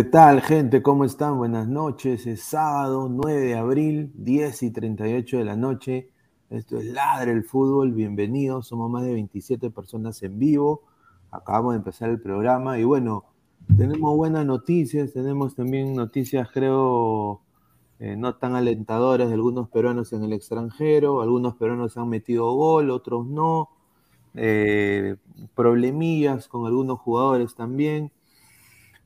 ¿Qué tal, gente? ¿Cómo están? Buenas noches. Es sábado 9 de abril, 10 y 38 de la noche. Esto es Ladre el Fútbol. Bienvenidos. Somos más de 27 personas en vivo. Acabamos de empezar el programa y bueno, tenemos buenas noticias. Tenemos también noticias, creo, eh, no tan alentadoras de algunos peruanos en el extranjero. Algunos peruanos han metido gol, otros no. Eh, problemillas con algunos jugadores también.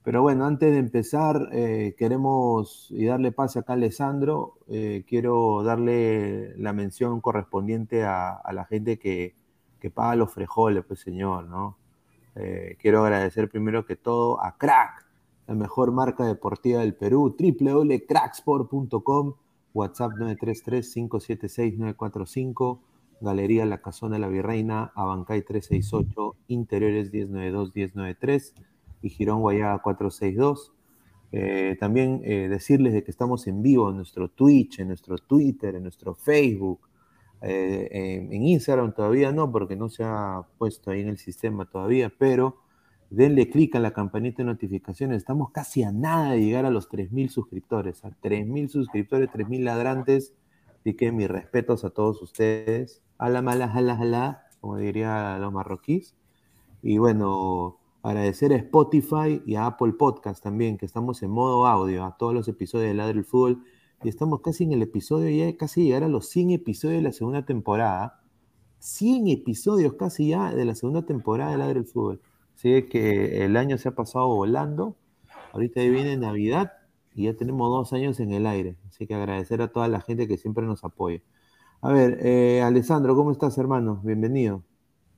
Pero bueno, antes de empezar, eh, queremos y darle pase acá a Alessandro. eh, quiero darle la mención correspondiente a, a la gente que, que paga los frijoles, pues señor, ¿no? Eh, quiero agradecer primero que todo a Crack, la mejor marca deportiva del Perú, www.cracksport.com, WhatsApp 933-576-945, Galería La Casona de la Virreina, Abancay 368, Interiores 1092-1093 y Girón Guayaba 462. Eh, también eh, decirles de que estamos en vivo en nuestro Twitch, en nuestro Twitter, en nuestro Facebook, eh, en, Instagram todavía no, porque no se ha puesto ahí en el sistema todavía, pero denle clic a la campanita de notificaciones. Estamos casi a nada de llegar a los 3.000 suscriptores, a 3.000 suscriptores, 3.000 ladrantes. Así que mis respetos a todos ustedes. Ala, mala, jala, jala, como diría los marroquíes. Y bueno, agradecer a Spotify y a Apple Podcast también, que estamos en modo audio, a todos los episodios de Ladre el Fútbol. Y estamos casi en el episodio, ya casi llegar a los 100 episodios de la segunda temporada. 100 episodios casi ya de la segunda temporada de Ladre el Fútbol. Así que el año se ha pasado volando. Ahorita viene Navidad y ya tenemos dos años en el aire. Así que agradecer a toda la gente que siempre nos apoya. A ver, eh, Alessandro, ¿cómo estás, hermano? Bienvenido.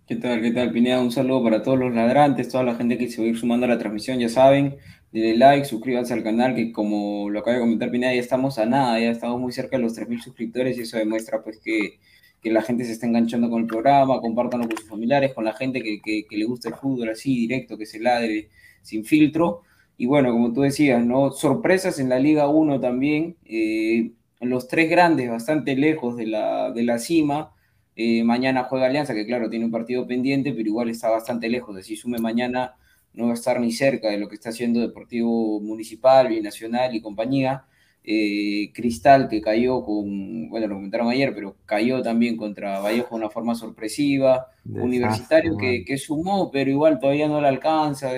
¿Qué tal? ¿Qué tal, Pineda? Un saludo para todos los ladrantes, toda la gente que se va a ir sumando a la transmisión, ya saben, denle like, suscríbanse al canal, que como lo acaba de comentar Pineda, ya estamos a nada, ya estamos muy cerca de los 3.000 suscriptores y eso demuestra pues que, que la gente se está enganchando con el programa, compártanlo con sus familiares, con la gente que, que, le gusta el fútbol así, directo, que se ladre sin filtro. Y bueno, como tú decías, ¿no? Sorpresas en la Liga 1 también, eh, los tres grandes bastante lejos de la, de la cima, eh, mañana juega Alianza, que claro, tiene un partido pendiente, pero igual está bastante lejos. Así sume mañana no va a estar ni cerca de lo que está haciendo Deportivo Municipal, Binacional y compañía. Eh, Cristal, que cayó con, bueno, lo comentaron ayer, pero cayó también contra Vallejo de una forma sorpresiva. Desastre, Universitario que, que sumó, pero igual todavía no le alcanza.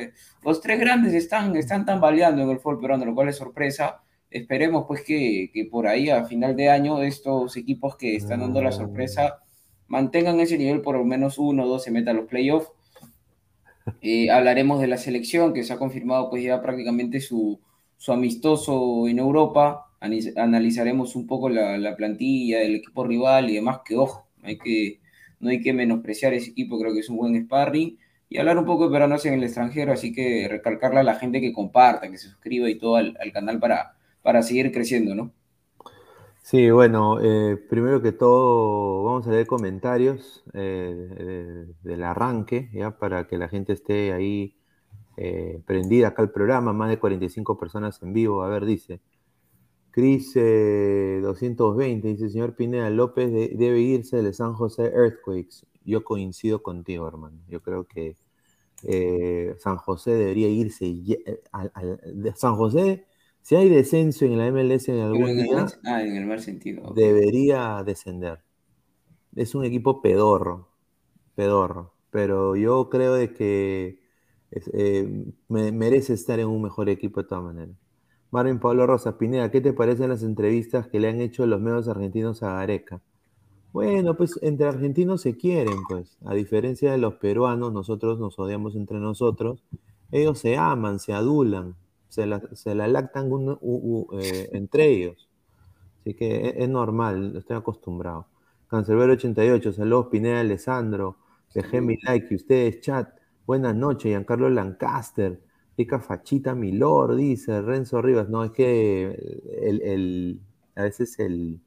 Los tres grandes están, están tambaleando en el fútbol peruano, lo cual es sorpresa. Esperemos pues que, que por ahí a final de año estos equipos que están dando la sorpresa mantengan ese nivel por lo menos uno o dos se metan a los playoffs. Eh, hablaremos de la selección que se ha confirmado pues ya prácticamente su, su amistoso en Europa. Analizaremos un poco la, la plantilla del equipo rival y demás, que ojo, hay que, no hay que menospreciar ese equipo, creo que es un buen sparring. Y hablar un poco de peruanos en el extranjero, así que recalcarle a la gente que comparta, que se suscriba y todo al, al canal para, para seguir creciendo, ¿no? Sí, bueno, eh, primero que todo vamos a leer comentarios eh, de- del arranque, ya para que la gente esté ahí eh, prendida acá al programa, más de 45 personas en vivo. A ver, dice Cris 220 dice, señor Pineda, López debe irse de San José Earthquakes. Yo coincido contigo, hermano. Yo creo que eh, San José debería irse. Eh, de San José, si hay descenso en la MLS en algún día, ah, en el mal sentido. debería descender. Es un equipo pedorro, pedorro. Pero yo creo de que eh, merece estar en un mejor equipo de todas maneras. Marvin Pablo Rosa, Pineda, ¿qué te parecen las entrevistas que le han hecho los medios argentinos a Gareca? Bueno, pues entre argentinos se quieren, pues. A diferencia de los peruanos, nosotros nos odiamos entre nosotros. Ellos se aman, se adulan, se la, se la lactan eh, entre ellos. Así que es, normal, estoy acostumbrado. Cancelbero 88, saludos Pineda Alessandro. Dejé mi like y ustedes, chat. Buenas noches, Giancarlo Lancaster. Rica fachita, mi lord, dice Renzo Rivas. No, es que el, a veces el,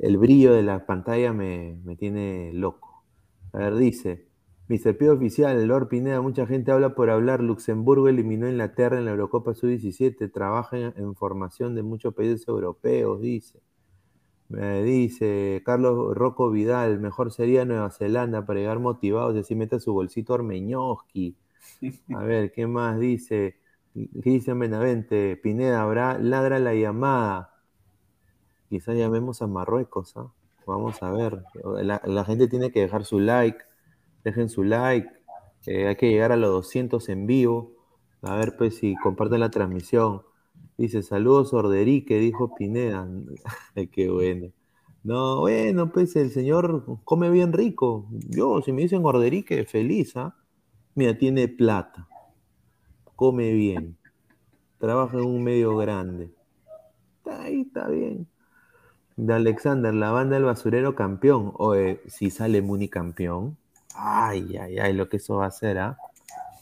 el brillo de la pantalla me, tiene loco. A ver, dice, Mr. Pío Oficial, Lord Pineda, mucha gente habla por hablar. Luxemburgo eliminó a Inglaterra en la Eurocopa Sub-17. Trabaja en, formación de muchos países europeos, dice. Me dice Carlos Rocco Vidal, mejor sería Nueva Zelanda para llegar motivados y así mete su bolsito Armeñoski. A ver, ¿qué más dice? ¿Qué dice Benavente? Pineda, habrá, ladra la llamada. Quizás llamemos a Marruecos, ¿ah? Vamos a ver. La, gente tiene que dejar su like. Dejen su like. hay que llegar a los 200 en vivo. A ver, pues, si comparten la transmisión. Dice, saludos Orderique, dijo Pineda. Qué bueno. No, bueno, pues el señor come bien rico. Yo, si me dicen Orderique, feliz, ¿ah? Mira, tiene plata, come bien, trabaja en un medio grande. Está ahí, está bien. De Alexander, la banda del basurero campeón. O si sale Muni campeón. Ay, ay, ay, lo que eso va a hacer, ¿ah?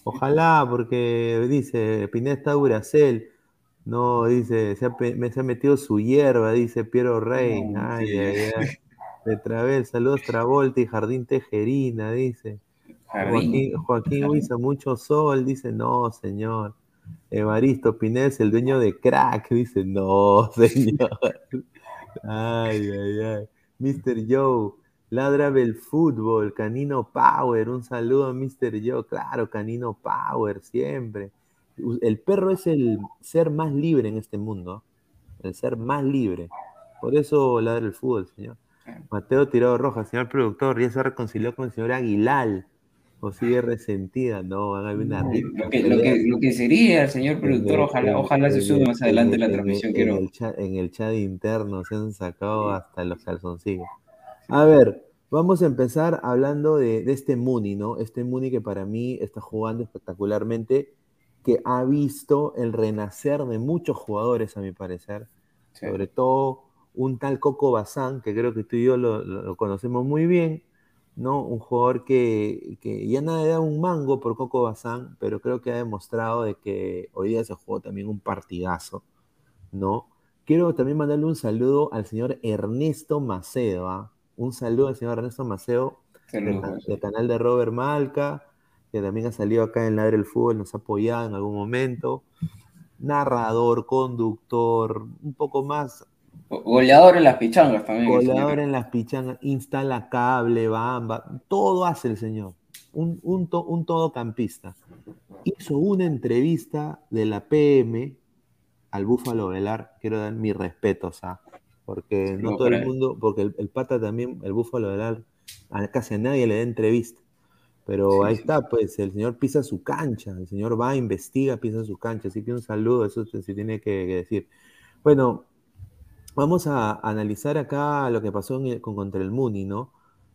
Ojalá, porque dice, Pineda está Duracel. No, dice, se ha, se ha, metido su hierba, dice Piero Rey. ay, ay, ay. De Travel, saludos Travolta y Jardín Tejerina, dice. Joaquín, Joaquín mucho sol, dice, no, señor. Evaristo Pinés, el dueño de crack, dice, no, señor. Ay, ay, ay. Mr. Joe, ladra el fútbol, Canino Power, un saludo a Mr. Joe, claro, Canino Power, siempre. El perro es el ser más libre en este mundo, el ser más libre. Por eso ladra el fútbol, señor. Mateo Tirado Roja, señor productor, ya se reconcilió con el señor Aguilar o sigue resentida, no, van a haber una lo, que, lo, que, lo que sería, señor productor, ojalá, ojalá se suba más adelante la transmisión. En, quiero... el chat, en el chat interno se han sacado hasta los calzoncillos. A ver, vamos a empezar hablando de, de, este Muni, ¿no? Este Muni que para mí está jugando espectacularmente, que ha visto el renacer de muchos jugadores, a mi parecer, sobre todo un tal Coco Bazán, que creo que tú y yo lo, lo conocemos muy bien, ¿no? Un jugador que, ya nada da un mango por Coco Bazán, pero creo que ha demostrado de que hoy día se jugó también un partidazo, ¿no? Quiero también mandarle un saludo al señor Ernesto Macedo, ¿ah? Un saludo al señor Ernesto Macedo, del, canal de Robert Malca, que también ha salido acá en Ladre el Fútbol, nos ha apoyado en algún momento. Narrador, conductor, un poco más Goleador en las pichangas también. Goleador en las pichangas, instala cable, bamba, todo hace el señor. Un, un, un todocampista. Hizo una entrevista de la PM al Búfalo Velar. Quiero dar mis respetos a. Porque no, todo el mundo, porque el, pata también, el Búfalo Velar, a casi a nadie le da entrevista. Pero ahí está, pues el señor pisa su cancha, el señor va, investiga, pisa su cancha. Así que un saludo, eso se tiene que decir. Bueno, Vamos a analizar acá lo que pasó con, contra el Muni, ¿no?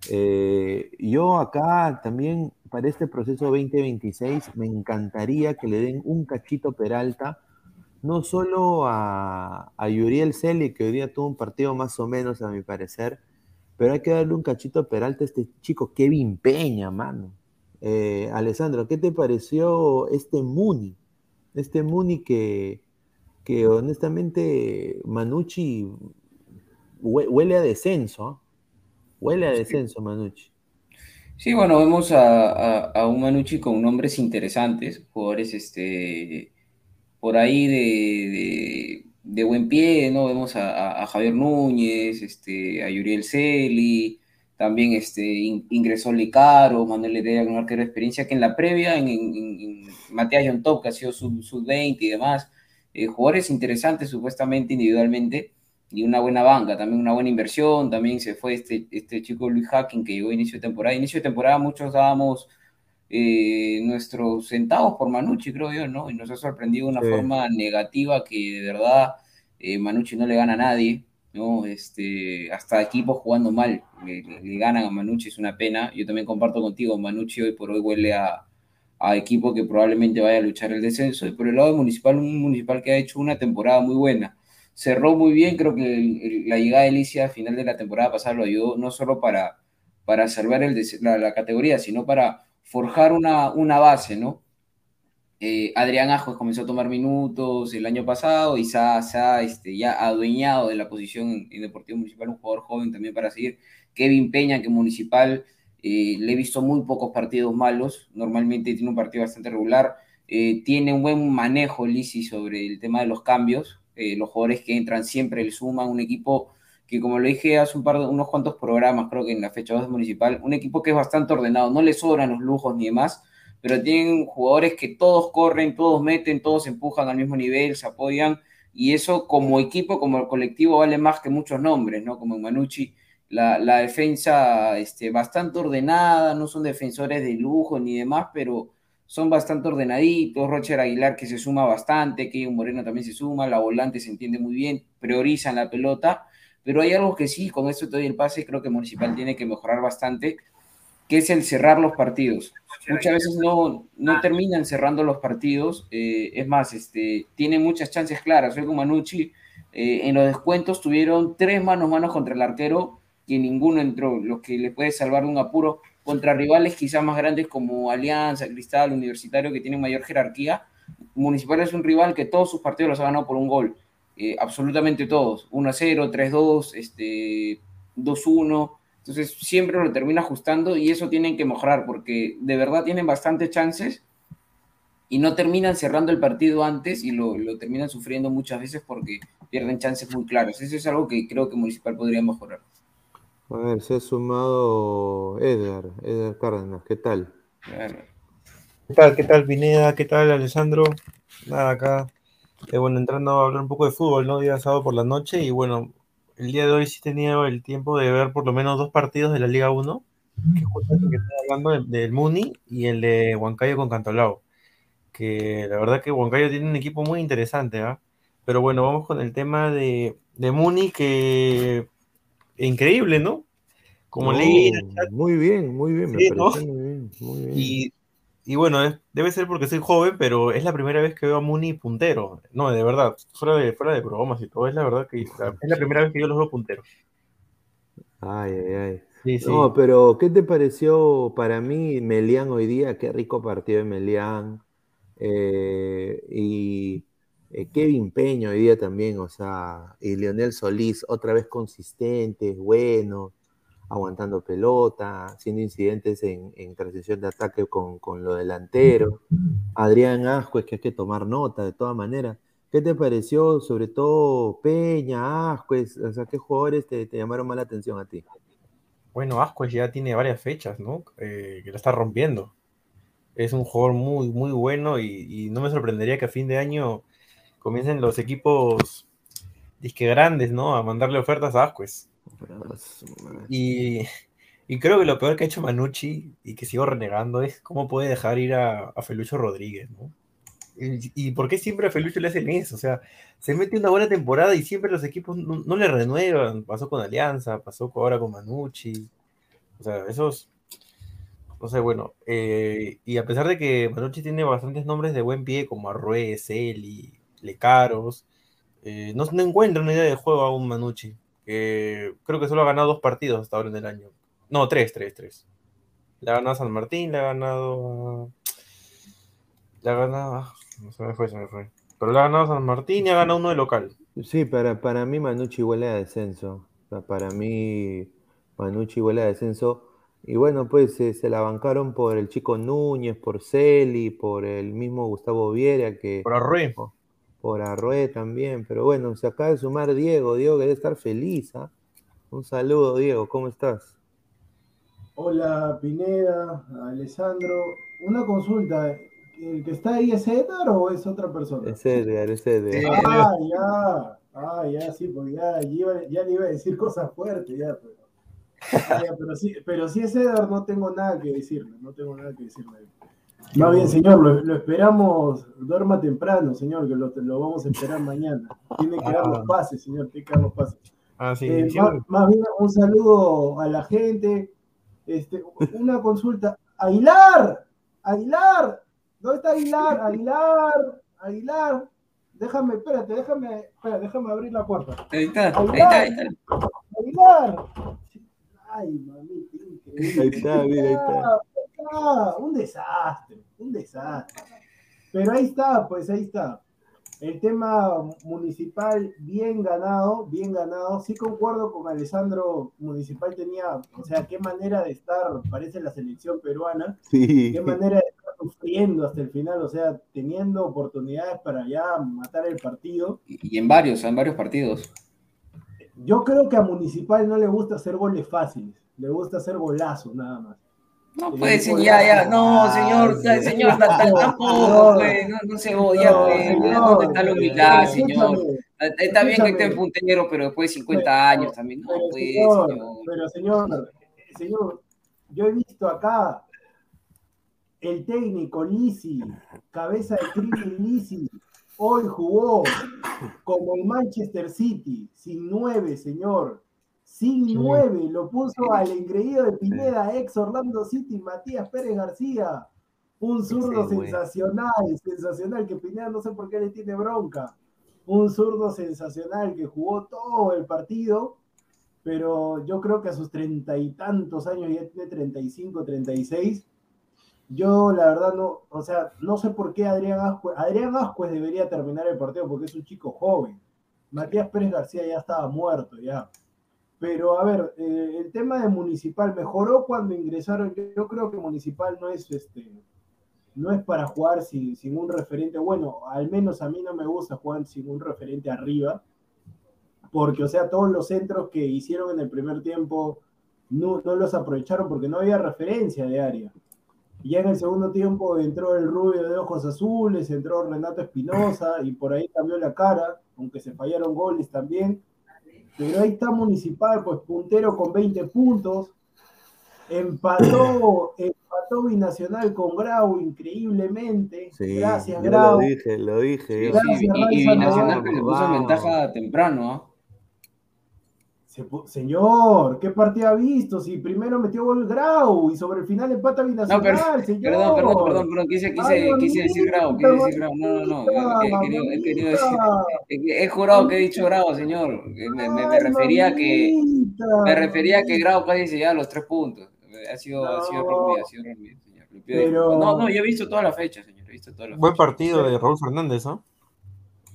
Eh, yo acá también, para este proceso 2026, me encantaría que le den un cachito Peralta, no solo a, a Yuriel Celi, que hoy día tuvo un partido más o menos, a mi parecer, pero hay que darle un cachito Peralta a este chico, Kevin Peña, mano. Eh, Alessandro, ¿qué te pareció este Muni? Este Muni que, que honestamente Manucci huele a descenso, ¿ah? huele a descenso Manucci. Sí, bueno, vemos a, un Manucci con nombres interesantes, jugadores este, por ahí de, de buen pie, ¿no? Vemos a, Javier Núñez, este, a Yuriel Celi, también este, ingresó Licaro, Manuel Heredia, un arquero de experiencia, que en la previa, en, en, Matías John Top, que ha sido sub-20 y demás, eh, jugadores interesantes supuestamente individualmente, y una buena banca, también una buena inversión, también se fue este, este chico Luis Hacking que llegó a inicio de temporada. Inicio de temporada muchos dábamos eh, nuestros centavos por Manucci, creo yo, ¿no? Y nos ha sorprendido de una forma negativa que de verdad eh, Manucci no le gana a nadie, ¿no? Este, hasta equipos jugando mal le, ganan a Manucci, es una pena. Yo también comparto contigo, Manucci hoy por hoy huele a, a equipo que probablemente vaya a luchar el descenso. Y por el lado de Municipal, un Municipal que ha hecho una temporada muy buena. Cerró muy bien, creo que la llegada de Alicia a final de la temporada pasada lo ayudó no solo para, para salvar el, la, la categoría, sino para forjar una, una base, ¿no? Eh, Adrián Ajos comenzó a tomar minutos el año pasado y se ha, este, ya adueñado de la posición en, Deportivo Municipal, un jugador joven también para seguir. Kevin Peña, que Municipal eh, le he visto muy pocos partidos malos, normalmente tiene un partido bastante regular, eh, tiene un buen manejo Lisi sobre el tema de los cambios, los jugadores que entran siempre le suman, un equipo que como lo dije hace un par de, unos cuantos programas, creo que en la fecha 2 municipal, un equipo que es bastante ordenado, no le sobran los lujos ni demás, pero tienen jugadores que todos corren, todos meten, todos empujan al mismo nivel, se apoyan, y eso como equipo, como colectivo, vale más que muchos nombres, ¿no? Como en Manucci, la, la defensa este, bastante ordenada, no son defensores de lujo ni demás, pero son bastante ordenaditos, Roger Aguilar que se suma bastante, que Moreno también se suma, la volante se entiende muy bien, priorizan la pelota, pero hay algo que sí, con esto te doy el pase, creo que Municipal tiene que mejorar bastante, que es el cerrar los partidos. Muchas veces no, no terminan cerrando los partidos, eh, es más, este, tiene muchas chances claras. Hoy con Manucci, eh, en los descuentos tuvieron tres manos manos contra el arquero, que ninguno entró, lo que le puede salvar un apuro contra rivales quizás más grandes como Alianza, Cristal, Universitario, que tienen mayor jerarquía. Municipal es un rival que todos sus partidos los ha ganado por un gol. Eh, absolutamente todos, 1-0, 3-2, este, 2-1, entonces siempre lo termina ajustando y eso tienen que mejorar porque de verdad tienen bastantes chances y no terminan cerrando el partido antes y lo, lo, terminan sufriendo muchas veces porque pierden chances muy claras. Eso es algo que creo que Municipal podría mejorar. A ver, se ha sumado Edgar, Edgar Cárdenas, ¿qué tal? ¿Qué tal, qué tal, Pineda? ¿Qué tal, Alessandro? Nada, acá eh, bueno, entrando a hablar un poco de fútbol, ¿no? Día sábado por la noche y bueno, el día de hoy sí tenía el tiempo de ver por lo menos dos partidos de la Liga 1, que justamente estoy hablando del, Muni y el de Huancayo con Cantolao, que la verdad que Huancayo tiene un equipo muy interesante, ¿ah? Pero bueno, vamos con el tema de, de Muni, que increíble, ¿no? Como leí Muy bien, muy bien, me parece muy bien, muy bien. Y y bueno, debe ser porque soy joven, pero es la primera vez que veo a Muni puntero. No, de verdad, fuera de, fuera de bromas y todo, es la verdad que es la primera vez que yo los veo punteros. Ay, ay, ay. No, pero ¿qué te pareció para mí Melián hoy día? Qué rico partido de Melián. Eh, y eh, Kevin Peño hoy día también, o sea, y Leonel Solís, otra vez consistentes, buenos aguantando pelota, haciendo incidentes en, transición de ataque con, con lo delantero. Adrián es que hay que tomar nota de todas maneras. ¿Qué te pareció, sobre todo Peña, Ascuez? O sea, ¿qué jugadores te, llamaron más la atención a ti? Bueno, Ascuez ya tiene varias fechas, ¿no? Eh, que la está rompiendo. Es un jugador muy, muy bueno y, no me sorprendería que a fin de año comiencen los equipos disque grandes, ¿no? A mandarle ofertas a Ascuez. Y, creo que lo peor que ha hecho Manucci y que sigo renegando es cómo puede dejar ir a, Felucho Rodríguez, ¿no? Y, por qué siempre a Felucho le hacen eso? O sea, se mete una buena temporada y siempre los equipos no, le renuevan. Pasó con Alianza, pasó ahora con Manucci. O sea, esos. No sé, bueno. Eh, y a pesar de que Manucci tiene bastantes nombres de buen pie, como Arrué, Celi, Lecaros, eh, no, no encuentra una idea de juego a un Manucci creo que solo ha ganado dos partidos hasta ahora en el año. No, tres, tres, tres. Le ha ganado a San Martín, le ha ganado. Le ha ganado... No se me fue, se me fue. Pero le ha ganado a San Martín y ha ganado uno de local. Sí, para, para mí Manucci huele a descenso. para mí Manucci huele a descenso. Y bueno, pues se la bancaron por el chico Núñez, por Celi, por el mismo Gustavo Viera, que... Por Arrué. Por Arrué también, pero bueno, se acaba de sumar Diego, Diego que debe estar feliz, ¿ah? Un saludo, Diego, ¿cómo estás? Hola Pineda, Alessandro. Una consulta, ¿el que está ahí es Edgar o es otra persona? Es Edgar, es Edgar. Ah, ya, ah, ya, sí, porque ya, ya, iba- ya le iba a decir cosas fuertes, ya, pero. Ah, ya, pero, sí, pero si es Edgar, no tengo nada que decirle, no tengo nada que decirle. Más bien, señor, lo, lo esperamos, duerma temprano, señor, que lo, lo vamos a esperar mañana. Tiene que dar los pases, señor, tiene que dar los pases. Ah, sí, Eh, sí, más, más bien un saludo a la gente. Este, una consulta. Aguilar, Aguilar, ¿dónde está Aguilar? Aguilar, Aguilar. Déjame, espérate, déjame, espera, déjame abrir la puerta. Ahí está, ahí está, ahí está. Aguilar. Ay, mamita, increíble. Ahí está, mira, ahí está. Ah, un desastre, un desastre. Pero ahí está, pues ahí está. El tema municipal bien ganado, bien ganado. Sí concuerdo con Alessandro, municipal tenía, o sea, qué manera de estar, parece la selección peruana, Sí. qué manera de estar sufriendo hasta el final, o sea, teniendo oportunidades para ya matar el partido. Y y en varios, en varios partidos. Yo creo que a Municipal no le gusta hacer goles fáciles, le gusta hacer golazos nada más. No golazo. ya, ya, no, señor, Ah, señor, tampoco, no. pues, no, no se odia, pues, ¿dónde está la humildad, señor? Está bien que esté en puntero, pero después de 50 Pero- años también, no, pues, señor. pero señor, señor, yo he visto acá el técnico Lisi, cabeza de crimen Lisi, hoy jugó como el Manchester City, sin nueve, señor. Sin Sí. lo puso al engreído de Pineda, ex Orlando City, Matías Pérez García. Un zurdo Ese güey. sensacional, sensacional, que Pineda no sé por qué le tiene bronca. Un zurdo sensacional que jugó todo el partido, pero yo creo que a sus treinta y tantos años, ya tiene 35, 36, yo la verdad no, o sea, no sé por qué Adrián Ascuez, Adrián Ascuez debería terminar el partido porque es un chico joven. Matías Pérez García ya estaba muerto, ya. Pero a ver, eh, el tema de Municipal mejoró cuando ingresaron. Yo, creo que Municipal no es este, no es para jugar sin, sin un referente. Bueno, al menos a mí no me gusta jugar sin un referente arriba, porque, o sea, todos los centros que hicieron en el primer tiempo no, no los aprovecharon porque no había referencia de área. Y ya en el segundo tiempo entró el rubio de ojos azules, entró Renato Espinosa y por ahí cambió la cara, aunque se fallaron goles también. Pero ahí está Municipal, pues puntero con 20 puntos. Empató, empató Binacional con Grau increíblemente. Sí, Gracias, Grau. lo dije, lo dije. Gracias, sí, y, Binacional no, que se puso en ventaja temprano, ¿ah? Se señor, ¿qué partido ha visto? Si primero metió gol Grau y sobre el final empata No, Binacional, pero, señor. perdón, perdón, perdón, perdón, quise, quise, Ay, quise decir Grau, quise decir Grau, no, no, no, he, he querido, he querido decir, mamita. he, he jurado que he dicho Grau, señor, me, me, me Ay, refería a que, me refería a que Grau casi se lleva los tres puntos, ha sido, ha sido No. ha sido error mío, señor, Pero- no, no, yo he visto toda la fecha, señor, he visto toda la Buen fecha, partido de Raúl Fernández, ¿no?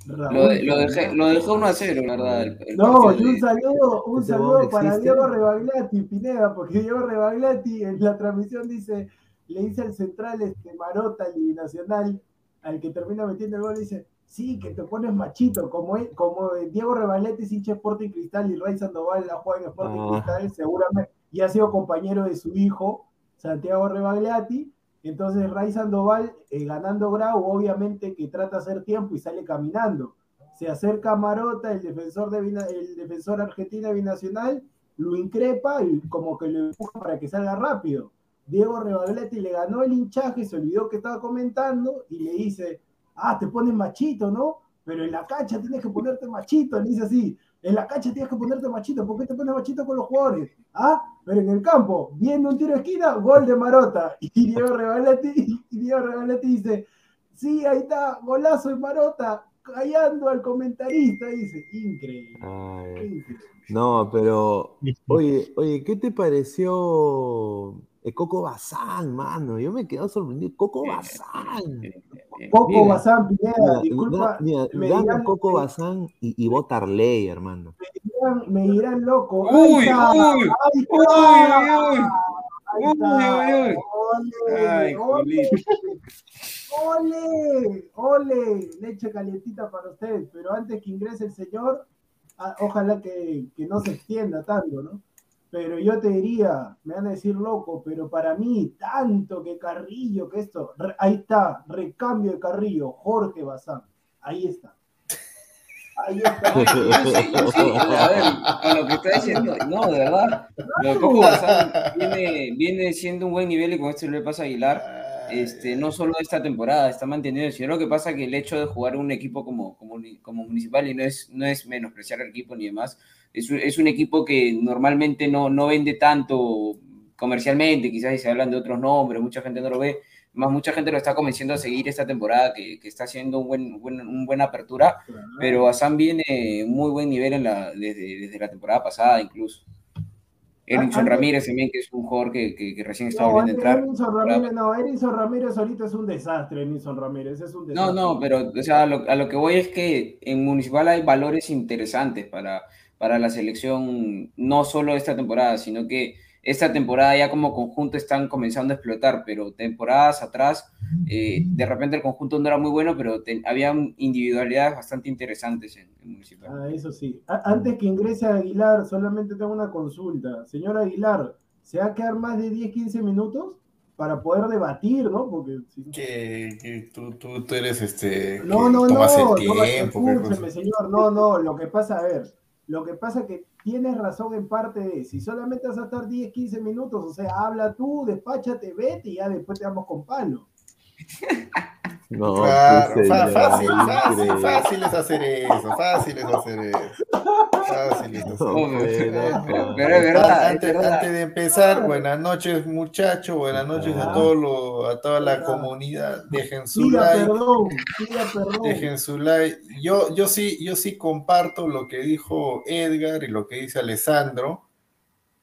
Raúl lo, de- lo dejé, Fernández. lo dejó 1 a 0, la verdad, el, el No, y un de- saludo, un ¿Ese saludo para existe? Diego Rebagliati, Pineda, porque Diego Rebagliati en la transmisión dice, le dice al central este Marota, el binacional, al que termina metiendo el gol, dice, sí, que te pones machito, como, como Diego Rebagliati es hincha Sporting Cristal y Ray Sandoval la juega en Sporting Ah. Cristal, seguramente, y ha sido compañero de su hijo, Santiago Rebagliati, entonces Ray Sandoval, eh, ganando Grau, obviamente que trata de hacer tiempo y sale caminando se acerca a Marota, el defensor, de el defensor argentino binacional, lo increpa y como que lo empuja para que salga rápido. Diego Rebagliati le ganó el hinchaje, se olvidó que estaba comentando y le dice, ah, te pones machito, ¿no? Pero en la cancha tienes que ponerte machito, le dice así, en la cancha tienes que ponerte machito, ¿por qué te pones machito con los jugadores? Ah, pero en el campo, viendo un tiro de esquina, gol de Marota. Y Diego Rebagliati, y Diego Rebagliati dice, sí, ahí está, golazo de Marota, callando al comentarista, dice, increíble. Ay, increíble. no, pero, oye, oye, ¿qué te pareció el Coco Bazán, mano? Yo me he quedado sorprendido. Coco Bazán. Eh, eh, Coco mira, Bazán Pineda, Mira, disculpa, mira, me gana dirán, Coco Bazán y, y Botarley, hermano. me dirán loco. Uy, uy, uy, uy, uy. Uy, está, uy, uy. ole, Ay, ole, ole, ole, leche calientita para usted, pero antes que ingrese el señor, ah, ojalá que, que no se extienda tanto, ¿no? Pero yo te diría, me van a decir loco, pero para mí, tanto que Carrillo, que esto, re- ahí está, recambio de Carrillo, Jorge Bazán, ahí está. Ahí está. Yo sí, yo sí, a ver, con lo que está diciendo, no, de verdad, lo Bazán viene, viene siendo un buen nivel y con esto le pasa a Aguilar, este, no solo esta temporada, está manteniendo, sino lo que pasa que el hecho de jugar un equipo como, como, como municipal y no es, no es menospreciar al equipo ni demás, es, un- es un equipo que normalmente no, no vende tanto comercialmente, quizás si se hablan de otros nombres, mucha gente no lo ve, más mucha gente lo está convenciendo a seguir esta temporada que, que está haciendo un buen, buen, un buena apertura, pero Assam viene muy buen nivel en la, desde, desde la temporada pasada incluso. Erinson antes- Ramírez también, que es un jugador que, que, que recién está No, volviendo a entrar. Erinson Ramírez, no, Erinson Ramírez ahorita es un desastre, Erinson Ramírez, es un No, desastre. no, pero o sea, a lo, a lo que voy es que en Municipal hay valores interesantes para, para la selección, no solo esta temporada, sino que esta temporada ya como conjunto están comenzando a explotar, pero temporadas atrás, eh, de repente el conjunto no era muy bueno, pero te- habían individualidades bastante interesantes en, en Municipal. Ah, eso sí. A- antes que ingrese Aguilar, solamente tengo una consulta. Señor Aguilar, ¿se va a quedar más de 10, 15 minutos para poder debatir, no? Porque si- Que, que tú, tú, tú eres este. No, no, no, tomas no, el tiempo. qué escúcheme, señor, no, no, lo que pasa, a ver, lo que pasa que tienes razón en parte de, si solamente vas a estar 10, 15 minutos, o sea, habla tú, despáchate, vete y ya después te damos con palo. No, Claro, fa- señor, fácil, fácil, fácil es hacer eso, fácil es hacer eso. Fácil es hacer No, eso. pero- Pero, pero es verdad, es Antes, verdad. antes de empezar, buenas noches muchachos, buenas noches a, Ah. todos los- a toda la Ah. comunidad. Dejen su Pida like, perdón, perdón. dejen su like. Yo, yo sí, yo sí comparto lo que dijo Edgar y lo que dice Alessandro,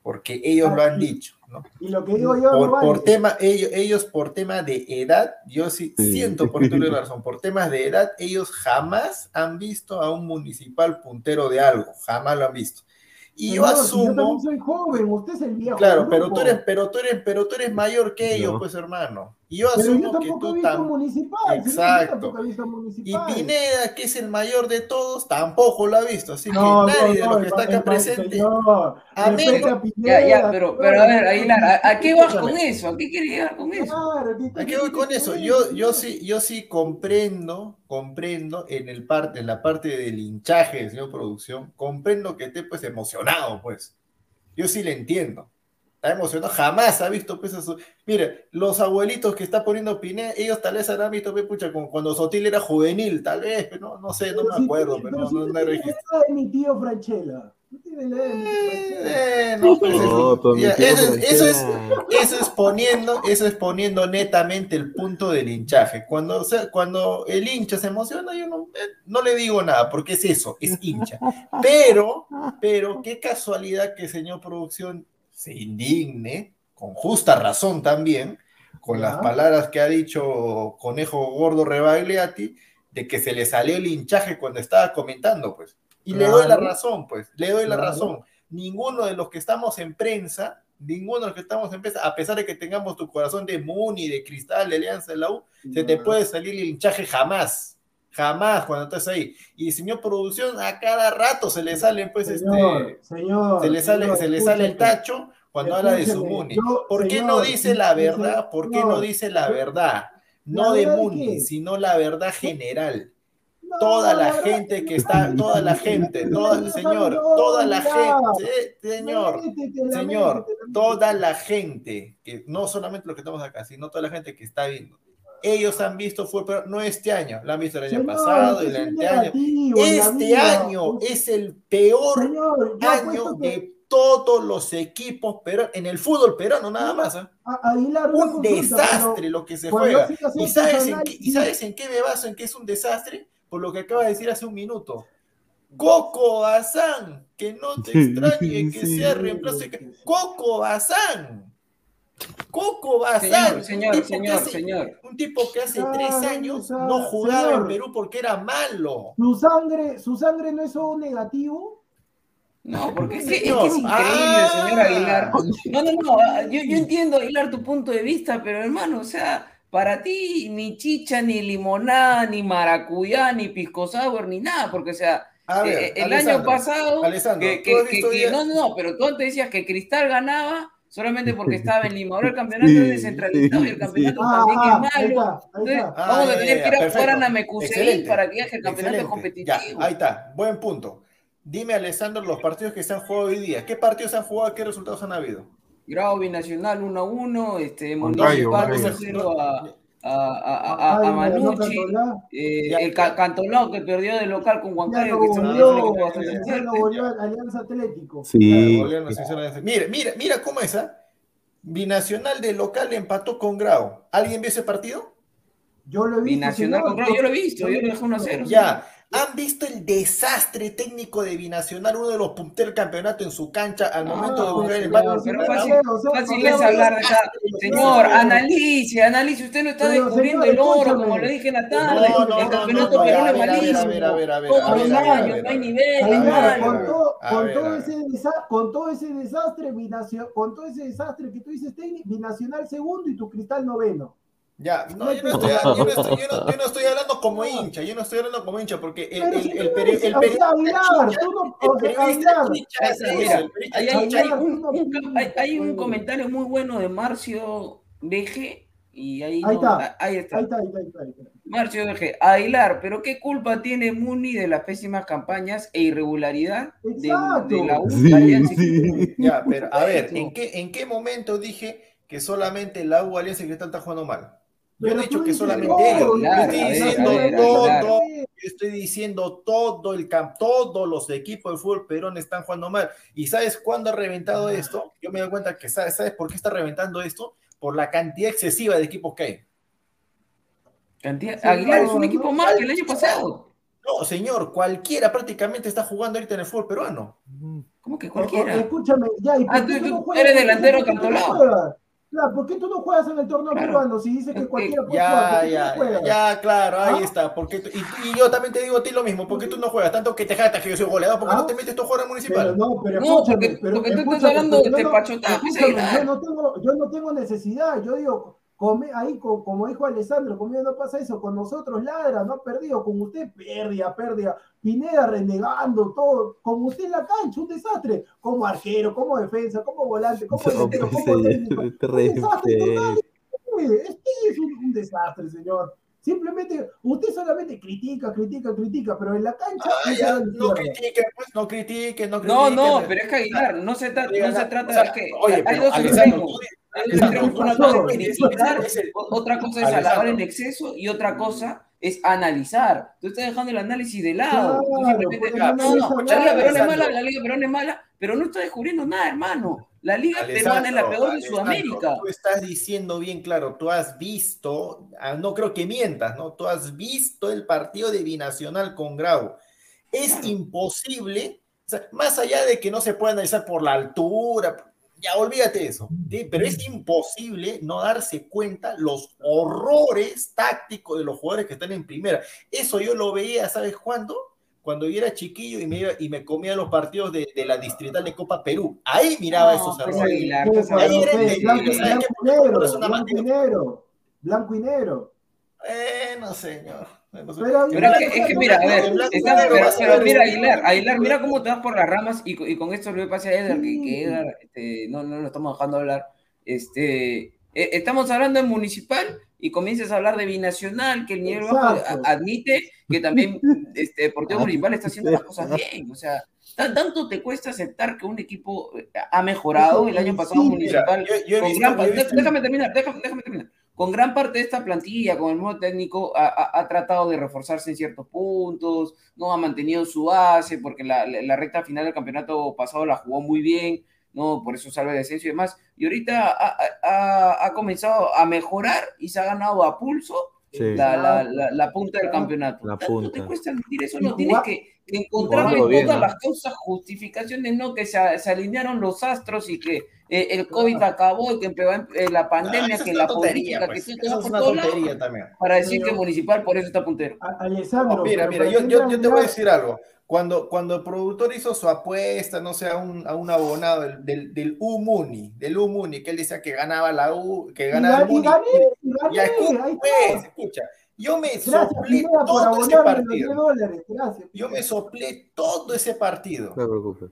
porque ellos lo han dicho, ¿no? Y lo que digo yo, por, no vale. por tema, ellos, ellos por tema de edad, yo sí, Sí. siento por tu razón, por temas de edad, ellos jamás han visto a un municipal puntero de algo, jamás lo han visto. Y yo si Yo asumo, también soy joven, usted es el viejo. claro, pero tú eres, pero tú eres, pero tú eres mayor que ellos, No. pues hermano. Y yo Pero yo asumo que tú también. municipal. yo Exacto. tampoco visto Y municipal. Pineda, que es el mayor de todos, tampoco lo ha visto. Así No, que nadie de no, los no, que está acá hermano, presente. A menos- Ya, ya, pero, pero a ver, no, Aguilar, ¿a, a qué vas con eso? ¿A qué quieres llegar con eso? Claro, ¿qué- ¿A qué voy con eso? Yo, yo sí, yo sí comprendo, comprendo en el parte, en la parte del hinchaje del señor producción, comprendo que esté pues emocionado, pues. Yo sí le entiendo. Está emocionado, jamás ha visto pues eso. Mire, los abuelitos que está poniendo Pineda, ellos tal vez habrán visto, pues, pucha, como cuando Sotil era juvenil, tal vez, pero no, no sé, no Pero me acuerdo, pero no, si no, de mi tío Franchella. No, eso, es- eso poniendo, eso es poniendo netamente el punto del hinchaje. Cuando, o sea, cuando el hincha se emociona, yo no, eh, no le digo nada, porque es eso, es hincha. Pero, pero qué casualidad que el señor producción se indigne, con justa razón también, con las palabras que ha dicho Conejo Gordo Rebagliati, de que se le salió el hinchaje cuando estaba comentando, pues. Y le doy la razón, pues, le doy la Claro. razón. Ninguno de los que estamos en prensa, ninguno de los que estamos en prensa, a pesar de que tengamos tu corazón de Muni, de Cristal, de Alianza de la U, se te puede salir el hinchaje jamás. Jamás cuando estás ahí. Y señor producción, a cada rato se le salen, pues, Señor, este. señor, Se le sale, señor, se le sale el tacho cuando habla de su Muni. yo, ¿Por qué no dice la verdad? ¿Por qué no dice la verdad? ¿La No de Muni, sino la verdad general. Toda la gente que está, toda la gente, toda, señor, toda la gente, señor, señor, toda la gente, que no solamente los que estamos acá, sino toda la gente que está viendo. Ellos han visto fue, pero no este año, lo han visto el año Señor, pasado, el negativo la Este año es el peor Señor, año que de todos los equipos pero en el fútbol peruano nada más. ¿ah? Aguilar una Un consulta, desastre pero lo que se juega. ¿Y sabes, en qué, ¿Y sabes en qué me baso en que es un desastre? Por lo que acaba de decir hace un minuto. Coco Bazán, que no te extrañe que Sí. sea reemplazo. Coco Bazán. Coco Bazán. Señor, un señor, que señor, hace- señor. Un tipo que hace Ah, tres años no jugaba señor. en Perú porque era malo. Su sangre, su sangre no es un negativo. No, porque es que, es, que Señor, es increíble, ah. señor Aguilar. No, no, no, ah, yo, yo entiendo, Aguilar, tu punto de vista, pero hermano, o sea, para ti ni chicha, ni limonada, ni maracuyá, ni pisco sour, ni nada, porque o sea, ver, eh, el Alessandro, año pasado, Alessandro, que, ¿tú que- has que- visto que- ya- no, no, pero tú antes decías que Cristal ganaba solamente porque estaba en Lima. Ahora el campeonato Sí, es descentralizado y el campeonato Ah, también ah, es ahí malo. está, ahí Entonces, está. Ah, vamos ya, a tener que ir a jugar a. Namekusei para que el campeonato Excelente. competitivo. Ya, ahí está, buen punto. Dime, Alessandro, los partidos que se han jugado hoy día. ¿Qué partidos han jugado? ¿Qué resultados han habido? Grado binacional 1 a 1, este, Municipal Huancayo. 1 0 a, a, a, a- Manucci. Eh, el Ca- Cantolao que perdió de local con Huancayo, que también es un volvió, fuerte. lo volvió a Alianza Atlético. Sí. Claro, de- Mira, mira, mira cómo es, ¿ah? Binacional de local empató con Grau. ¿Alguien vio ese partido? Yo lo he visto. Binacional con Grau, yo lo he visto, yo lo dejé 1 a 0. Ya. ¿Han visto el desastre técnico de Binacional, uno de los punteros del campeonato en su cancha al momento de buscar el empate? pero fácil, fácil es hablar de esa. Señor, analice, analice. Usted no está Pero, descubriendo señor, el oro, escúchame. como le dije en la tarde. no, no, el no, campeonato no, peruano es ver, a ver, a malísimo. ver, a ver, Todos los años, no hay nivel, con, todo, con, ese desa- con todo ese desastre, binacio- con todo ese desastre que tú dices, técnico, binacional segundo y tu cristal noveno. Ya, no, yo no, estoy, yo, no estoy, yo, no, yo no estoy hablando como hincha, yo no estoy hablando como hincha, porque el, el, el, el o sea, periodista hay, un, comentario muy bueno de Marcio Deje y ahí, Ahí no- está. ahí está. Ahí está, ahí está, ahí está, ahí está. Marcio Deje, Aguilar, pero ¿qué culpa tiene Muni de las pésimas campañas e irregularidad de, la U? Sí, sí. Ya, pero a ver. ¿en qué, ¿en qué momento dije que solamente la U Alianza y Cristal está jugando mal? Yo no he dicho que solamente ellos. Estoy diciendo todo, estoy diciendo todo el campo, todos los equipos del fútbol peruano están jugando mal. ¿Y sabes cuándo ha reventado esto? Yo me doy cuenta que sabes, ¿sabes por qué está reventando esto? Por la cantidad excesiva de equipos que hay. Cantidad- Sí, Aguilar es un equipo no, más que el año pasado. No, señor, cualquiera prácticamente está jugando ahorita en el fútbol peruano. ¿Cómo que cualquiera? Escúchame, ya, ¿y por Ah, qué tú- no eres delantero ¿Por qué? Claro, ¿por qué tú no juegas en el torneo Claro. peruano si dices que cualquiera puede Ya, jugar? ¿Por qué tú no ya, ya, claro, ahí ¿Ah? está. Porque tú- y, y yo también te digo a ti lo mismo, porque tú no juegas, tanto que te jactas que yo soy goleador, porque ¿Ah? no te metes tú a jugar al Pero municipal. no, pero No, escúchame, porque- pero porque tú estás hablando de no- yo no tengo, yo no tengo necesidad, yo digo, come, ahí co- como, dijo Alessandro, conmigo no pasa eso, con nosotros ladra, no ha perdido, con usted pérdida, pérdida, Pineda renegando, todo, con usted en la cancha, un desastre, como arquero, como defensa, como volante, como No, delantero, pues, como técnico, un desastre total, este es un, un desastre, señor. Simplemente, usted solamente critica, critica, critica, pero en la cancha Ah, ya, no mierda. critiquen, pues, no critiquen, no No, critiquen. no, pero es que Aguilar, no se, tra- no se trata O sea, de que oye, hay pero dos extremos. tú- Otra cosa es alabar en exceso y otra cosa es analizar. Tú estás dejando el análisis de lado. Claro, no, no la Liga Peruana es mala, la Liga Peruana es mala, pero no está descubriendo nada, hermano. La Liga Alessandro, Peruana es la peor de Alessandro, Sudamérica. Tú estás diciendo bien claro, tú has visto, ah, no creo que mientas, ¿no? Tú has visto el partido de Binacional con Grau. Es Claro. imposible, o sea, más allá de que no se pueda analizar por la altura, ya olvídate eso, ¿sí? pero es imposible no darse cuenta los horrores tácticos de los jugadores que están en primera. Eso yo lo veía, ¿sabes cuándo? Cuando yo era chiquillo y me, iba- y me comía los partidos de, de la distrital de Copa Perú. Ahí miraba No, esos pues, errores. Sí, Ahí era fue entendible, blanco, ¿sabes blanco negro, eso blanco y negro, blanco y negro. Eh, no señor. Pero, Pero es que, es que mira, a ver, En está- pero, pero mira Aguilar, Aguilar, mira cómo te vas por las ramas y, y con esto le pasa a Edgar, que, que Edgar, este, no, no lo estamos dejando hablar. Este, eh, estamos hablando de municipal y comienzas a hablar de binacional, que el nivel bajo admite que también este Deportivo Municipal está haciendo las cosas bien. O sea, tan- tanto te cuesta aceptar que un equipo eh, ha mejorado el año pasado municipal. Déjame terminar, déjame, déjame terminar. Con gran parte de esta plantilla, con el nuevo técnico, ha, ha- ha tratado de reforzarse en ciertos puntos, no ha mantenido su base, porque la, la- la recta final del campeonato pasado la jugó muy bien, no por eso salve de descenso y demás. Y ahorita ha, ha- ha comenzado a mejorar y se ha ganado a pulso Sí. la, la- la- la punta del campeonato. La ¿Tanto punta. te cuesta admitir eso? No tienes que, encontrarle todas ¿no? las causas, justificaciones, no que se, se alinearon los astros y que eh, el COVID acabó y que empezó eh, la pandemia, Eso que es la una tontería, política, pues. que Eso todo es una tontería también. para decir Pero- que Municipal por eso está puntero. A- Alessandro, No, mira, mira, yo, te voy a decir algo. Cuando, cuando el productor hizo su apuesta, no sé, a un, a un abonado del, del, del U-Muni, del U-Muni, que él decía que ganaba la U, que Y, ganaba ga- el y Muni. y gané, pues, escucha. Yo me Gracias, soplé todo ese abonarme los 10 partido. dólares. Gracias. Yo me soplé todo ese partido. No te preocupes.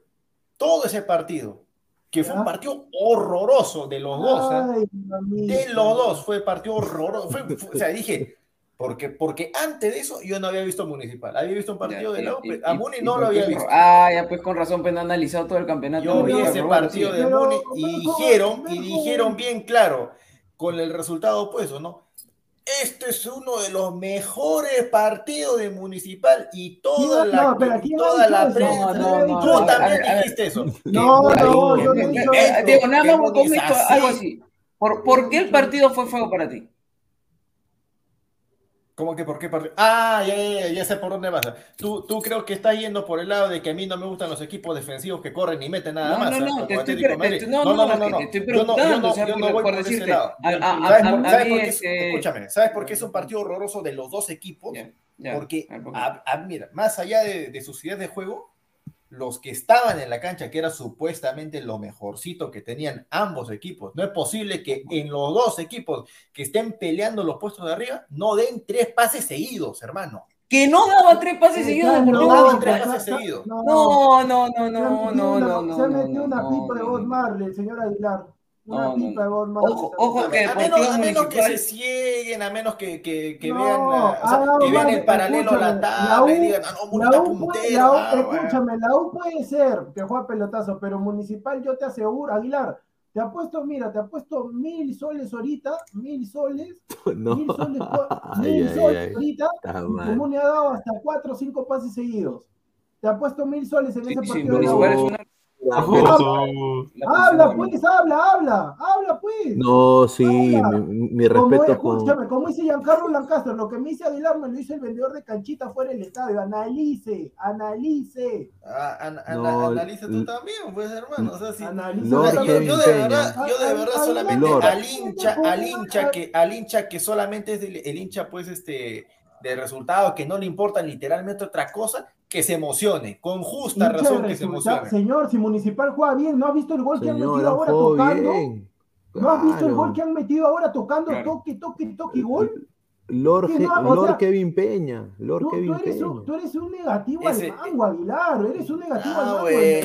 Todo ese partido. Que fue un partido horroroso de los dos. mamita. De los dos fue partido horroroso. Fue- fue- o sea, dije, porque, porque antes de eso yo no había visto Municipal. Había visto un partido Ya, de la y- a Muni y no lo había visto. Ah, ya pues con razón, pues no analizado todo el campeonato. Yo vi ese partido sí. de Muni y dijeron, y dijeron bien claro, con el resultado opuesto, ¿no? Este es uno de los mejores partidos de Municipal y toda ¿Quién- la, no, pero ¿quién toda la eso? prensa. No, no, no, Tú no, también ver, dijiste eso. No, no, yo no he dicho eso. Diego, nada más algo así. ¿Por, ¿Por qué el partido fue feo para ti? ¿Cómo que por qué partido? Ah, ya, ya, ya, sé por dónde vas. Tú, tú creo que estás yendo por el lado de que a mí no me gustan los equipos defensivos que corren y meten nada No, más. no, no, te estoy, Madrid. te- no, no, es que te estoy Yo no- yo preguntando, no- yo no por, voy por por ese decirte, lado. a, a- ¿Sabes a- por, sabes por qué es, este- escúchame, ¿sabes por qué es un partido horroroso de los dos equipos? Ya, ya, Porque, mira, más allá de, de sus ideas de juego, los que estaban en la cancha, que era supuestamente lo mejorcito que tenían ambos equipos, no es posible que en los dos equipos que estén peleando los puestos de arriba no den tres pases seguidos, hermano. Que no daba tres pases seguidos no daban tres pases seguidos. No, No, no, no, no, no, una- no, no. Se metido una no, pipa de no, Bob no. Marley, señor Aguilar. Una No, no, pipa de Bob Marley. Ojo, ojo, que A menos, Deportivo a menos que se cieguen, a menos que, que, que No, vean, la- o sea, ah, no, que vean el paralelo a la tabla y digan, ah, no, La U, la U- ah, escúchame, la U puede ser que juega pelotazo, pero Municipal yo te aseguro, Aguilar, te apuesto, mira, te apuesto mil soles ahorita, mil soles, No. mil soles, mil ay, soles ay. ahorita, mal. Comune ha dado hasta cuatro o cinco pases seguidos. Te apuesto mil soles en Sí, ese sí, partido Habla, pues, habla, habla, habla, pues. No, sí, Habla. mi, mi Como, respeto con. escúchame, como dice Giancarlo Lancaster, lo que me dice Aguilar me lo dice el vendedor de canchita fuera del estadio. Analice, analice. Ah, an- an- No, analiza tú también, pues hermano. O sea, si, Analice. Yo, de verdad, yo de verdad solamente Lord. al hincha, al hincha que, al hincha que solamente es el, el hincha, pues, este, de resultado, que no le importa literalmente otra cosa, que se emocione, con justa Hincha razón que se emocione. Señor, si Municipal juega bien, ¿no has visto el gol que han metido ahora tocando? bien. ¿No has visto el Claro. gol que han metido ahora tocando? Claro. Toque, toque, toque, gol. Lord, Que Ge- no, o Lord sea, Kevin Peña. Lord Tú, tú Kevin eres Peña. un, tú eres un negativo Ese- al mango, Aguilar. Eres un negativo al Ah, mango. güey.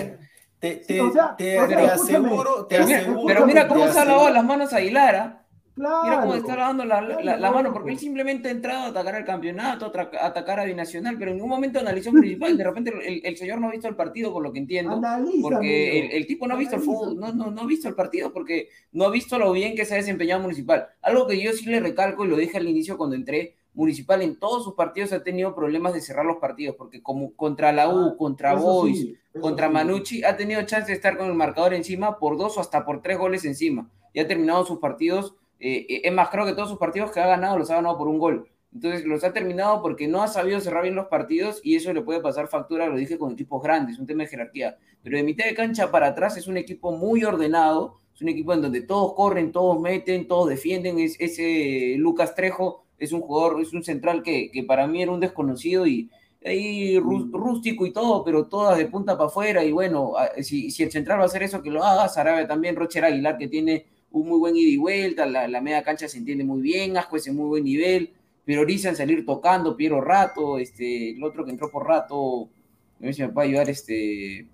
Te, Sí, te, o sea, te- o sea, te aseguro, te Pero mira, aseguro. pero mira cómo te se ha lavado las manos a Aguilar. ¿ah? Claro. Mira cómo está lavando la, la- la- la mano, porque él simplemente ha entrado a atacar al campeonato, a atacar a Binacional, pero en ningún momento analizó Municipal. De repente el, el señor no ha visto el partido, por lo que entiendo. Analiza, Porque el, el tipo no ha visto el fútbol, no, no, no ha visto el partido porque no ha visto lo bien que se ha desempeñado Municipal. Algo que yo sí le recalco y lo dije al inicio cuando entré, Municipal en todos sus partidos ha tenido problemas de cerrar los partidos, porque como contra la U, Ah, contra Boys, sí, contra sí. Manucci, ha tenido chance de estar con el marcador encima por dos o hasta por tres goles encima. Y ha terminado sus partidos, eh, eh, es más, creo que todos sus partidos que ha ganado los ha ganado por un gol. Entonces los ha terminado porque no ha sabido cerrar bien los partidos y eso le puede pasar factura, lo dije con equipos grandes, un tema de jerarquía. Pero de mitad de cancha para atrás es un equipo muy ordenado, es un equipo en donde todos corren, todos meten, todos defienden. Es, ese Lucas Trejo es un jugador, es un central que, que para mí era un desconocido y ahí rú- rústico y todo, pero todas de punta para afuera. Y bueno, si, si el central va a hacer eso, que lo haga. Sarabia también, Rocher Aguilar, que tiene un muy buen ida y vuelta, la, la media cancha se entiende muy bien, Ascuez en muy buen nivel, priorizan salir tocando, Piero Rato, este, el otro que entró por Rato, a ver si me puede ayudar, este,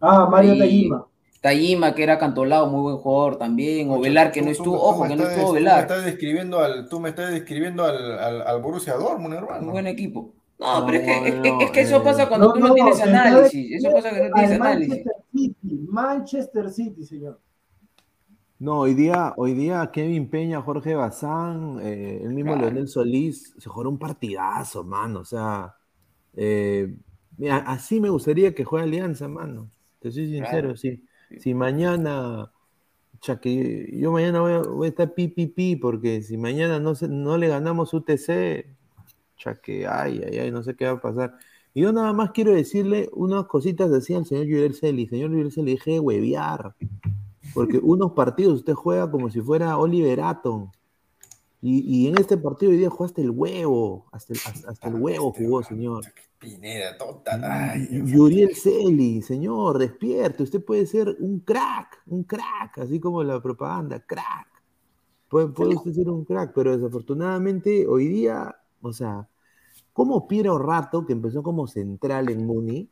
Ah, Mario Tayima. Tayima, que era cantolado, muy buen jugador también, o Velar, que no estuvo, tú- ojo, tú que no estás- estuvo tú me Velar, estás describiendo al, tú me estás describiendo al, al, al Borussia Dortmund, hermano. un buen equipo. No, No, pero es que, es, no, es que eso pasa cuando No, tú no, no, tienes análisis, eso pasa que no tienes Al análisis. Manchester City, Manchester City, señor. No, hoy día, hoy día Kevin Peña, Jorge Bazán, eh, el mismo Claro. Leonel Solís, se jugó un partidazo, mano. O sea, eh, mira, así me gustaría que juegue Alianza, mano. Te soy sincero, Claro. sí. Si mañana, cha, que yo mañana voy a, voy a estar pi, pi, pi, porque si mañana no, se- no le ganamos UTC, cha, que ay, ay, ay, no sé qué va a pasar. Y yo nada más quiero decirle unas cositas así al señor Yurel Celi. Señor Yurel Celi, deje de huevear. Porque unos partidos usted juega como si fuera Oliver Atom. Y, y en este partido hoy día jugó hasta el huevo. Hasta el, hasta, hasta el huevo jugó, señor. Pineda, Dios. Yuriel Celi, señor, despierte. Usted puede ser un crack, un crack, así como la propaganda, crack. puede, puede usted ser un crack, pero desafortunadamente hoy día, o sea, como Piero Rato, que empezó como central en Muni,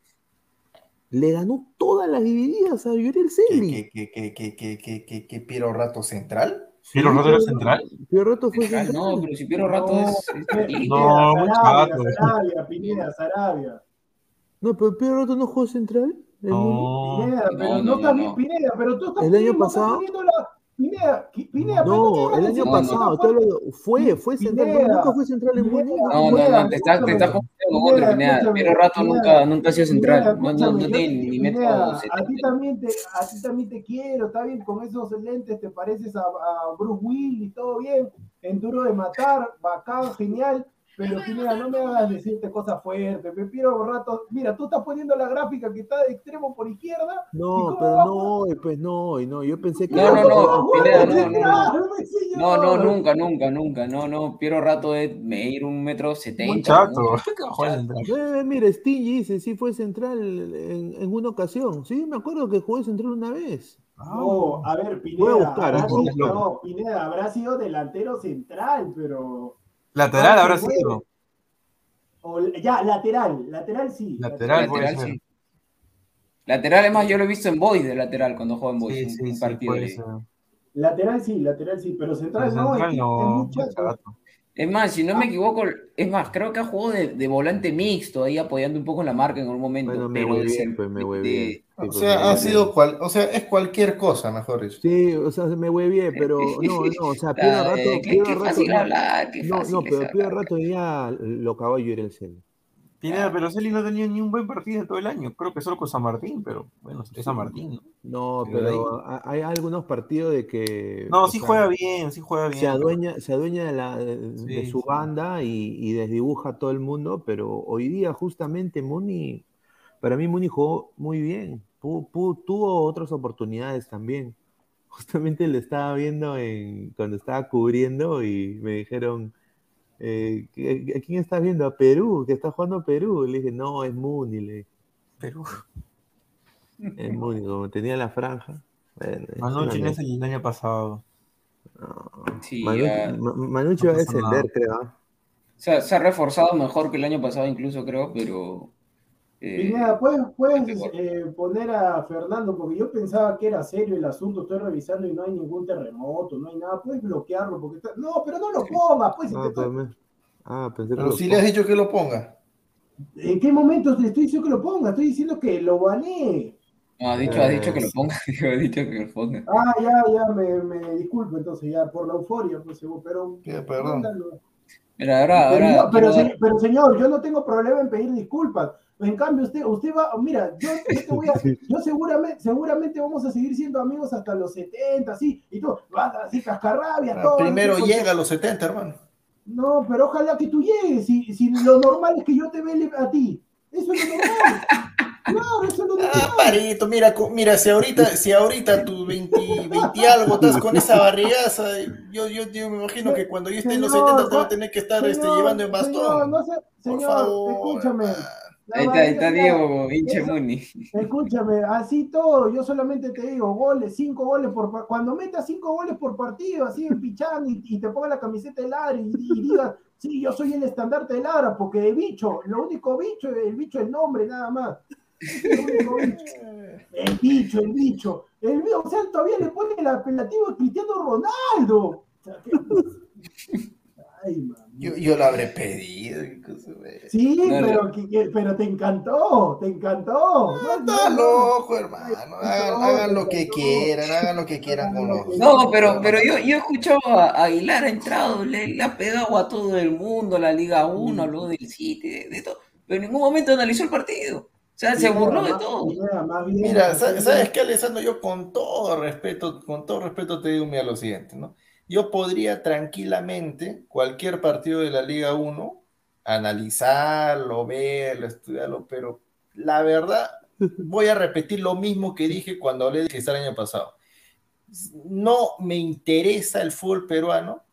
le ganó todas las divididas a Yuriel Celi. ¿Qué, qué, qué, qué, qué, qué, qué Piero Rato central? ¿Piero Rato era central? Piero Rato fue Central, central. no, pero si Piero Rato es. es. No, Sarabia, Pineda, Sarabia. No, pero Piero Rato no jugó central. No. Pineda, pero No, no, no, está no, bien, no. Pineda, pero tú estás ¿El año pasado? la- Pineda, Pineda, pero No, el año pasado, fue, fue central, pero Pineda, nunca fue central en. Pineda, No, no, no, te estás, te estás confundiendo con otro, Pineda. Piero Rato Pineda, nunca, nunca ha sido central. Pineda, No, no, tiene yo- ni a ti 70. también te, a ti también te quiero, está bien, con esos lentes te pareces a, a Bruce Willis, todo bien, en duro de matar, bacán, genial, pero Pineda, no me hagas decirte cosas fuertes, me pido rato, mira, tú estás poniendo la gráfica que está de extremo por izquierda, ¿y No, pero no pues no no. Yo pensé que. No, no, no, ¿Cómo Pineda, no, no, no. No, no, nunca, nunca, nunca. No, no. Piero Rato es medir un metro setenta. Eh, mira, Stingy dice, sí fue central en, en una ocasión. Sí, me acuerdo que jugó central una vez. No, a ver, Voy a Pineda, buscar, habrá sido, no, Pineda habrá sido delantero central, pero... Lateral Ah, habrá sí, sido. O, ya, lateral, lateral sí. Lateral Lateral, sí. Lateral, es más, yo lo he visto en Boys de lateral cuando juega en Boys. Sí, sí, un sí, partido puede de- ser. Lateral sí, lateral sí, pero central Pero no, central es, que no, es. Es más, si no me equivoco, es más, creo que ha jugado de, de volante mixto, ahí apoyando un poco en la marca en algún momento. Bueno, me pero voy bien, pues me voy de- bien. Sí, O sea, ha voy sido bien. cual, o sea, es cualquier cosa, mejor dicho. Sí, o sea, me huevié, pero no, no, o sea, Ah, Rato, qué, Rato, fácil no, hablar, qué no, fácil no, es pero hablar. Rato ya lo acabó Yuriel Cel. Pineda, pero Celi no tenía ni un buen partido en todo el año. Creo que solo con San Martín, pero bueno, es San Martín, ¿no? No, Pero hay algunos partidos de que No, sí sea, juega bien, sí juega bien. se pero- adueña, se adueña de, la, de, su sí. banda y, y desdibuja a todo el mundo, pero hoy día justamente Muni, para mí Muni jugó muy bien, tuvo otras oportunidades también. Justamente le estaba viendo en, cuando estaba cubriendo y me dijeron, eh, ¿a quién estás viendo? A Perú, que está jugando Perú. Le dije, no, es Muni, le dije, Perú. es Muni, como tenía la franja. Bueno, Manucci no es el año pasado. No, Sí, Manucci No va a descender, nada. creo. ¿ah? se, ha- se ha reforzado mejor que el año pasado, incluso creo, pero. Eh, Pineda, ¿puedes, puedes eh, poner a Fernando? Porque yo pensaba que era serio el asunto, estoy revisando y no hay ningún terremoto, no hay nada, puedes bloquearlo porque está... No, pero no lo pongas, pues. si Ah, te ah, pensé que Pero si le has dicho que lo ponga. ¿En qué momento te estoy diciendo que lo ponga? Estoy diciendo que lo baneé. No, ha dicho, ha dicho que lo ponga, ha dicho que lo ponga. Ah, ya, ya, me, me disculpo entonces, ya, por la euforia, pues, pero... Pide perdón. Mira, ahora, Pero, ahora no, pero, se- pero, señor, yo no tengo problema en pedir disculpas. En cambio, usted, usted va, mira, yo, yo te voy a, yo seguramente, seguramente vamos a seguir siendo amigos hasta los 70, sí, y tú vas así cascarrabia, Ah, todo. Primero así, llega a los 70, hermano. No, pero ojalá que tú llegues, si, si lo normal es que yo te vele a ti. Eso es lo normal. Claro, eso es lo normal. Ah, parito, mira, mira, si ahorita, si ahorita tu 20, 20 algo estás con esa barrigaza, yo, yo, yo me imagino que cuando yo esté en los Señor, 70 te va a tener que estar este, Señor, llevando en Señor, bastón. no sé, Por señor, favor. escúchame. Ahí está, ahí está Diego, hinche Muni. Escúchame, así todo, yo solamente te digo, goles, cinco goles por cuando metas cinco goles por partido, así en pichán y, y te ponga la camiseta de Lara y, y digas, sí, yo soy el estandarte de Lara, porque de bicho, lo único bicho, el bicho es el nombre, nada más. El único bicho. El bicho, el bicho. El bicho, o sea, todavía le pone el apelativo Cristiano Ronaldo. Ay, mami. Yo, yo lo habré pedido. Sí, pero, pero te encantó, te encantó. No, Está loco, hermano. Hagan, hagan lo que quieran, hagan lo que quieran con los. No, pero, pero yo, yo he escuchado a Aguilar ha entrado, le, le ha pegado a todo el mundo, a la Liga 1, habló del City, de, de todo, pero en ningún momento analizó el partido. O sea, se burló de todo. Mira, bien, ¿sabes qué, Alessandro? Yo con todo respeto, con todo respeto te digo mira lo siguiente, ¿no? Yo podría tranquilamente cualquier partido de la Liga 1 analizarlo, verlo, estudiarlo, pero la verdad voy a repetir lo mismo que dije cuando hablé de Cristal el año pasado. No me interesa el fútbol peruano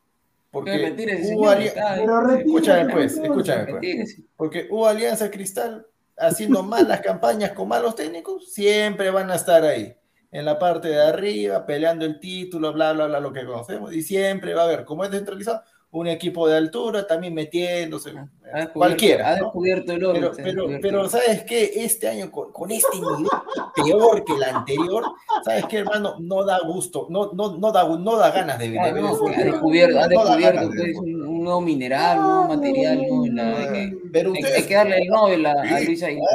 porque hubo señor, ali- está- Pero retírate, Escúchame pues, escúchame pues porque hubo Alianza Cristal haciendo malas campañas con malos técnicos, siempre van a estar ahí. En la parte de arriba, peleando el título, bla, bla, bla, lo que conocemos, y siempre va a haber, como es descentralizado, un equipo de altura también metiéndose, Ha cualquiera. Ha descubierto el oro. Pero, pero, pero, ¿sabes qué? Este año, con, con este nivel peor que el anterior, ¿sabes qué, hermano? No da gusto, no, no, no, da, no da ganas de, Ah, ver no, ha descubierto, ha descubierto pues, un, un nuevo mineral, un nuevo material, ¿no? La- hay, que, Pero hay- hay que darle el Nobel a, a Luis Aguilar.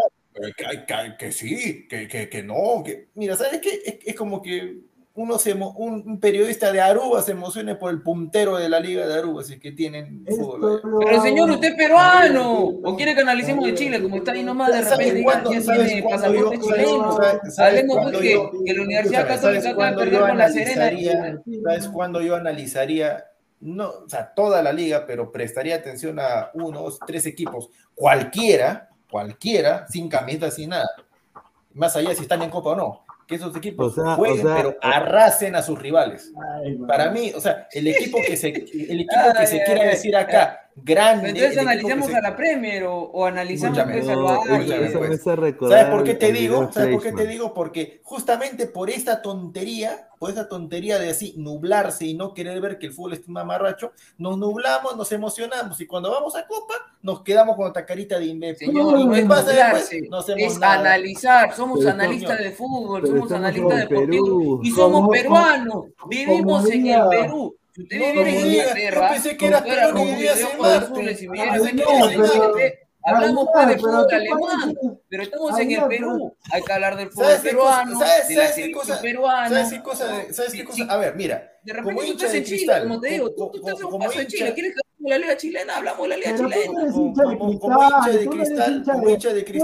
Que, que- que- que sí, que, que, que no. Que... Mira, ¿sabes qué? Es, es como que uno se emo- un, un periodista de Aruba se emocione por el puntero de la Liga de Aruba, si es que tienen fútbol. Pero señor, usted es peruano. ¿O quiere que analicemos de Chile? Como está ahí nomás, de ¿Sabes repente cuándo- ya tiene pasaporte chileno. Hablemos pues que, la Universidad Católica ¿sabes acaba de perder con la Serena. ¿Sabes cuándo yo analizaría? No, o sea, toda la liga, pero prestaría atención a uno, dos, tres equipos, cualquiera, cualquiera, sin camiseta, sin nada. Más allá de si están en Copa o no. Que esos equipos O sea, jueguen, o sea, pero arrasen a sus rivales. Ay. Para mí, o sea, el equipo que se, el equipo que se ay, quiera decir acá, grande. Entonces analicemos se- a la Premier o, o analizamos pues, No, eso me pues. ¿Sabes por qué te digo? ¿Sabes por qué te digo? Porque justamente por esta tontería, por esta tontería de así nublarse y no querer ver que el fútbol es un mamarracho, nos nublamos, nos emocionamos y cuando vamos a Copa nos quedamos con otra carita de imbécil. Señor, ¿Y no qué es después? nublarse, No hacemos es nada. analizar, somos Pero analistas de fútbol, pero somos analistas deportivos Perú. y somos peruanos, vivimos en el Perú. Si usted No, viviera no en diga, Inglaterra, yo pensé que era fuera como viviera en Inglaterra, pero- hablamos pues de fútbol alemán, pero estamos en el Perú, hay que hablar del fútbol ¿Sabes qué cosa- peruano, sabes- de la sabes qué selección cosa- peruana. ¿Sabes qué cosa? ¿Sabes qué Sí, cosa? sí. A ver, mira, De repente tú estás en Chile, como te digo, tú, estás en un paso Chile, ¿quieres que la liga chilena? Hablamos de la liga chilena. eres Como- hincha de como- como cristal, como hincha de que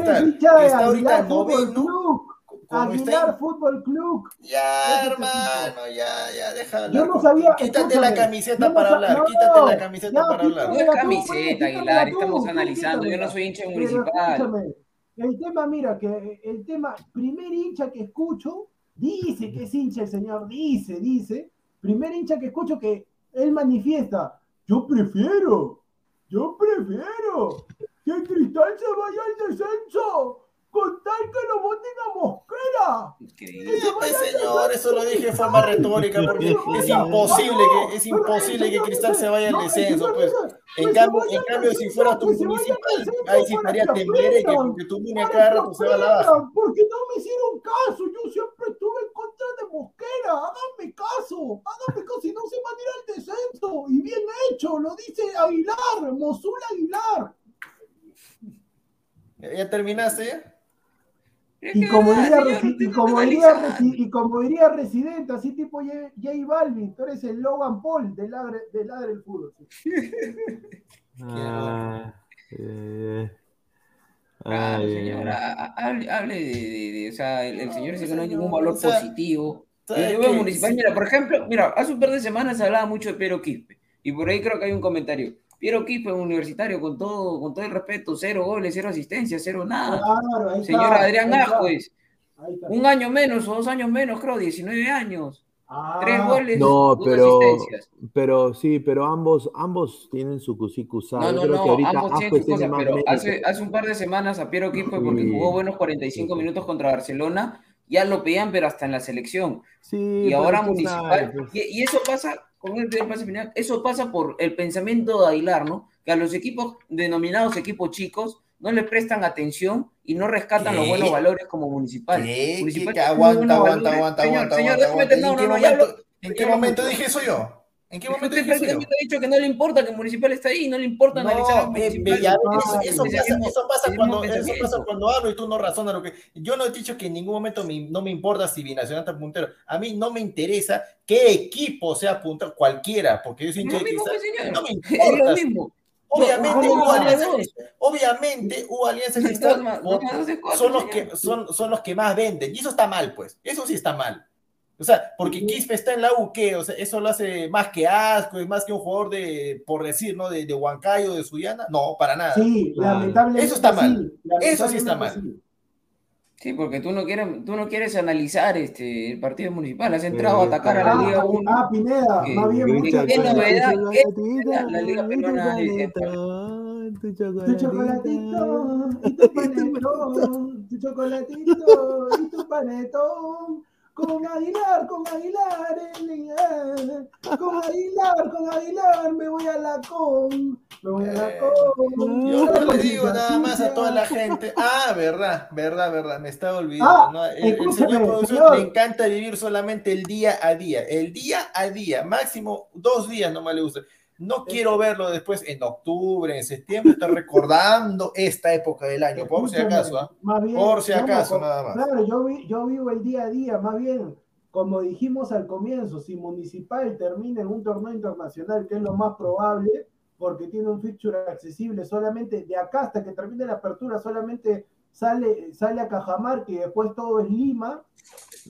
está ahorita noveno, Aguilar en- Fútbol Club. Ya, hermano, ya, ya, déjala. Yo no sabía, Quítate la camiseta no para hablar, no, quítate la camiseta ya, para hablar. No es camiseta, Aguilar, estamos analizando. Yo no soy hincha Pero municipal. escúchame, el tema, mira, que el tema, primer hincha que escucho, dice que es hincha el señor, dice, dice, primer hincha que escucho que él manifiesta, yo prefiero, yo prefiero que el cristal se vaya al descenso, con tal que lo voten a Mosquera. Increíble. Pues, señor, eso lo dije de forma retórica porque es imposible que es imposible que Cristal se vaya al descenso, pues. En cambio, en cambio si fuera tu municipal, ahí sí estaría temblereque porque tu muñeca cada rato se va a la baja. Porque no me hicieron caso, yo siempre estuve en contra de Mosquera, háganme caso, háganme caso, si no se van a ir al descenso, y bien hecho, lo dice Aguilar, Mosul Aguilar. ¿Ya, terminaste Y como, diría, y, como diría, y como diría Residente, así tipo J, J Balvin, tú eres el Logan Paul del ladre, del ladre del fútbol. sí. Ah, eh, señor, ha- hable, hable de, de- de- o sea, el, el señor dice que no hay ningún valor o sea, positivo. Yo, ¿sabe yo veo municipal, Sí. mira, por ejemplo, mira, hace un par de semanas se hablaba mucho de Piero Quispe, y por ahí creo que hay un comentario. Piero Quispe, un universitario, con todo, con todo el respeto, cero goles, cero asistencia, cero nada. Claro, ahí Señor está, Adrián está, Ajuez, está. un año menos o dos años menos, creo, 19 años, Ah, tres goles, No, dos pero, asistencias. pero sí, pero ambos, ambos tienen su cusicusa. No, Yo no, creo que no, ahorita ambos tienen sus cosas, pero hace, hace un par de semanas a Piero Quispe, porque Sí. jugó buenos 45 minutos contra Barcelona, ya lo pedían, pero hasta en la selección. Sí, y ahora municipal. sabes, pues. Y, y eso pasa con el primer pase final, eso pasa por el pensamiento de Aguilar, ¿no? Que a los equipos denominados equipos chicos no le prestan atención y no rescatan los buenos valores como municipal. ¿Qué? Municipal ¿Qué? tiene Aguanta, aguanta, valores. aguanta, Señor, aguanta, señor, aguanta, déjame aguanta. ¿En qué no, no, ya momento, en qué dije eso yo? ¿En qué momento usted ha dicho que no le importa que el municipal está ahí, no le importa analizar No, ya ves, eso, eso pasa, eso pasa cuando, eso pasa cuando hablo y tú no razonas lo que. Yo no he dicho que en ningún momento me- no me importa si Binacional está puntero. A mí no me interesa qué equipo sea puntero, cualquiera, porque yo soy Es hincha de. No me Es lo importa. mismo. Obviamente ¿Cómo hubo vamos a alianza dos? Cristal. Obviamente hubo alianza cristal. son los que son, son los que más venden. Y eso está mal, pues. Eso sí está mal. O sea, porque Quispe está en la U, ¿qué? O sea, eso lo hace más que asco, es más que un jugador de, por decir, ¿no? De, de Huancayo, de Suyana. No, para nada. Sí, lamentablemente. Eso está mal. sí, Eso sí está mal. Sí, porque tú no quieres, tú no quieres analizar este, el partido municipal, has entrado a atacar a la Liga 1. ah, Pineda, que- más bien, ¿qué novedad? Tu ¿Qué novedad? La Liga tu Peruana chocolatito, tu chocolatito. chocolatito y tu panetón, tu chocolatito y tu panetón. Con Aguilar, con Aguilar, eh, eh, con Aguilar, con Aguilar, me voy a la con, me voy a la con. Yo no le digo nada más a toda la gente. Ah, verdad, verdad, verdad, me estaba olvidando. Ah, ¿no? El, el señor productor le encanta vivir solamente el día a día. El día a día, máximo dos días nomás le gusta. No quiero verlo después en octubre, en septiembre, estar recordando esta época del año, por si acaso, ¿ah? bien, Por si acaso, nada más. Claro, yo, vi- yo vivo el día a día, más bien, como dijimos al comienzo, si Municipal termina en un torneo internacional, que es lo más probable, porque tiene un fixture accesible solamente de acá hasta que termine la apertura, solamente sale, sale a Cajamarca y después todo es Lima.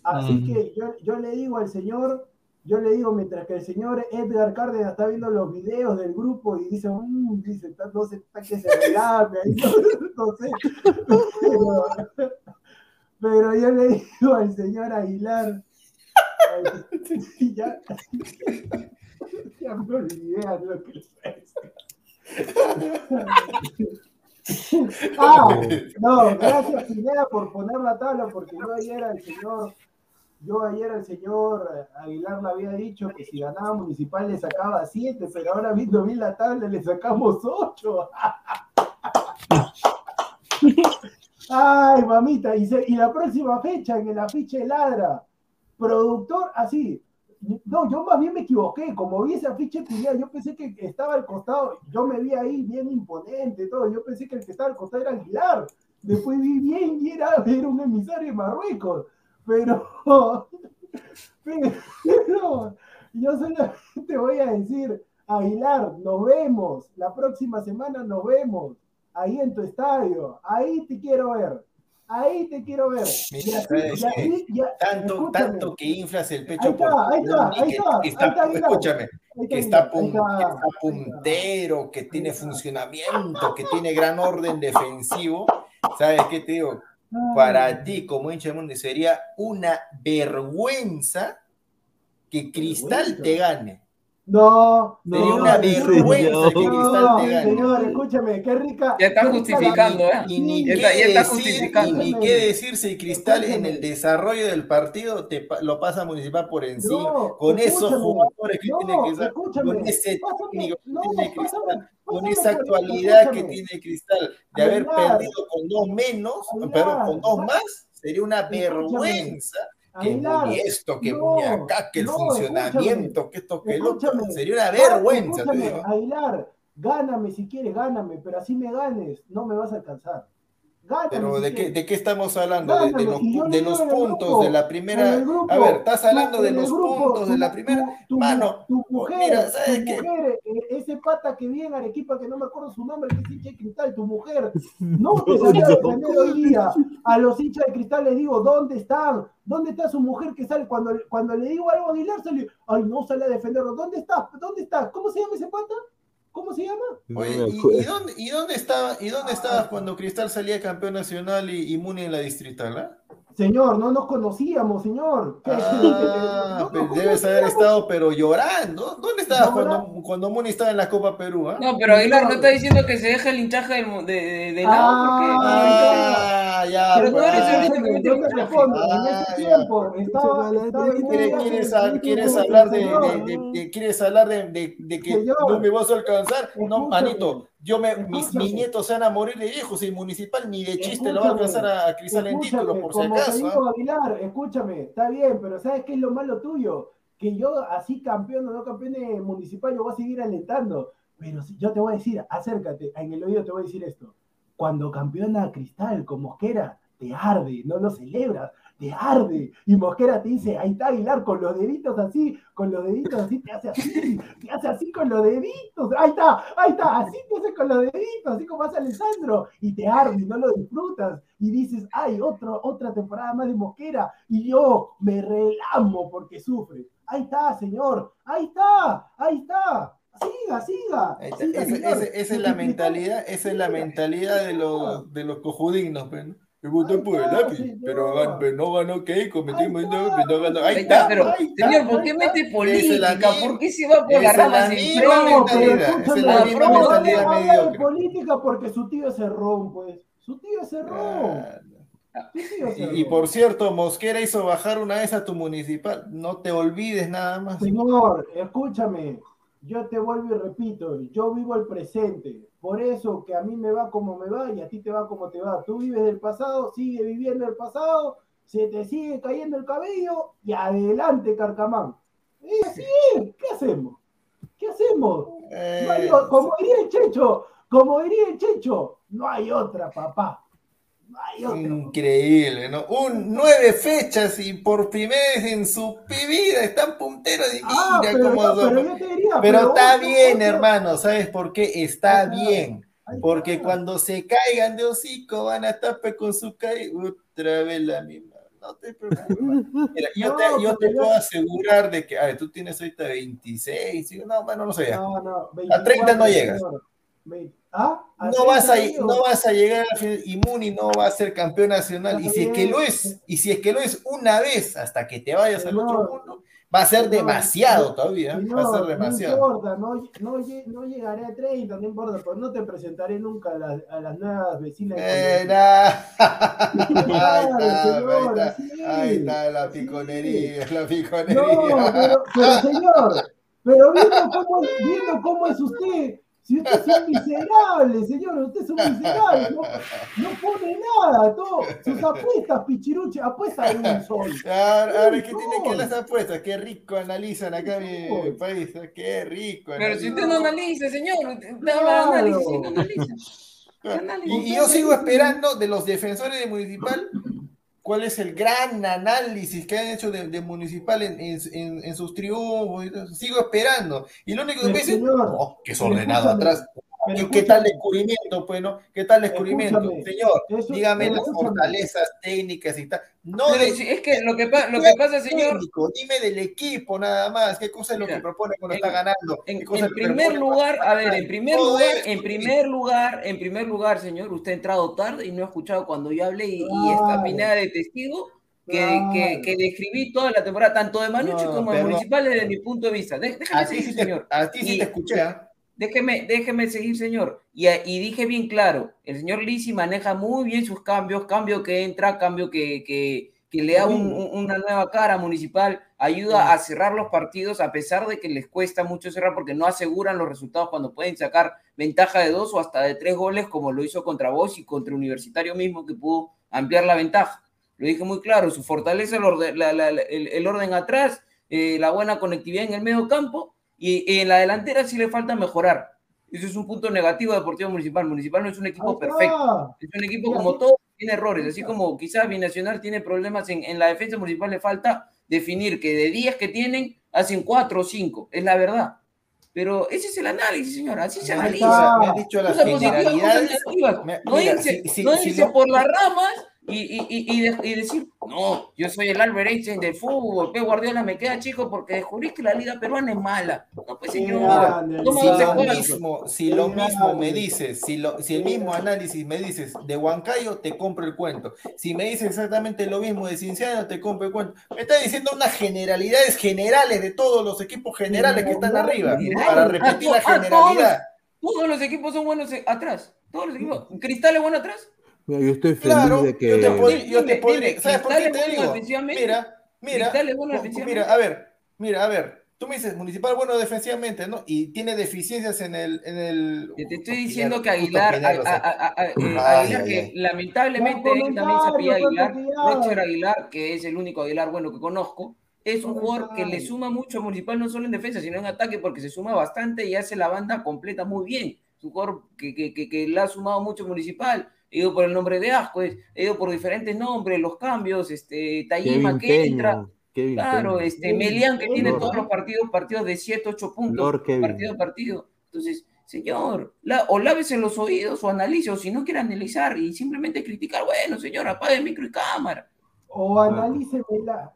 Así Mm. que yo, yo le digo al señor, yo le digo, mientras que el señor Edgar Cárdenas está viendo los videos del grupo y dice, "Mm", dice, "Está- no sé, está que se relame ahí, no sé. Pero, yo le digo al señor Aguilar, ya, me olvidé lo que es. Ah, no, gracias Pineda por poner la tabla, porque yo ayer al señor, yo ayer al señor eh, Aguilar le había dicho que si ganaba municipal le sacaba siete, pero ahora viendo bien la tabla le sacamos ocho. Ay, mamita, y, se- y la próxima fecha en el afiche ladra, productor así. No, yo más bien me equivoqué, como vi ese afiche Pineda, yo pensé que estaba al costado, yo me vi ahí bien imponente, todo, yo pensé que el que estaba al costado era Aguilar, después vi bien y era, era un emisario de Marruecos, pero, pero yo solamente voy a decir, Aguilar, nos vemos, la próxima semana nos vemos, ahí en tu estadio, ahí te quiero ver, ahí te quiero ver. Tanto, escúchame. tanto que inflas el Ahí pecho está, por ahí está, ahí que- está, que ahí está- está, Aguilar. escúchame, que pun- está. puntero, que tiene funcionamiento, que tiene gran orden defensivo. ¿Sabes qué te digo? Para ti, como hincha de Mundi, sería una vergüenza que Cristal te gane. No, Sería señor, una vergüenza que Cristal No, te gane. señor, escúchame, qué rica. Ya está justificando, la- ¿eh? Y ni, qué está- ya está decir, justificando. y ni qué decir si Cristal en el desarrollo del partido te pa- lo pasa Municipal por encima, No, con esos jugadores que No, tiene Cristal, con ese técnico que no, tiene pásame, Cristal, con pásame esa por eso, actualidad que tiene Cristal, de haber perdido con dos menos, pero con dos más, sería una Escúchame. vergüenza. Que Aguilar, esto, que no, acá, que el no, funcionamiento, que esto, que lo otro. Sería una vergüenza, te escúchame, digo. Aguilar, gáname si quieres, gáname, pero así me ganes, no me vas a alcanzar. Gáname Pero si ¿de qué. ¿de qué estamos hablando? De, de Gáname, los, de los puntos grupo, de la primera. grupo, A ver, estás hablando tú- de los grupo, puntos de la primera. tu- tu- Mano, tu mujer, mira, ¿sabes tu qué? mujer, eh, ese pata que viene en Arequipa, que no me acuerdo su nombre, que es hincha de cristal, tu mujer, no te salió a defender hoy día. A los hinchas de cristal les digo, ¿dónde están? ¿Dónde está su mujer que sale? Cuando, cuando le digo algo a Aguilar, sale, ay, no sale a defenderlo. ¿Dónde está? ¿Dónde está? ¿Cómo se llama ese pata? ¿Cómo se llama? Oye, ¿y, dónde, ¿y dónde estaba y dónde estabas cuando Cristal salía campeón nacional y, y Muni en la distrital? ah? Señor, no nos conocíamos, señor. ¿Qué- Ah, no pues nos debes haber estado pero llorando. ¿Dónde estabas Llorando. cuando, cuando Muni estaba en la Copa Perú? ah? No, pero Aguilar no está diciendo que se deje el hinchaje del, de, de, de lado Ah. Pero tú pues. eres el único que Yo mete te mensaje. respondo, en Ah, ese ya. estaba en un ¿Quieres, hablar de, señor, de- de- de- quieres hablar de, de- de que no me vas a alcanzar? No, manito, yo me, mis, mis nietos se van a morir de viejos y municipal ni de chiste lo va a alcanzar a, a Cristal en títulos, por si acaso. digo, ¿ah? Aguilar, escúchame, está bien, pero ¿sabes qué es lo malo tuyo? Que yo, así campeón o no campeón de municipal, yo voy a seguir alentando. Pero si- yo te voy a decir, acércate, en el oído te voy a decir esto. Cuando campeona Cristal con Mosquera, te arde, no lo celebras, te arde. Y Mosquera te dice, ahí está Aguilar, con los deditos así, con los deditos así, te hace así, te hace así con los deditos. Ahí está, ahí está, así te hace con los deditos, así como hace Alessandro. Y te arde, no lo disfrutas. Y dices, ay, otro, otra temporada más de Mosquera. Y yo me relamo porque sufre. Ahí está, señor, ahí está, ahí está. Siga, siga. Esa, señor. esa- esa es la mentalidad, esa es la mentalidad de los, de los cojudignos, pues, ¿no? Me por el está, lápiz, señor. pero, pero no ganó Keiko, no, está. pero no ganó. Ahí está, está, pero, ahí está, señor, ¿por qué mete es política? ¿Por qué se va por la? No, pero mentalidad, esa es la misma pero no mentalidad habla de mediocre. política porque su tío es cerrón, pues. Su tío es cerrón. Ah, Y, y por cierto, Mosquera hizo bajar una vez a tu municipal. No te olvides nada más. Señor, escúchame, yo te vuelvo y repito, yo vivo el presente. Por eso que a mí me va como me va y a ti te va como te va. Tú vives del pasado, sigue viviendo el pasado, se te sigue cayendo el cabello y adelante, Carcamán. Y así es, ¿qué hacemos? ¿Qué hacemos? No hay o- como diría el Checho, como diría el Checho, no hay otra, papá. Increíble, ¿no? Un nueve fechas y por primera vez en su vida están punteros y ah, mira pero, no, son. Pero, está bien, hermano, ¿sabes por qué? Está bien. Porque cuando se caigan de hocico van a estar con su caída. Otra vez la misma. No te preocupes. Mira, yo, te, puedo asegurar de que, a ver, tú tienes ahorita 26. No, bueno, no sé. No, a 30 no llegas. ¿Ah? ¿A No 30 vas, a, no vas a llegar al final y Muni no va a ser campeón nacional. Y si es que lo es, y si es que lo es una vez hasta que te vayas al otro mundo, va a ser demasiado no, todavía. Va a ser No demasiado. importa, no, no, lle- no llegaré a 30, no importa, pues no te presentaré nunca a, las- a las nuevas vecinas. Eh, ahí está, ahí está, ahí es, está la piconería, la No, piconería. pero, pero señor, pero viendo cómo, viendo cómo es usted, si usted es un miserable, señor, usted es un miserable, no, no pone nada, todo, sus apuestas, pichiruche, apuesta de un sol. Ahora, ahora, ¿qué tiene que las apuestas? Qué rico analizan acá en mi país, qué rico. Pero si analizan. usted no analiza, señor, usted habla de análisis y no analiza. Y, y yo sigo esperando de los defensores de Municipal cuál es el gran análisis que han hecho de, de Municipal en, en- en- sus triunfos. Sigo esperando. Y lo único que Pero, me dicen, oh, que es ordenado atrás. Pero ¿Qué, tal descubrimiento? Pues, ¿no? ¿Qué tal descubrimiento? Escúchame, Señor, eso- dígame las escúchame. fortalezas técnicas y tal. No Pero de- si- es que lo que, pa- lo que pasa, señor, técnico, dime del equipo nada más. ¿Qué cosa es lo Mira, que propone cuando en- está ganando? En, ¿Qué cosa en es lo que primer lugar, a ver, en primer Todo lugar, en primer lugar, en primer lugar, señor, usted ha entrado tarde y no ha escuchado cuando yo hablé y, Claro. Pineda de testigo que, que, que describí toda la temporada, tanto de Manucci No, como de perdón. Municipal desde mi punto de vista. De- déjeme A ti seguir, sí te, señor. a ti sí Y- te escuché, ¿ah? Déjeme, déjeme seguir, señor. Y, y dije bien claro, el señor Lisi maneja muy bien sus cambios, cambio que entra, cambio que, que, que le da un- un- una nueva cara municipal, ayuda a cerrar los partidos a pesar de que les cuesta mucho cerrar porque no aseguran los resultados cuando pueden sacar ventaja de dos o hasta de tres goles como lo hizo contra vos y contra Universitario mismo que pudo ampliar la ventaja. Lo dije muy claro, su fortaleza el orden, la- la- la- el, el orden atrás, eh, la buena conectividad en el medio campo y, y en la delantera sí le falta mejorar. Eso es un punto negativo de Deportivo Municipal. Municipal no es un equipo perfecto. Es un equipo como todo, tiene errores. Así como quizás Binacional tiene problemas en, en la defensa municipal, le falta definir que de 10 que tienen, hacen 4 o 5. Es la verdad. Pero ese es el análisis, señor. Así se analiza. Me has dicho las generalidades. No mira, irse, si- si- no si irse no- por las ramas y, y, y, y de- y decir, no, yo soy el Albert Einstein del fútbol, Pep Guardiola me queda chico porque descubrí que la liga peruana es mala. No, pues señor, Si lo mismo, si lo mismo me dices, si, lo, si el mismo análisis me dices de Huancayo, te compro el cuento. Si me dices exactamente lo mismo de Cinciano, te compro el cuento. Me estás diciendo unas generalidades generales de todos los equipos generales que están arriba, para repetir la Ah, todos- generalidad. Todos los equipos son buenos eh, atrás. Todos los equipos. ¿Cristal es bueno atrás? Mira, yo estoy feliz Claro, de que. yo te podría, yo te podría- ¿sabes por qué te digo? Mira, mira, mira, a ver, mira, a ver, tú me dices municipal bueno defensivamente, ¿no? Y tiene deficiencias en el, en el. Te, te estoy diciendo que Aguilar, Aguilar, que lamentablemente él también se comentario, Aguilar, Roger. Aguilar, que es el único Aguilar bueno que conozco, es un jugador que le suma mucho a Municipal, no solo en defensa, sino en ataque, porque se suma bastante y hace la banda completa muy bien. Es un jugador que, que, que, que le ha sumado mucho a Municipal. He ido por el nombre de Ascuez, he ido por diferentes nombres, los cambios, este, Tayima que entra. Kevin Claro, Peña. este, Melián que tiene todos los partidos, partidos de 7, 8 puntos, Lord partido a partido. Entonces, señor, la- o lávese los oídos o analice, o si no quiere analizar y simplemente criticar, bueno, señor, apague micro y cámara. O analícemela.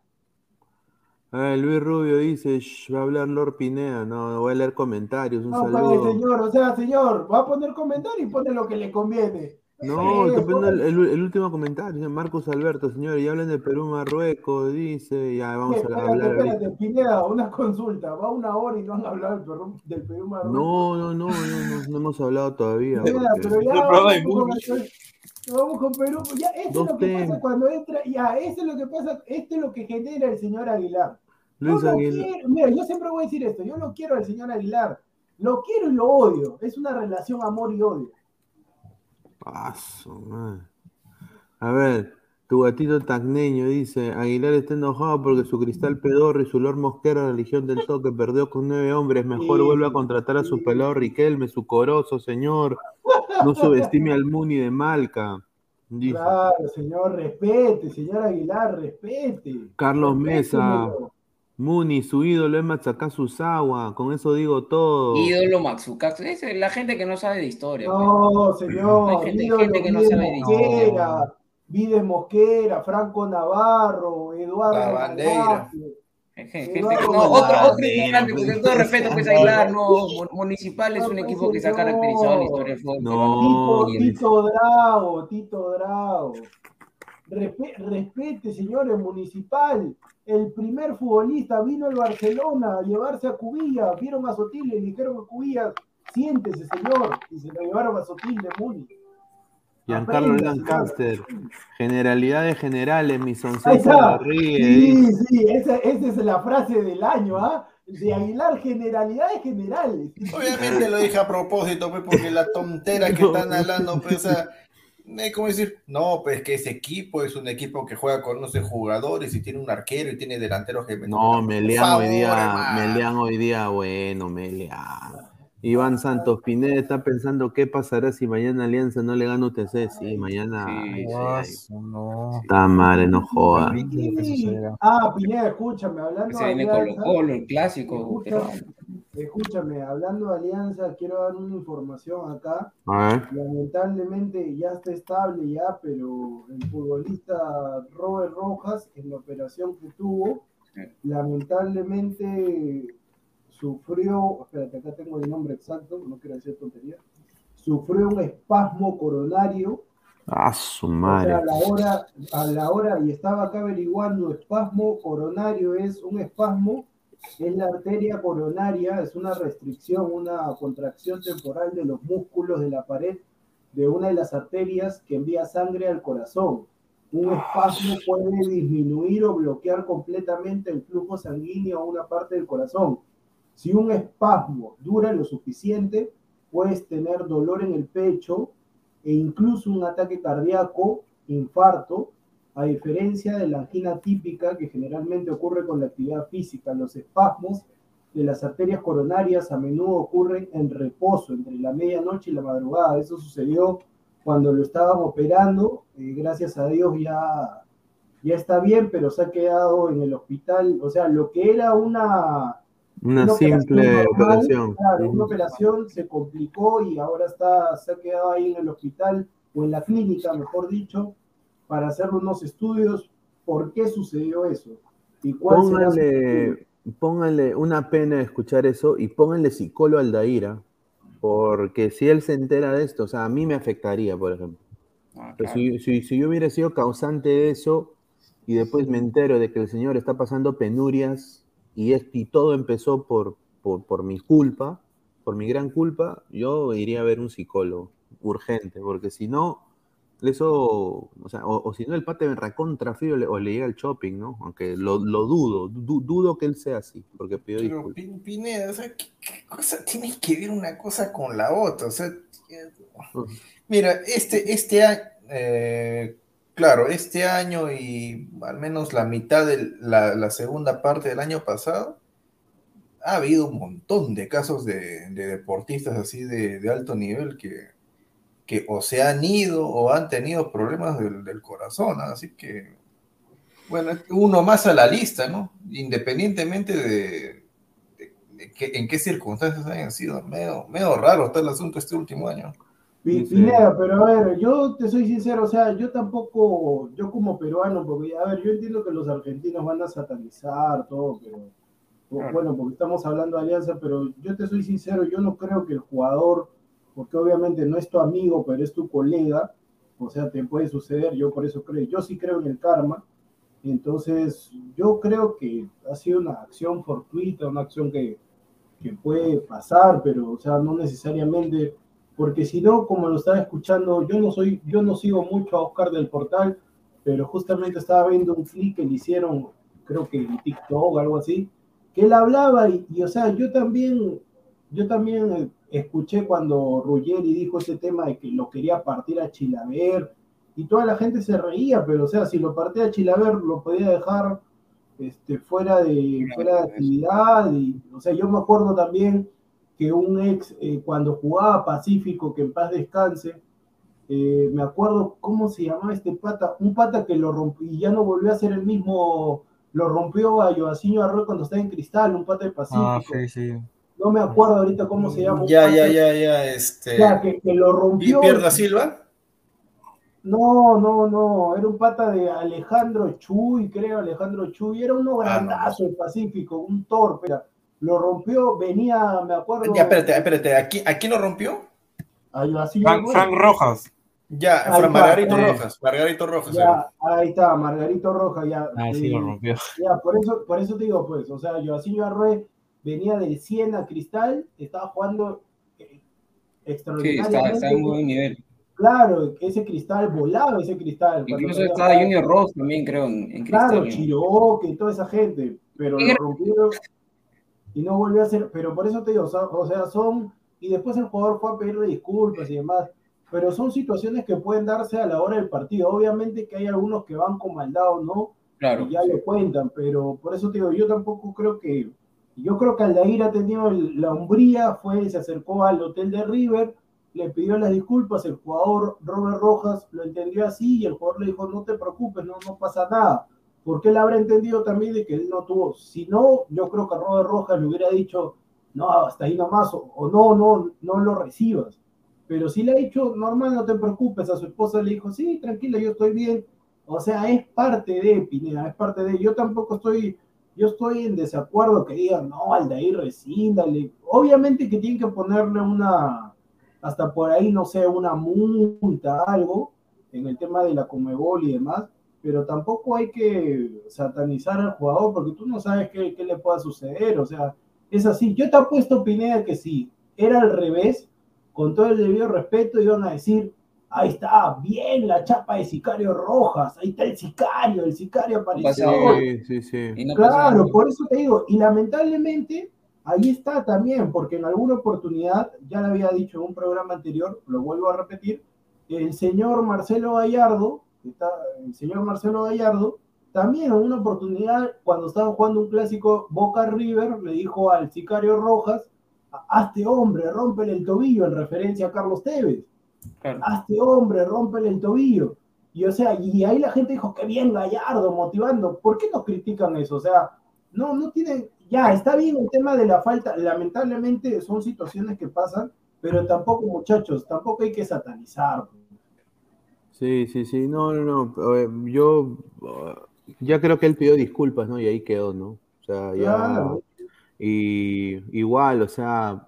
Ah, Luis Rubio dice, "Shh, va a hablar Lord Pineda. No, no voy a leer comentarios. Un No, pues, saludo. señor, o sea, señor, va a poner comentario y pone lo que le conviene. No, Sí, el, pues. el- el último comentario. dice Marcos Alberto, señor, y hablan de Perú, Marruecos, dice. Ya vamos a Espérate, hablar espérate. Pineda, una consulta. Va una hora y no han hablado del Perú, del Perú Marruecos. No, no, no, no, no, no hemos hablado todavía. Pineda, porque- pero ya. Vamos Vamos con Perú. Ya, esto es lo que pasa cuando entra. Ya, esto es lo que pasa. Esto es lo que genera el señor Aguilar. Luis yo lo Aguilar. quiero- mira, yo siempre voy a decir esto. Yo lo quiero al señor Aguilar. Lo quiero y lo odio. Es una relación amor y odio. Paso, man. A ver, tu gatito tacneño dice, Aguilar está enojado porque su cristal pedorro y su Lord Mosquera, religión del toque, perdió con nueve hombres. Mejor Sí, vuelva a contratar a su pelado Riquelme, su corozo, señor. No subestime al Muni de Malca. Dice. Claro, señor, respete, señor Aguilar, respete. Carlos Mesa. Muni, su ídolo es Matsakazusawa, con eso digo todo. Ídolo Matsukazu. Es la gente que no sabe de historia. No, señor. Hay gente- ídolo, gente que no sabe de Mosquera, Vides Mosquera, Franco Navarro, Eduardo. La bandera. Gente- no, otro, otro con todo respeto, pues Aguilar, no, Mu- Municipal es un No, equipo que se ha no. caracterizado en la historia del fútbol. No, Tito Drago, Tito Drago. Respe- respete, señores, municipal. El primer futbolista vino al Barcelona a llevarse a Cubilla. Vieron a Sotil y le dijeron a Cubilla, siéntese, señor. Y se lo llevaron a Sotil de Muni. Giancarlo Lancaster, generalidades generales, mi Ahí soncito está. ríe. Sí, sí, esa, esa es la frase del año, ¿ah? De Aguilar, generalidades generales. Obviamente lo dije a propósito, pues, porque la tontera que están hablando, pues, o sea, eh, ¿cómo decir? No, pues que ese equipo es un equipo que juega con 11 jugadores y tiene un arquero y tiene delanteros que No, Meleán favor, hoy día. Meleán hoy día, bueno, Meleán. Iván Santos Pineda está pensando qué pasará si mañana Alianza no le gana UTC. Sí, mañana. Sí, ay, sí, ay, Guaso, no. Está madre, no joda. Sí. Ah, Pineda, escúchame, hablando Se de viene Colo el clásico. Pero- escúchame, hablando de Alianza, quiero dar una información acá. Lamentablemente ya está estable ya, pero el futbolista Robert Rojas, en la operación que tuvo, lamentablemente sufrió, espérate, acá tengo el nombre exacto, no quiero decir tontería, sufrió un espasmo coronario A su o sea, madre. a la hora, a la hora, y estaba acá averiguando, espasmo coronario es un espasmo, es la arteria coronaria, es una restricción, una contracción temporal de los músculos de la pared de una de las arterias que envía sangre al corazón. Un espasmo puede disminuir o bloquear completamente el flujo sanguíneo a una parte del corazón. Si un espasmo dura lo suficiente, puedes tener dolor en el pecho, e incluso un ataque cardíaco, infarto, a diferencia de la angina típica que generalmente ocurre con la actividad física. Los espasmos de las arterias coronarias a menudo ocurren en reposo, entre la medianoche y la madrugada. Eso sucedió cuando lo estaban operando. eh, gracias a Dios ya, ya está bien, pero se ha quedado en el hospital. O sea, lo que era una, Una una simple normal, operación. Claro, una operación se complicó y ahora está, se ha quedado ahí en el hospital o en la clínica, mejor dicho, para hacer unos estudios por qué sucedió eso y cuál. Pónganle, pónganle una pena escuchar eso y pónganle psicólogo al Daira, porque si él se entera de esto, o sea, a mí me afectaría, por ejemplo. Ah, Pero claro. si, si- si yo hubiera sido causante de eso y después me entero de que el señor está pasando penurias y, es, y todo empezó por, por, por mi culpa, por mi gran culpa, yo iría a ver un psicólogo urgente, porque si no, eso, o sea, o, o si no, el pate me recontra frío le- o le llega al shopping, ¿no? Aunque lo, lo dudo, du- dudo que él sea así, porque pidió Pero disculpas. Pin- Pineda, o sea, ¿qué, qué cosa tiene que ver una cosa con la otra? O sea, mira, este, este año, eh, claro, este año y al menos la mitad de la, la segunda parte del año pasado, ha habido un montón de casos de, de deportistas así de, de alto nivel que, que o se han ido o han tenido problemas del, del corazón, ¿no? así que, bueno, uno más a la lista, ¿no? Independientemente de, de- de que- en qué circunstancias hayan sido, medio, medio raro está el asunto este último año. Pineda, pero a ver, yo te soy sincero, o sea, yo tampoco, yo como peruano, porque a ver, yo entiendo que los argentinos van a satanizar todo, pero Claro. bueno, porque estamos hablando de alianza, pero yo te soy sincero, yo no creo que el jugador, porque obviamente no es tu amigo, pero es tu colega, o sea, te puede suceder, yo por eso creo, yo sí creo en el karma, entonces yo creo que ha sido una acción fortuita, una acción que, que puede pasar, pero o sea, no necesariamente porque si no, como lo estaba escuchando, yo no soy, yo no sigo mucho a Oscar del Portal, pero justamente estaba viendo un clic que le hicieron, creo que en TikTok o algo así, que él hablaba y, y, o sea, yo también, yo también escuché cuando Ruggeri dijo ese tema de que lo quería partir a Chilaver y toda la gente se reía, pero o sea, si lo partía a Chilaver lo podía dejar este, fuera, de, fuera de actividad y, o sea, yo me acuerdo también que un ex, eh, cuando jugaba Pacífico, que en paz descanse, eh, me acuerdo cómo se llamaba este pata, un pata que lo rompió y ya no volvió a ser el mismo, lo rompió a Joaquín Arroyo cuando estaba en Cristal, un pata de Pacífico. Ah, sí, sí. No me acuerdo ahorita cómo se llama. Ya, ya, ya, ya, este. Ya, que, que lo rompió. ¿Y Pierda Silva? No, no, no, era un pata de Alejandro Chuy, creo, Alejandro Chuy, era uno grandazo del Pacífico, un torpe, lo rompió, venía, me acuerdo. Ya, espérate, espérate, ¿a quién, a quién lo rompió? A Joaquín Frank, Frank Rojas. Ya, está, Margarito eh. Rojas, Margarito Rojas. Ya, ahí está, Margarito Roja, ya. Ah, sí, eh, lo rompió. Ya, por eso, por eso te digo, pues, o sea, Joaquín Arrué venía del Siena a Cristal, estaba jugando eh, Sí, extraordinariamente. está, está en buen nivel. Claro, ese cristal volaba, ese cristal. Incluso estaba Junior Ross también, creo, en, en Claro, Cristal. ¿no? Chiroque y toda esa gente, pero lo rompieron y no volvió a hacer, pero por eso te digo, o sea, o sea, son, y después el jugador fue a pedirle disculpas y demás, pero son situaciones que pueden darse a la hora del partido. Obviamente que hay algunos que van con maldad o no, Claro. y ya lo cuentan, pero por eso te digo, yo tampoco creo que, yo creo que Aldair ha tenido la hombría, fue, se acercó al hotel de River, le pidió las disculpas, el jugador Robert Rojas lo entendió así y el jugador le dijo, no te preocupes, no, no pasa nada, porque él habrá entendido también de que él no tuvo, si no, yo creo que Robert Rojas le hubiera dicho, no, hasta ahí nomás, o, o no, no, no lo recibas. Pero si le ha dicho, normal, no te preocupes, a su esposa le dijo, sí, tranquila, yo estoy bien. O sea, es parte de Pineda, es parte de. Yo tampoco estoy, yo estoy en desacuerdo que digan, no, Aldair, resíndale. Obviamente que tienen que ponerle una, hasta por ahí, no sé, una multa, algo, en el tema de la Comebol y demás, pero tampoco hay que satanizar al jugador porque tú no sabes qué, qué le pueda suceder. O sea, es así. Yo te apuesto, Pineda, que si era al revés, con todo el debido respeto, iban a decir, ahí está, bien la chapa de Sicario Rojas, ahí está el sicario, el sicario apareció. pasa hoy". Sí, sí, sí. No Claro, por eso te digo, y lamentablemente ahí está también, porque en alguna oportunidad, ya lo había dicho en un programa anterior, lo vuelvo a repetir, el señor Marcelo Gallardo, está, el señor Marcelo Gallardo, también en una oportunidad, cuando estaban jugando un clásico Boca River, le dijo al sicario Rojas, hazte hombre, rómpele el tobillo, en referencia a Carlos Tevez Claro. hazte hombre, rómpele el tobillo. Y o sea, y ahí la gente dijo, qué bien Gallardo, motivando. ¿Por qué nos critican eso? O sea, no, no tienen, ya, está bien el tema de la falta, lamentablemente son situaciones que pasan, pero tampoco, muchachos, tampoco hay que satanizar. Sí, sí, sí, no, no, no, yo ya creo que él pidió disculpas, ¿no? Y ahí quedó, ¿no? O sea, ya, Claro. y igual, o sea,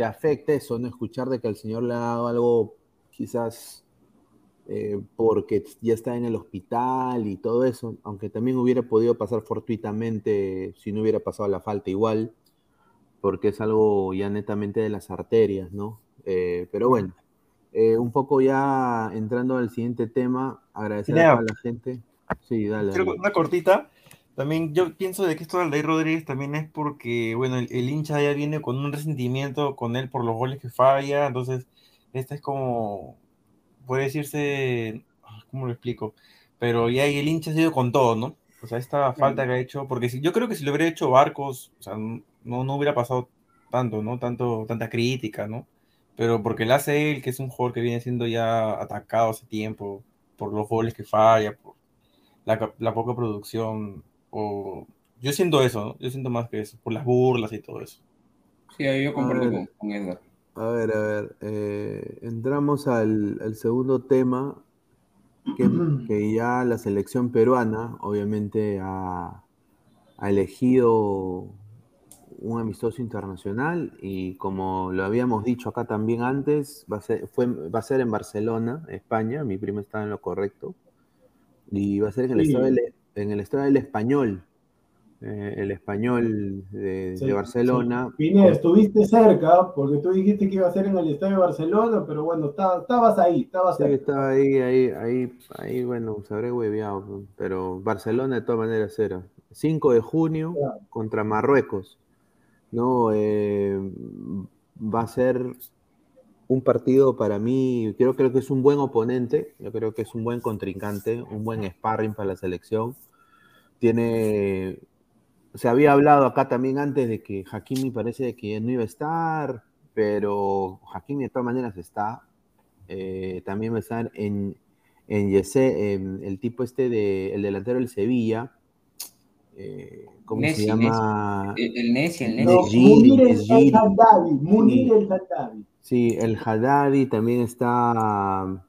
te afecta eso, ¿no? Escuchar de que el señor le ha dado algo, quizás eh, porque ya está en el hospital y todo eso, aunque también hubiera podido pasar fortuitamente si no hubiera pasado la falta igual, porque es algo ya netamente de las arterias, ¿no? Eh, pero bueno, eh, un poco ya entrando al siguiente tema, agradecer a toda la gente. Sí, dale. Una cortita. También yo pienso de que esto de Aldair Rodríguez también es porque, bueno, el, el hincha ya viene con un resentimiento con él por los goles que falla, entonces esta es como, puede decirse, ah, ¿cómo lo explico? Pero ya el hincha ha sido con todo, ¿no? O sea, esta falta que ha hecho, porque si, yo creo que si lo hubiera hecho Barcos, o sea, no, no hubiera pasado tanto, ¿no? Tanto, tanta crítica, ¿no? Pero porque la hace él, que es un jugador que viene siendo ya atacado hace tiempo por los goles que falla, por la, la poca producción, o yo siento eso, ¿no? Yo siento más que eso, por las burlas y todo eso. Sí, ahí yo comparto con, con Edgar. A ver, a ver, eh, entramos al, al segundo tema, que, que ya la selección peruana obviamente ha, ha elegido un amistoso internacional y como lo habíamos dicho acá también antes, va a ser, fue, va a ser en Barcelona, España, mi primo está en lo correcto, y va a ser en el, Sí. estadio, del, en el estadio del Español. eh, el español de, Sí, de Barcelona. sí. Pineda, estuviste cerca, porque tú dijiste que iba a ser en el Estadio de Barcelona, pero bueno, está- estabas ahí, estabas Sí, cerca. estaba ahí, ahí, ahí, ahí, bueno, se habré hueveado, pero Barcelona de todas maneras era. 5 de junio Claro. contra Marruecos, ¿no? Eh, va a ser un partido para mí, creo, creo que es un buen oponente, yo creo que es un buen contrincante, un buen sparring para la selección. Tiene, se había hablado acá también antes de que Hakimi parece de que no iba a estar, pero Hakimi de todas maneras está. Eh, también va a estar en, en Yese, en el tipo este de, el delantero del Sevilla, eh, ¿cómo Nessi, se llama? El, el Nessi, el No, Nessi. Giri, Munir el, Munir el. Sí, el Haddadi, también está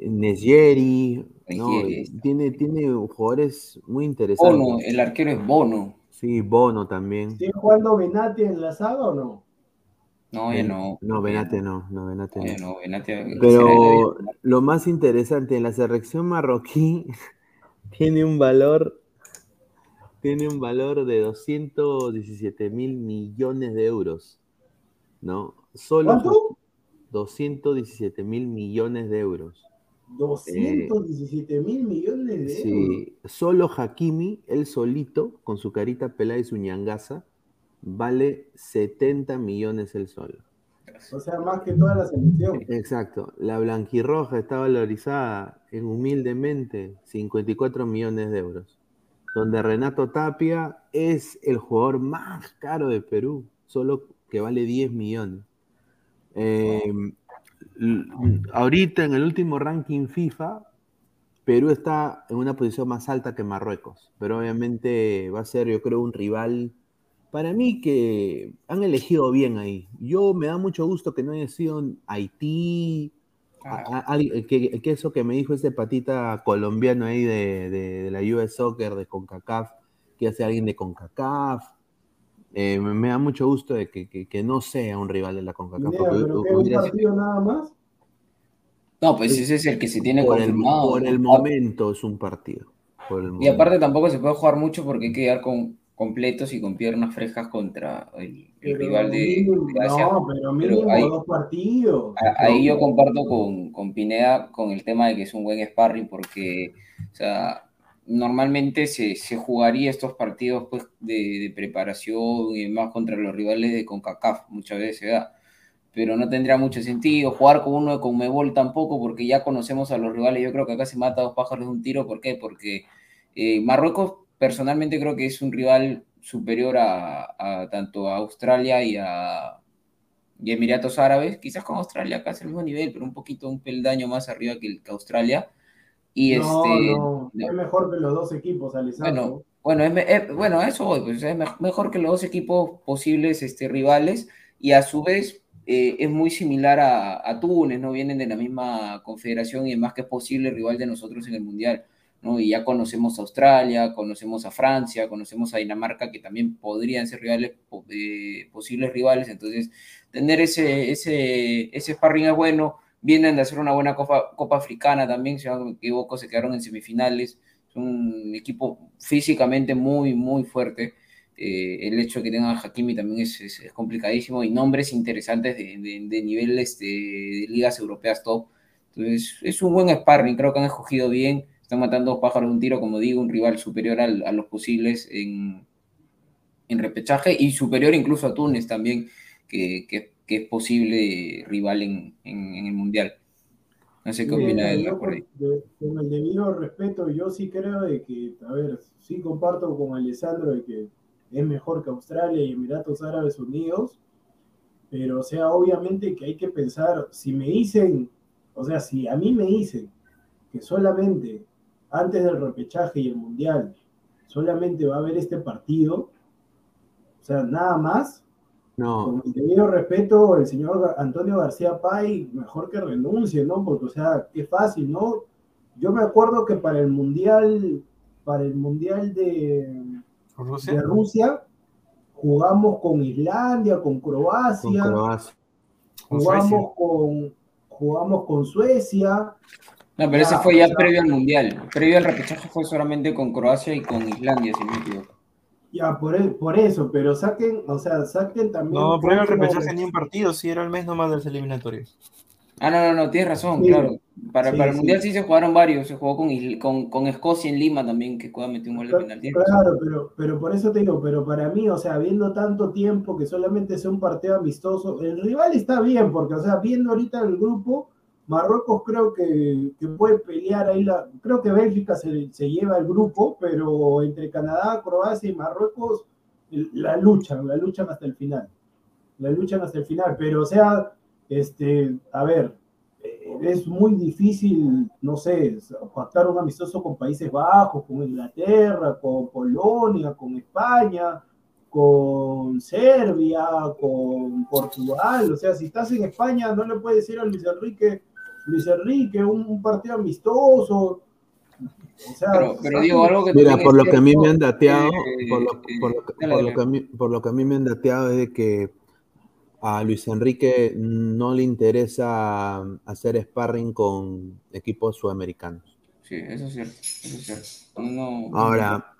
Negeri, ¿no? Negeri está. Tiene, tiene jugadores muy interesantes. Bono, el arquero es Bono. Sí, Bono también. ¿Sigue jugando Benati en la saga o no? No, ya no. No, Benate no, no, Benate no. no, Benate- Pero lo más interesante, en la selección marroquí tiene un valor, tiene un valor de 217 mil millones de euros, ¿no? Solo ¿Cuánto? 217 mil millones de euros. 217 mil millones de euros. Sí, solo Hakimi, él solito, con su carita pelada y su ñangaza, vale 70 millones el solo. O sea, más que toda la selección. Exacto. La blanquirroja está valorizada en humildemente 54 millones de euros. Donde Renato Tapia es el jugador más caro de Perú, solo que vale 10 millones. Eh, ahorita en el último ranking FIFA, Perú está en una posición más alta que Marruecos, pero obviamente va a ser, yo creo, un rival. Para mí que han elegido bien ahí. Yo me da mucho gusto que no haya sido en Haití, a- a- alguien- que, que eso que me dijo ese patita colombiano ahí de, de- de la US Soccer, de CONCACAF, que hace alguien de CONCACAF. Eh, me, me da mucho gusto de que, que- que no sea un rival de la CONCACAF. Pero un partido nada más. No, pues ese es el que se tiene por, el, confirmado. por el momento es un partido. por el Y momento. aparte tampoco se puede jugar mucho porque hay que quedar con completos y con piernas frescas contra el, el Pero rival de, mínimo- de Asia. No, pero mínimo ahí- dos partidos. A- Ahí yo comparto con, con Pineda con el tema de que es un buen sparring porque, o sea, normalmente se, se jugaría estos partidos pues, de, preparación y demás contra los rivales de CONCACAF muchas veces, ¿verdad? Pero no tendría mucho sentido jugar con uno de CONMEBOL tampoco porque ya conocemos a los rivales. Yo creo que acá se mata a dos pájaros de un tiro. ¿Por qué? Porque eh, Marruecos personalmente creo que es un rival superior a, tanto a Australia y a, y Emiratos Árabes, quizás con Australia casi al mismo nivel, pero un poquito, un peldaño más arriba que Australia. Y no, este, no, es mejor que los dos equipos, Alessandro. bueno, bueno, es, es- bueno, eso voy, pues es me- mejor que los dos equipos posibles este, rivales y a su vez eh, es muy similar a, a Túnez, ¿no? Vienen de la misma confederación y además que es posible rival de nosotros en el Mundial, ¿no? Y ya conocemos a Australia, conocemos a Francia, conocemos a Dinamarca, que también podrían ser rivales, eh, posibles rivales, entonces tener ese, ese, ese sparring es bueno, vienen de hacer una buena copa, copa africana también, si no me equivoco, se quedaron en semifinales, es un equipo físicamente muy, muy fuerte. Eh, el hecho de que tengan a Hakimi también es, complicadísimo y nombres interesantes de, de, de nivel este, de ligas europeas top. Entonces, es un buen sparring, creo que han escogido bien. Están matando dos pájaros de un tiro, como digo, un rival superior a los posibles en, en repechaje y superior incluso a Túnez también, que, que- que es posible rival en, en- en el Mundial. No sé qué opina de- con el debido respeto, yo sí creo de que, a ver, sí comparto con Alessandro de que es mejor que Australia y Emiratos Árabes Unidos, pero o sea, obviamente que hay que pensar, si me dicen, o sea, si a mí me dicen que solamente antes del repechaje y el mundial, solamente va a haber este partido, o sea, nada más, No, con el debido respeto, el señor Antonio García Pay, mejor que renuncie, ¿no? Porque, o sea, qué fácil, ¿no? Yo me acuerdo que para el Mundial, para el Mundial de, Rusia. de Rusia, jugamos con Islandia, con con Croacia. Con jugamos con, jugamos con Suecia. No, pero ese Ya, fue ya previo al Mundial. Previo al repechaje fue solamente con Croacia y con Islandia, si me equivoco. Ya, por, e- por eso, pero saquen, o sea, saquen también. No, pero el repechaje ni un partido, sí, era el mes nomás de las eliminatorias. Ah, no, no, no, tienes razón, Sí. claro. Para, Sí, para el sí. Mundial sí se jugaron varios, se jugó con, con, con Escocia en Lima también, que Cueva metió un gol. Tienes razón. Claro, pero, pero por eso te digo, pero para mí, o sea, viendo tanto tiempo que solamente sea un partido amistoso, el rival está bien, porque, o sea, viendo ahorita el grupo, Marruecos creo que, puede pelear ahí, la, creo que Bélgica se, lleva el grupo, pero entre Canadá, Croacia y Marruecos, la luchan, la luchan hasta el final, la luchan hasta el final, pero, o sea, este, a ver, eh, es muy difícil, no sé, pactar un amistoso con Países Bajos, con Inglaterra, con Polonia, con España, con Serbia, con Portugal. O sea, si estás en España, no le puedes decir a Luis Enrique, Luis Enrique, un, un partido amistoso. O sea, Pero, digo, algo que Mira, por lo que a mí me han dateado, por, lo, que- a mí, me han dateado es de que a Luis Enrique no le interesa hacer sparring con equipos sudamericanos. Sí, eso es cierto, eso es cierto. No, Ahora,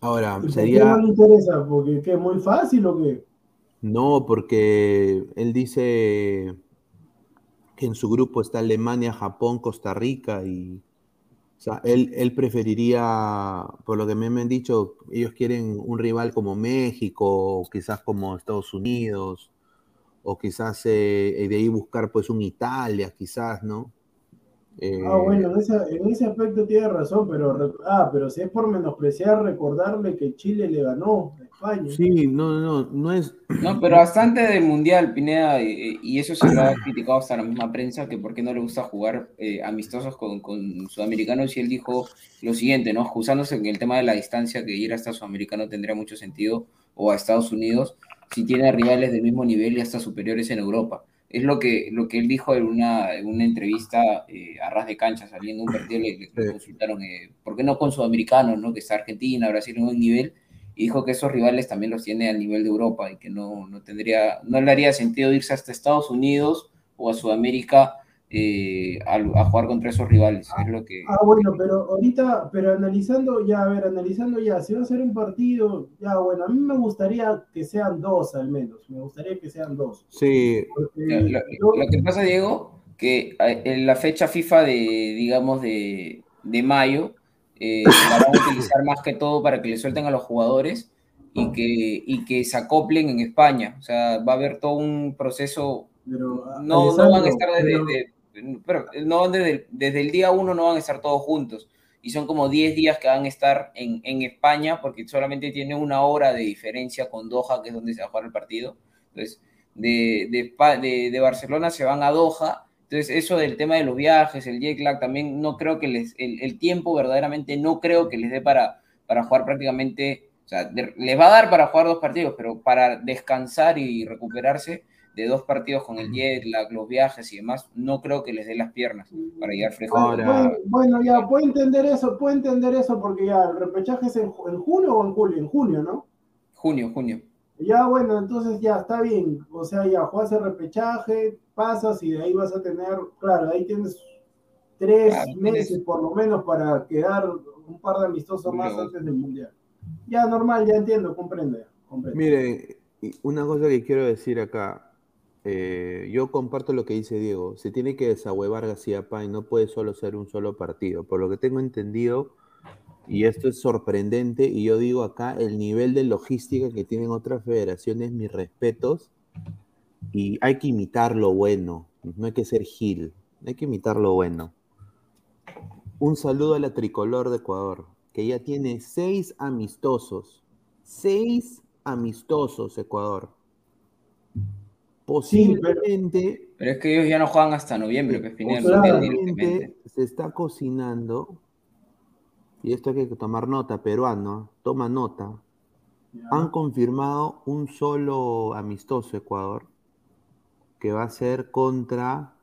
ahora ¿Y por qué sería no le interesa? Porque ¿qué, es muy fácil o qué? no, porque él dice que en su grupo está Alemania, Japón, Costa Rica y o sea, él, él preferiría, por lo que me, han dicho, ellos quieren un rival como México, quizás como Estados Unidos, o quizás eh, de ahí buscar pues un Italia, quizás, ¿no? Eh, Ah, bueno, en ese, en ese aspecto tiene razón, pero, ah, pero si es por menospreciar, recordarle que Chile le ganó a España. Sí, no, no, no es. No, pero hasta antes del Mundial, Pineda, eh, y eso se lo ha criticado hasta la misma prensa, que por qué no le gusta jugar eh, amistosos con, con sudamericanos, y él dijo lo siguiente, ¿no? Usándose en el tema de la distancia, que ir hasta sudamericano tendría mucho sentido, o a Estados Unidos, si tiene rivales del mismo nivel y hasta superiores en Europa. Es lo que, lo que él dijo en una, en una entrevista eh, a ras de cancha, saliendo un partido, le, le Sí. consultaron, eh, ¿por qué no con sudamericanos, ¿no? Que está Argentina, Brasil en un nivel, y dijo que esos rivales también los tiene al nivel de Europa y que no, no tendría, no le haría sentido irse hasta Estados Unidos o a Sudamérica eh, a, a jugar contra esos rivales. Es lo que. Ah, bueno, pero ahorita, pero analizando, ya, a ver, analizando ya, si va a ser un partido, ya, bueno, a mí me gustaría que sean dos al menos, me gustaría que sean dos. Sí, Porque Lo, yo- lo que pasa, Diego, que en la fecha FIFA de, digamos, de, de mayo, eh, la van a utilizar más que todo para que le suelten a los jugadores y que, y que se acoplen en España. O sea, va a haber todo un proceso pero, no, no van a estar desde, pero- de- pero no van desde, desde el día uno no van a estar todos juntos. Y son como 10 días que van a estar en, en España porque solamente tiene una hora de diferencia con Doha, que es donde se va a jugar el partido. Entonces, de, de, de- de Barcelona se van a Doha. Entonces, eso del tema de los viajes, el jet lag, también no creo que les, el, el tiempo verdaderamente no creo que les dé para, para jugar prácticamente, o sea, les va a dar para jugar dos partidos, pero para descansar y recuperarse de dos partidos con el jet lag, los viajes y demás, no creo que les dé las piernas para llegar fresco. Ahora- Bueno, bueno, ya, puedo entender eso, puedo entender eso porque ya, el repechaje es en, en junio o en julio, en junio, ¿no? Junio, junio. Ya, bueno, entonces ya está bien. O sea, ya juegas el repechaje, pasas y de ahí vas a tener, claro, ahí tienes tres Claro, meses tienes- por lo menos para quedar un par de amistosos más antes del mundial. Ya, normal, ya entiendo, comprende. comprende. Mire, una cosa que quiero decir acá. Eh, yo comparto lo que dice Diego. Se tiene que desahuevar García Pay, no puede solo ser un solo partido. Por lo que tengo entendido, y esto es sorprendente, y yo digo acá, el nivel de logística que tienen otras federaciones, mis respetos, y hay que imitar lo bueno, no hay que ser gil, hay que imitar lo bueno. Un saludo a la tricolor de Ecuador, que ya tiene seis amistosos, seis amistosos Ecuador. Posiblemente, Pero es que ellos ya no juegan hasta noviembre, pues, Pineda, no claro. entienden lo que posiblemente se está cocinando, y esto hay que tomar nota, peruano, toma nota, Ya. han confirmado un solo amistoso Ecuador, que va a ser contra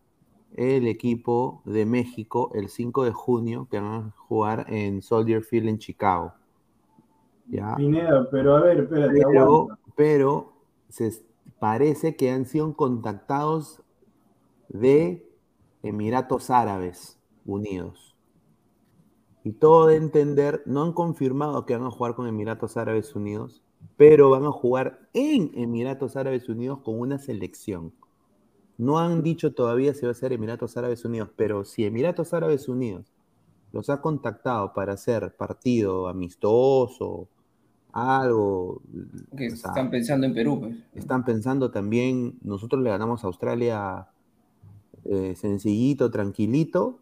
el equipo de México el 5 de junio, que van a jugar en Soldier Field en Chicago. ¿Ya? Pineda, pero a ver, espérate, Pero, pero se es- parece que han sido contactados de Emiratos Árabes Unidos. Y todo de entender, no han confirmado que van a jugar con Emiratos Árabes Unidos, pero van a jugar en Emiratos Árabes Unidos con una selección. No han dicho todavía si va a ser Emiratos Árabes Unidos, pero si Emiratos Árabes Unidos los ha contactado para hacer partido amistoso, algo. Que o sea, están pensando en Perú, pues. están pensando también, nosotros le ganamos a Australia eh, sencillito, tranquilito,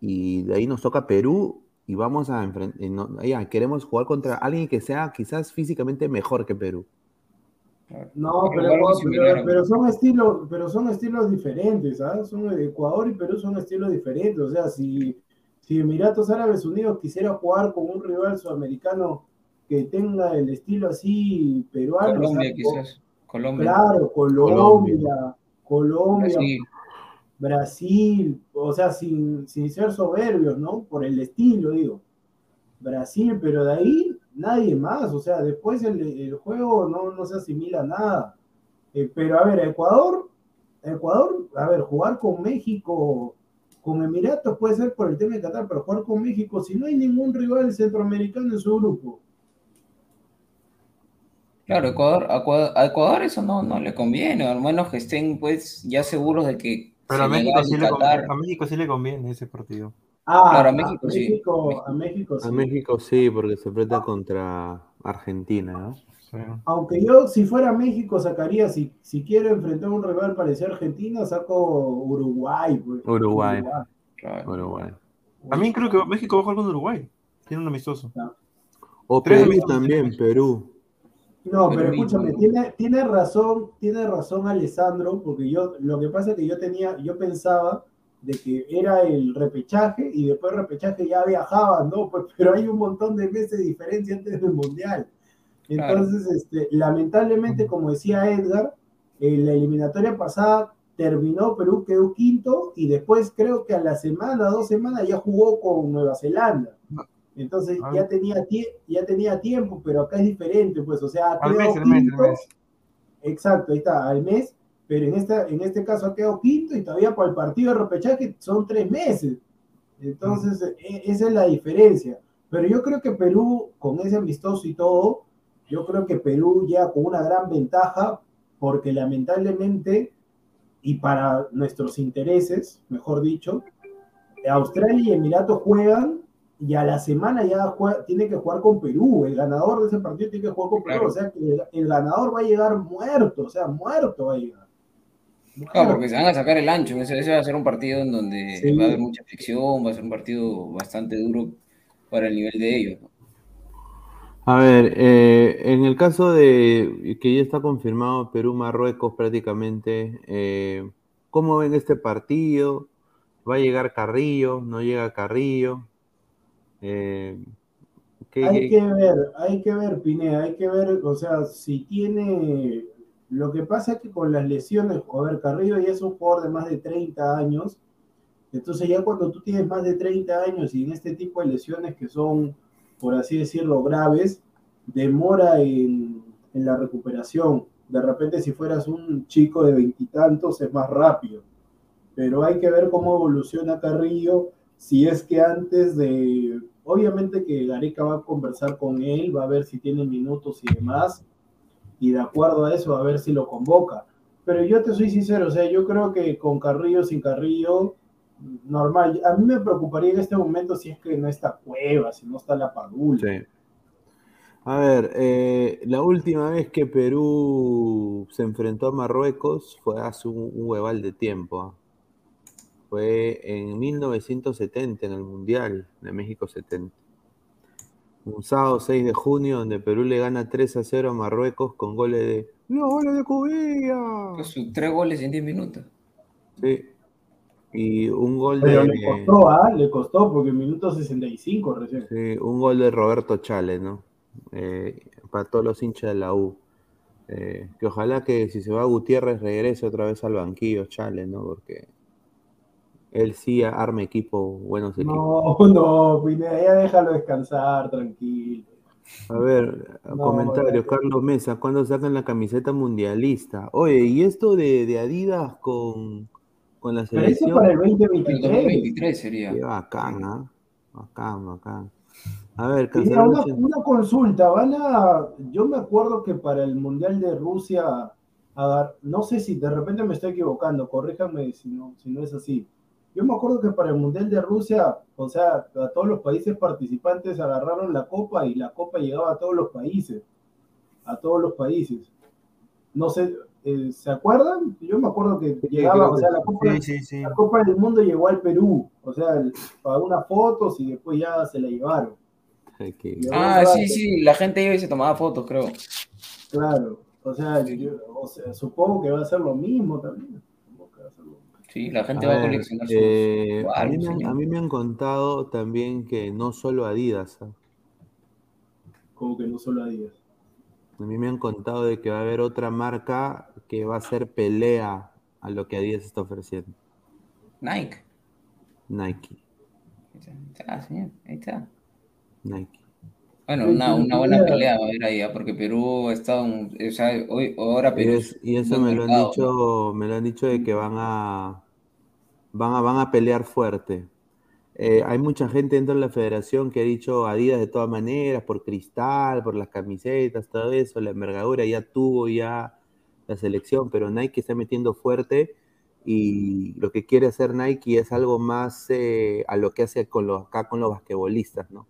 y de ahí nos toca Perú y vamos a enfrentar, queremos jugar contra alguien que sea quizás físicamente mejor que Perú. No, pero, pero, pero, son estilos, pero son estilos diferentes, ¿sabes? Son Ecuador y Perú son estilos diferentes. O sea, si, si Emiratos Árabes Unidos quisiera jugar con un rival sudamericano que tenga el estilo así peruano. Colombia, o sea, quizás. Colombia. Claro, Colombia, Colombia, Brasil. Brasil, o sea, sin, sin ser soberbios, ¿no? Por el estilo, digo. Brasil, pero de ahí nadie más, o sea, después el, el juego no, no, se asimila a nada. Eh, pero a ver, Ecuador, Ecuador, a ver, jugar con México, con Emiratos puede ser por el tema de Qatar, pero jugar con México, si no hay ningún rival centroamericano en su grupo. Claro, Ecuador, a Ecuador, a Ecuador eso no, no le conviene, al menos que estén pues ya seguros de que... Pero a México, sí le conviene, a México sí le conviene ese partido. Ah, claro, a México, a sí. México, a México sí. A México sí, porque se enfrenta contra Argentina, ¿no? Sí. Aunque yo, si fuera México, sacaría, si, si quiero enfrentar a un rival parecido a Argentina, saco Uruguay. Pues. Uruguay. Uruguay. Claro. Uruguay. También creo que México va a jugar con Uruguay. Tiene un amistoso. No. O Perú también, Perú. No, pero, pero escúchame, tiene, tiene razón, tiene razón Alessandro, porque yo, lo que pasa es que yo tenía, yo pensaba de que era el repechaje y después el repechaje ya viajaban, ¿no? Pues, pero hay un montón de meses de diferencia antes del Mundial. Entonces, claro. este, lamentablemente, como decía Edgar, en la eliminatoria pasada terminó, Perú quedó quinto y después creo que a la semana, dos semanas ya jugó con Nueva Zelanda. Entonces ah. ya, tenía ya tenía tiempo, pero acá es diferente, pues, o sea, al mes, quinto, mes, mes. Exacto, ahí está, al mes, pero en, esta, en este caso ha quedado quinto y todavía para el partido de repechaje son tres meses. Entonces, mm. esa es la diferencia. Pero yo creo que Perú, con ese amistoso y todo, yo creo que Perú llega con una gran ventaja, porque lamentablemente, y para nuestros intereses, mejor dicho, Australia y Emiratos juegan y a la semana ya juega, tiene que jugar con Perú. El ganador de ese partido tiene que jugar con Perú. Claro. O sea que el, el, ganador va a llegar muerto, o sea, muerto va a llegar. Muerto. Claro, porque se van a sacar el ancho. Ese, ese va a ser un partido en donde sí. va a haber mucha fricción, va a ser un partido bastante duro para el nivel de ellos. ¿no? A ver, eh, en el caso de que ya está confirmado Perú-Marruecos prácticamente, eh, ¿cómo ven este partido? ¿Va a llegar Carrillo? ¿No llega Carrillo? Eh, ¿qué, hay que ver, hay que ver, Pineda, hay que ver, o sea, si tiene. Lo que pasa es que con las lesiones, a ver, Carrillo ya es un jugador de más de 30 años, entonces ya cuando tú tienes más de 30 años y en este tipo de lesiones que son, por así decirlo, graves, demora en, en la recuperación. De repente, si fueras un chico de veintitantos, es más rápido. Pero hay que ver cómo evoluciona Carrillo, si es que antes de, Obviamente que Gareca va a conversar con él, va a ver si tiene minutos y demás, y de acuerdo a eso a ver si lo convoca. Pero yo te soy sincero, o sea, yo creo que con Carrillo, sin Carrillo, normal. A mí me preocuparía en este momento si es que no está Cueva, si no está la Padula. A ver, eh, la última vez que Perú se enfrentó a Marruecos fue hace un, un hueval de tiempo. Fue en 1970 en el Mundial de México 70. Un sábado 6 de junio donde Perú le gana 3 a 0 a Marruecos con goles de ¡Los goles de Cubilla! Pues tres goles en 10 minutos. Sí. Y un gol Pero de. le costó, ¿ah? Le costó porque en minuto 65 recién. Sí, un gol de Roberto Chale, ¿no? Eh, para todos los hinchas de la U. Eh, que ojalá que si se va Gutiérrez regrese otra vez al banquillo, Chale, ¿no? Porque él sí arma equipo, buenos equipos. No, no, Pineda, ya déjalo descansar, tranquilo. A ver, no, comentario, Carlos Mesa, ¿cuándo sacan la camiseta mundialista? Oye, ¿y esto de, de Adidas con, con la selección? Pero eso para el 2023. El 2023 sería. Qué bacán, ¿ah? Bacán, bacán. A ver, Mira, una, una consulta, van a, yo me acuerdo que para el Mundial de Rusia, no sé si de repente me estoy equivocando, corríjanme si no, si no es así. Yo me acuerdo que para el Mundial de Rusia, o sea, a todos los países participantes agarraron la copa y la copa llegaba a todos los países, a todos los países. No sé, eh, ¿se acuerdan? Yo me acuerdo que llegaba, o sea, la copa, sí, sí, sí. la Copa del Mundo llegó al Perú, o sea, el- para unas fotos y después ya se la llevaron. Ah, sí, sí, la gente iba y se tomaba fotos, creo. Claro, o sea, yo- o sea, supongo que va a ser lo mismo también. Supongo que va a ser lo mismo. Sí, la gente A va a coleccionar sus... eh, a, mí me han, señor. a mí me han contado también que no solo Adidas, ¿ah? Como que no solo a Díaz. a mí me han contado de que va a haber otra marca que va a hacer pelea a lo que Adidas está ofreciendo, Nike. Nike, Ahí está, señor, ahí está. Nike. Bueno, Sí, una, buena pelea va a haber ahí, ¿ah? porque Perú ha estado, o sea, hoy, ahora Y, Perú es- y eso me lo han dicho, me lo han dicho de que van a van a, van a pelear fuerte. Eh, hay mucha gente dentro de la federación que ha dicho Adidas de todas maneras, por cristal, por las camisetas, todo eso, la envergadura ya tuvo ya la selección, pero Nike está metiendo fuerte y lo que quiere hacer Nike es algo más eh, a lo que hace con los, acá con los basquetbolistas, ¿no?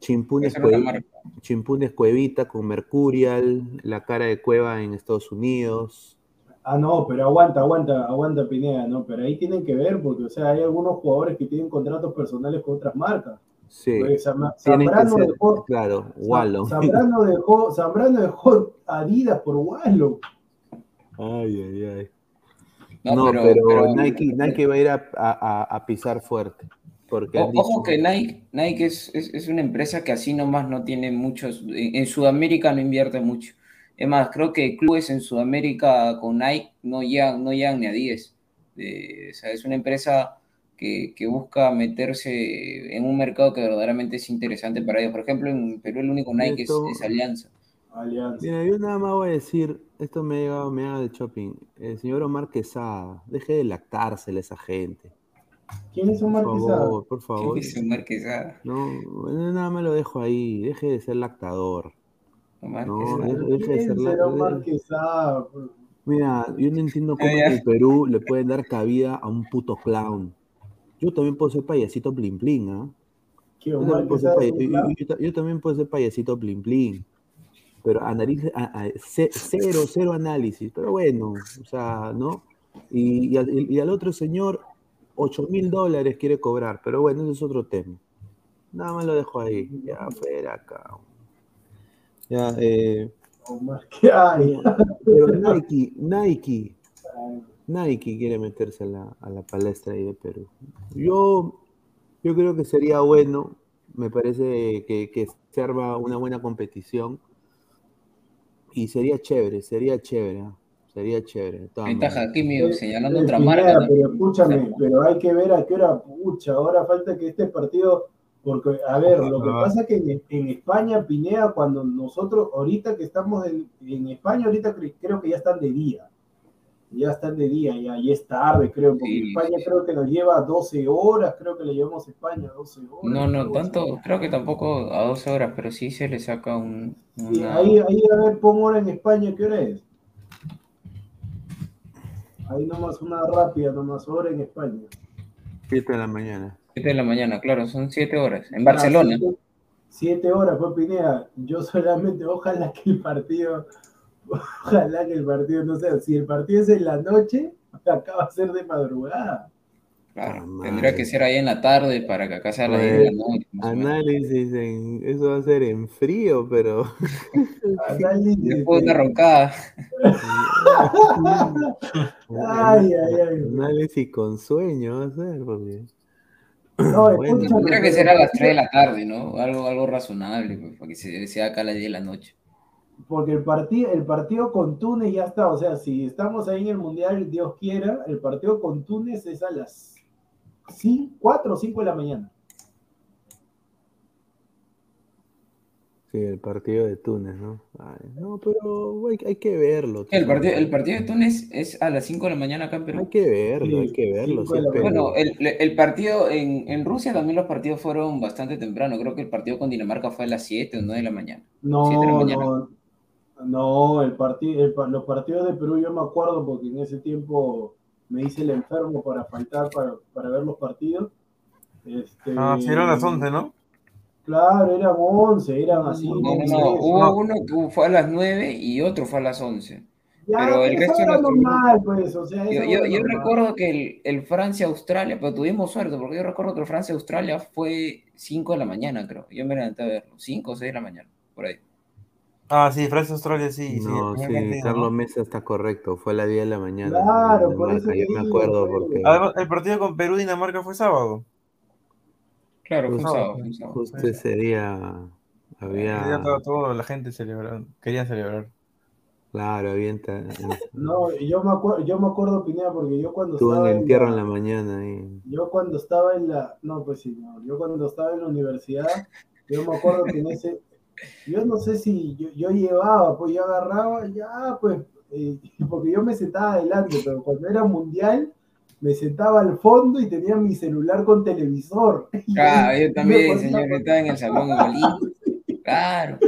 Chimpunes, Esa era la Cue- marca. Chimpunes Cuevita con Mercurial, la cara de Cueva en Estados Unidos. Ah, no, pero aguanta, aguanta, aguanta Pineda, ¿no? Pero ahí tienen que ver, porque, o sea, hay algunos jugadores que tienen contratos personales con otras marcas. Sí, Zambrano dejó, claro, Wallon. Zambrano dejó, Zambrano dejó Adidas por Wallo. Ay, ay, ay. No, No, pero, pero, pero- Nike, Nike va a ir a, a- a- a pisar fuerte. Porque han O- dicho- Ojo que Nike, Nike es, es, es una empresa que así nomás no tiene muchos, en, en Sudamérica no invierte mucho. Es más, creo que clubes en Sudamérica con Nike no llegan, no llegan ni a 10. Eh, o sea, es una empresa que, que busca meterse en un mercado que verdaderamente es interesante para ellos. Por ejemplo, en Perú el único Nike es, Esto- es Alianza. Alianza. Mira, yo nada más voy a decir, esto me ha llegado, me haga de shopping. El señor Omar Quesada, deje de lactársele a esa gente. ¿Quién es Por Omar Quesada? favor, por ¿Qué favor. Omar Quesada? No, nada más lo dejo ahí. Deje de ser lactador. No, deje, deje de ser ¿Quién lactador. Mira, yo no entiendo cómo Ah, en ya. el Perú le pueden dar cabida a un puto clown. Yo también puedo ser payasito blin blin, ¿ah? ¿Qué Yo es un yo- clown? yo- yo- yo también puedo ser payasito blin blin. Pero analice, a- a- ce- cero, cero análisis. Pero bueno, o sea, ¿no? Y, y al, y al otro señor, 8 mil dólares quiere cobrar. Pero bueno, ese es otro tema. Nada más lo dejo ahí. Ya, fuera acá. Ya, eh, Omar, ¿qué hay? pero Nike, Nike, Nike quiere meterse a la, a la palestra ahí de Perú. Yo, yo creo que sería bueno, me parece que, que se arma una buena competición y sería chévere, sería chévere. Sería chévere. Ahí está. Hakimi señalando Eh, otra marca. ¿no? Pero escúchame, pero hay que ver a qué hora, pucha, ahora falta que este partido, porque, a ver, lo que pasa es que en, en España, Pineda, cuando nosotros, ahorita que estamos en, en España, ahorita cre- creo que ya están de día, ya están de día, ya, ya es tarde, creo, porque Sí, España sí. creo que nos lleva 12 horas, creo que le llevamos a España 12 horas. No, no tanto, creo que tampoco a 12 horas, pero sí se le saca un, Sí, una... ahí, ahí, a ver, pon hora en España, ¿qué hora es? Ahí nomás una rápida, nomás hora en España. 7 de la mañana. 7 de la mañana, claro, son 7 horas. En Barcelona. Ah, siete, siete horas, fue Pineda. Yo solamente, ojalá que el partido, ojalá que el partido, no sé, si el partido es en la noche, acá va a ser de madrugada. Claro, Ah, tendría madre. que ser ahí en la tarde para que acá sea a las Pues, 10 de la noche. Análisis, en, eso va a ser en frío, pero... Análisis, Después de una roncada. Ay, ay, ay. Análisis con sueño va a ser, porque... No, Bueno, Tendría que ser a el las 3 de la tarde, ¿no? Algo, algo razonable, pues, para que se sea acá a las 10 de la noche. Porque el partido, el partido con Túnez ya está, o sea, si estamos ahí en el Mundial, Dios quiera, el partido con Túnez es a las 4 o 5 de la mañana. Sí, el partido de Túnez, ¿no? Ay, no, pero hay, hay que verlo. El partido, el partido de Túnez es a las 5 de la mañana acá en Perú. Hay que verlo, hay que verlo. sí, Bueno, el, el partido en, en Rusia también los partidos fueron bastante temprano. Creo que el partido con Dinamarca fue a las 7 o 9 de la mañana. No, de la mañana. no, no, el partido, el pa- los partidos de Perú yo me acuerdo porque en ese tiempo me hice el enfermo para faltar para, para ver los partidos. Este, Ah, sí, eran las 11, ¿no? Claro, eran 11, eran así. No, no, no. Hubo uno que fue a las 9 y otro fue a las 11. Ya, pero el resto era normal, pues, o sea, Yo, yo, yo normal. recuerdo que el, el Francia-Australia, pero tuvimos suerte, porque yo recuerdo que el Francia-Australia fue 5 de la mañana, creo. Yo me levanté a verlo, 5 o 6 de la mañana, por ahí. Ah, sí, Francia Australia sí. No, sí, el Carlos. Mesa está correcto. Fue a las 10 de la mañana. Claro, por eso Dinamarca, Yo me acuerdo porque Además, el partido con Perú-Dinamarca fue sábado. Claro, fue un Justo- sábado, fue un sábado. justo ese día había. Estaba toda la gente celebrando, querían celebrar. Claro, enta- No, yo me acuerdo, yo me acuerdo, Pineda, porque yo cuando Tuvo estaba un en entierro la- en la mañana ahí. Yo cuando estaba en la, no, pues sí, no, yo cuando estaba en la universidad, yo me acuerdo que en ese, yo no sé si yo, yo llevaba, pues yo agarraba, ya, pues, eh, porque yo me sentaba adelante, pero cuando era mundial, me sentaba al fondo y tenía mi celular con televisor. Ahí yo también, señor, yo estaba en el salón igualito. Claro.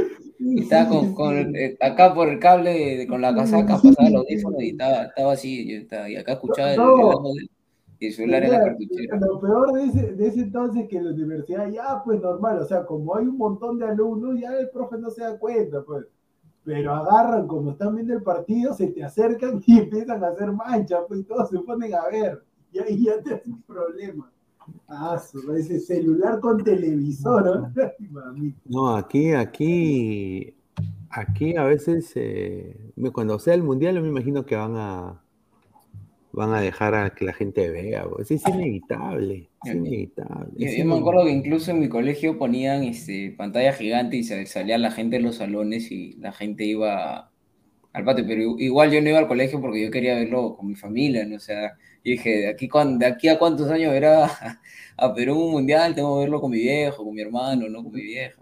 Estaba con, con eh, acá por el cable, con la casaca, pasaba el audífono y estaba, estaba así, yo estaba, y acá escuchaba el, el No. el celular en la cartuchera. Lo peor de ese, de ese entonces que en la universidad ya, pues normal, o sea, como hay un montón de alumnos, ya el profe no se da cuenta, pues. Pero agarran, como están viendo el partido, se te acercan y empiezan a hacer mancha, pues y todos se ponen a ver. Y ahí ya te hace un problema. Ah, ese celular con televisor, ¿no? No, aquí, aquí, aquí a veces, eh, cuando sea el mundial, yo me imagino que van a, van a dejar a que la gente vea. pues. Es inevitable, es Yo- inevitable. Yo, es yo me inevitable. acuerdo que incluso en mi colegio ponían este, pantalla gigante y salía la gente de los salones y la gente iba al patio, pero igual yo no iba al colegio porque yo quería verlo con mi familia, ¿no? O sea, yo dije, de aquí, de aquí a cuántos años verá a, Perú un mundial, tengo que verlo con mi viejo, con mi hermano, no con mi vieja.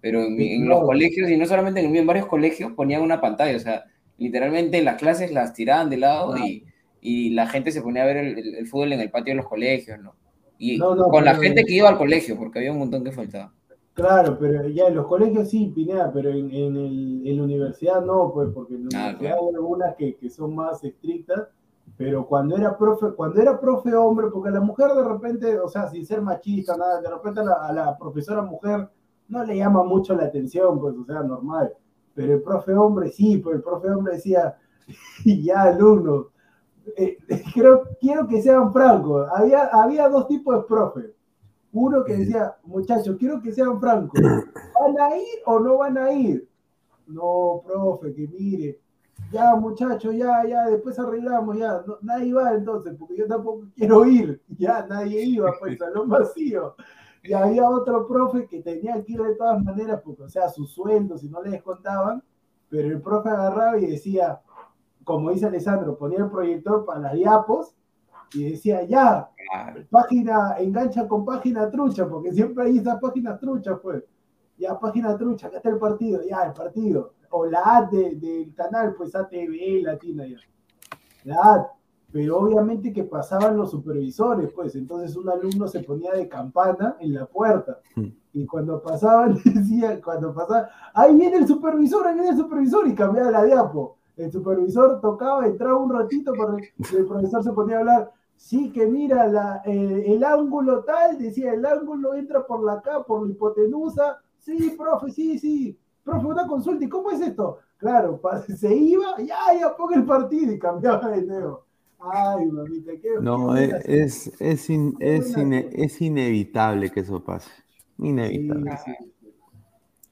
Pero en, mi- en los colegios, y no solamente en, mío, en varios colegios ponían una pantalla, o sea, literalmente las clases las tiraban de lado y, y la gente se ponía a ver el, el- el fútbol en el patio de los colegios, ¿no? Y No, no, con la gente que iba al colegio, porque había un montón que faltaba. Claro, pero ya en los colegios sí, Pineda, pero en, en, el- en la universidad no, pues, porque en la Ah, universidad claro. hay algunas que, que son más estrictas, pero cuando era profe, cuando era profe hombre, porque la mujer de repente, o sea, sin ser machista, nada, de repente a la, a la profesora mujer no le llama mucho la atención, pues, o sea, normal. Pero el profe hombre sí, pues el profe hombre decía, ya alumnos, eh, creo, quiero que sean francos. Había, había dos tipos de profes. Uno que decía, muchachos, quiero que sean francos. ¿Van a ir o no van a ir? No, profe, que mire. Ya, muchachos, ya, ya, después arreglamos, ya. No- nadie va entonces, porque yo tampoco quiero ir. Ya, nadie iba, pues, salón vacío. Y había otro profe que tenía que ir de todas maneras, porque, o sea, su sueldo, si no le descontaban, pero el profe agarraba y decía, como dice Alessandro, ponía el proyector para las diapos y decía, ya, página, engancha con página trucha, porque siempre hay esas páginas truchas, pues. Ya, página trucha, acá está el partido, ya, el partido. O la A de- del canal, pues ATV Latina, ya. La A. Pero obviamente que pasaban los supervisores, pues. Entonces un alumno se ponía de campana en la puerta. Y cuando pasaban, decía, cuando pasaba, ahí viene el supervisor, ahí viene el supervisor, y cambiaba la diapo. El supervisor tocaba, entraba un ratito, pero el profesor se ponía a hablar, sí, que mira, la, eh, el ángulo tal, decía, el ángulo entra por la acá, por la hipotenusa, sí, profe, sí, sí, profe, una consulta, ¿y cómo es esto? Claro, se iba, ya, ya, ponga el partido, y cambiaba de nuevo. Ay, mamita, qué No, qué es, buena- es, es, in- es, inevitable que eso pase. Sí, Inevitable. sí.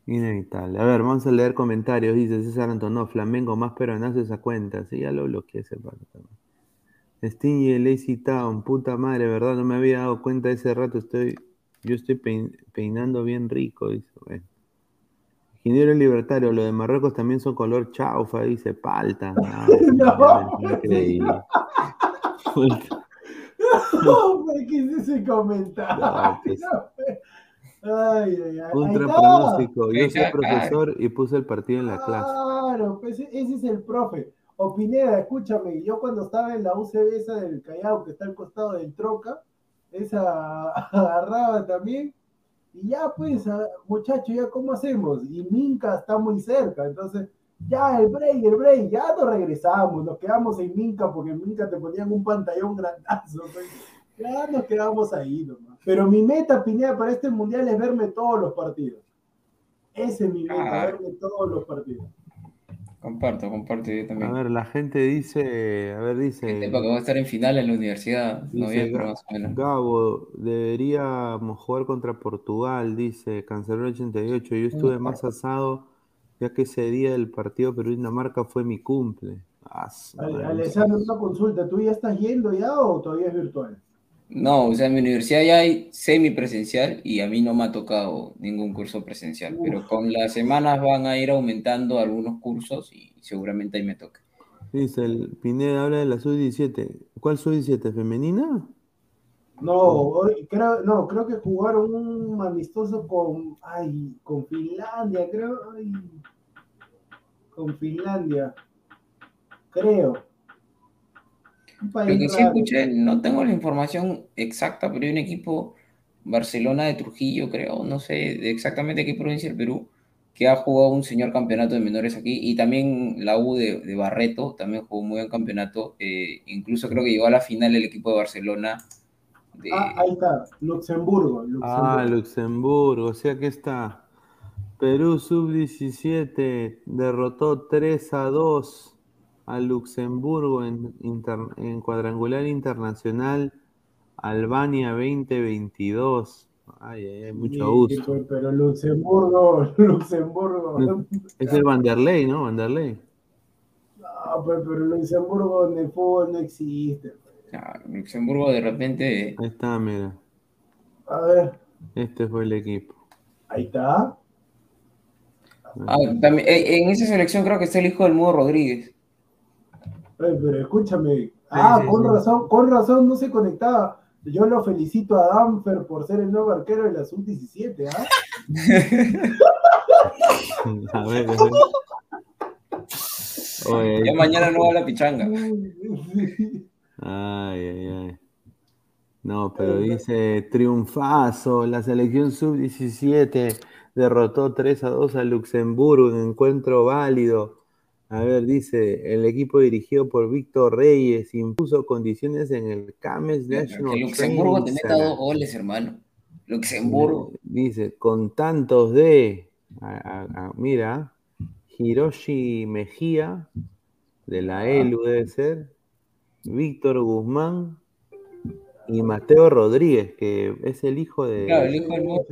Inevitable. A ver, vamos a leer comentarios. Dice César Antonó, Flamengo más peronazo esa cuenta. Sí, ya lo bloqueé ese pato también. Stingy Lazy Town, puta madre, ¿verdad? No me había dado cuenta ese rato. Estoy, yo estoy pein- peinando bien rico, dice. Bueno. Ingeniero libertario, lo de Marruecos también son color chaufa, dice palta. No, increíble. No, hombre, ¿qué es ese comentario? No, pues. Ay, ay, ay. Contra pronóstico. Yo soy profesor y puse el partido en la clase. Claro, pues e- ese es el profe. O Pineda, escúchame, yo cuando estaba en la UCB esa del Callao, que está al costado del Troca, esa agarraba también. Y ya pues, a- muchacho, ¿ya cómo hacemos? Y Minca está muy cerca, entonces, ya el break, el break, ya nos regresamos, nos quedamos en Minca porque en Minca te ponían un pantallón grandazo, pues. Ya nos quedamos ahí nomás. Pero mi meta, Pineda, para este mundial es verme todos los partidos. Ese es mi meta, Claro. verme todos los partidos. Comparto, comparto yo A también. ver, la gente dice, a ver, dice, sepa que va a estar en final en la universidad, Dice noviembre más o menos. Gabo, deberíamos jugar contra Portugal, dice Cancelero 88. Yo estuve más asado, ya que ese día del partido Perú-Dinamarca fue mi cumple. Ah, Ale-. Alessandro, una consulta, ¿tú ya estás yendo ya o todavía es virtual? No, o sea, en mi universidad ya hay semipresencial y a mí no me ha tocado ningún curso presencial, pero con las semanas van a ir aumentando algunos cursos y seguramente ahí me toque. Dice el Pineda, habla de la sub-17. ¿Cuál sub-17? ¿Femenina? No, hoy creo, no, creo que jugaron un amistoso con, ay, con Finlandia, creo, ay, con Finlandia, creo. Lo que sí raro. escuché, no tengo la información exacta, pero hay un equipo, Barcelona de Trujillo, creo, no sé de exactamente qué provincia del Perú, que ha jugado un señor campeonato de menores aquí, y también la U de, de Barreto, también jugó un muy buen campeonato, eh, incluso creo que llegó a la final el equipo de Barcelona. De, Ah, ahí está, Luxemburgo, Luxemburgo. Ah, Luxemburgo, o sea que está. Perú sub-17 derrotó 3 a 2 a Luxemburgo en, inter- en cuadrangular internacional Albania 2022. Ay, ay, ay, mucho Sí, gusto. pues, pero Luxemburgo, Luxemburgo. Es el Vanderlei, ¿no? Vanderlei. No, pues, pero Luxemburgo en el fútbol no existe. ah, Luxemburgo de repente, Ahí está, mira. A ver, Este fue el equipo. ahí está. ah, también, eh, en esa selección creo que está el hijo del Mudo Rodríguez. Ay, pero escúchame. Ah, sí, con sí. razón, con razón no se conectaba. Yo lo felicito a Danfer por ser el nuevo arquero de la sub-17, ¿ah? A ver, a ver. Oye, Ya mañana no va la pichanga. Ay, ay, ay. No, pero dice triunfazo. La selección sub-17 derrotó 3 a 2 a Luxemburgo en encuentro válido. A ver, dice, el equipo dirigido por Víctor Reyes impuso condiciones en el Cames National Que Luxemburgo te meta dos goles, hermano. Luxemburgo. Dice, con tantos de, a- a- a- mira, Hiroshi Mejía, de la ELU debe ser, Víctor Guzmán y Mateo Rodríguez, que es el hijo de, Claro, el hijo del Mudo.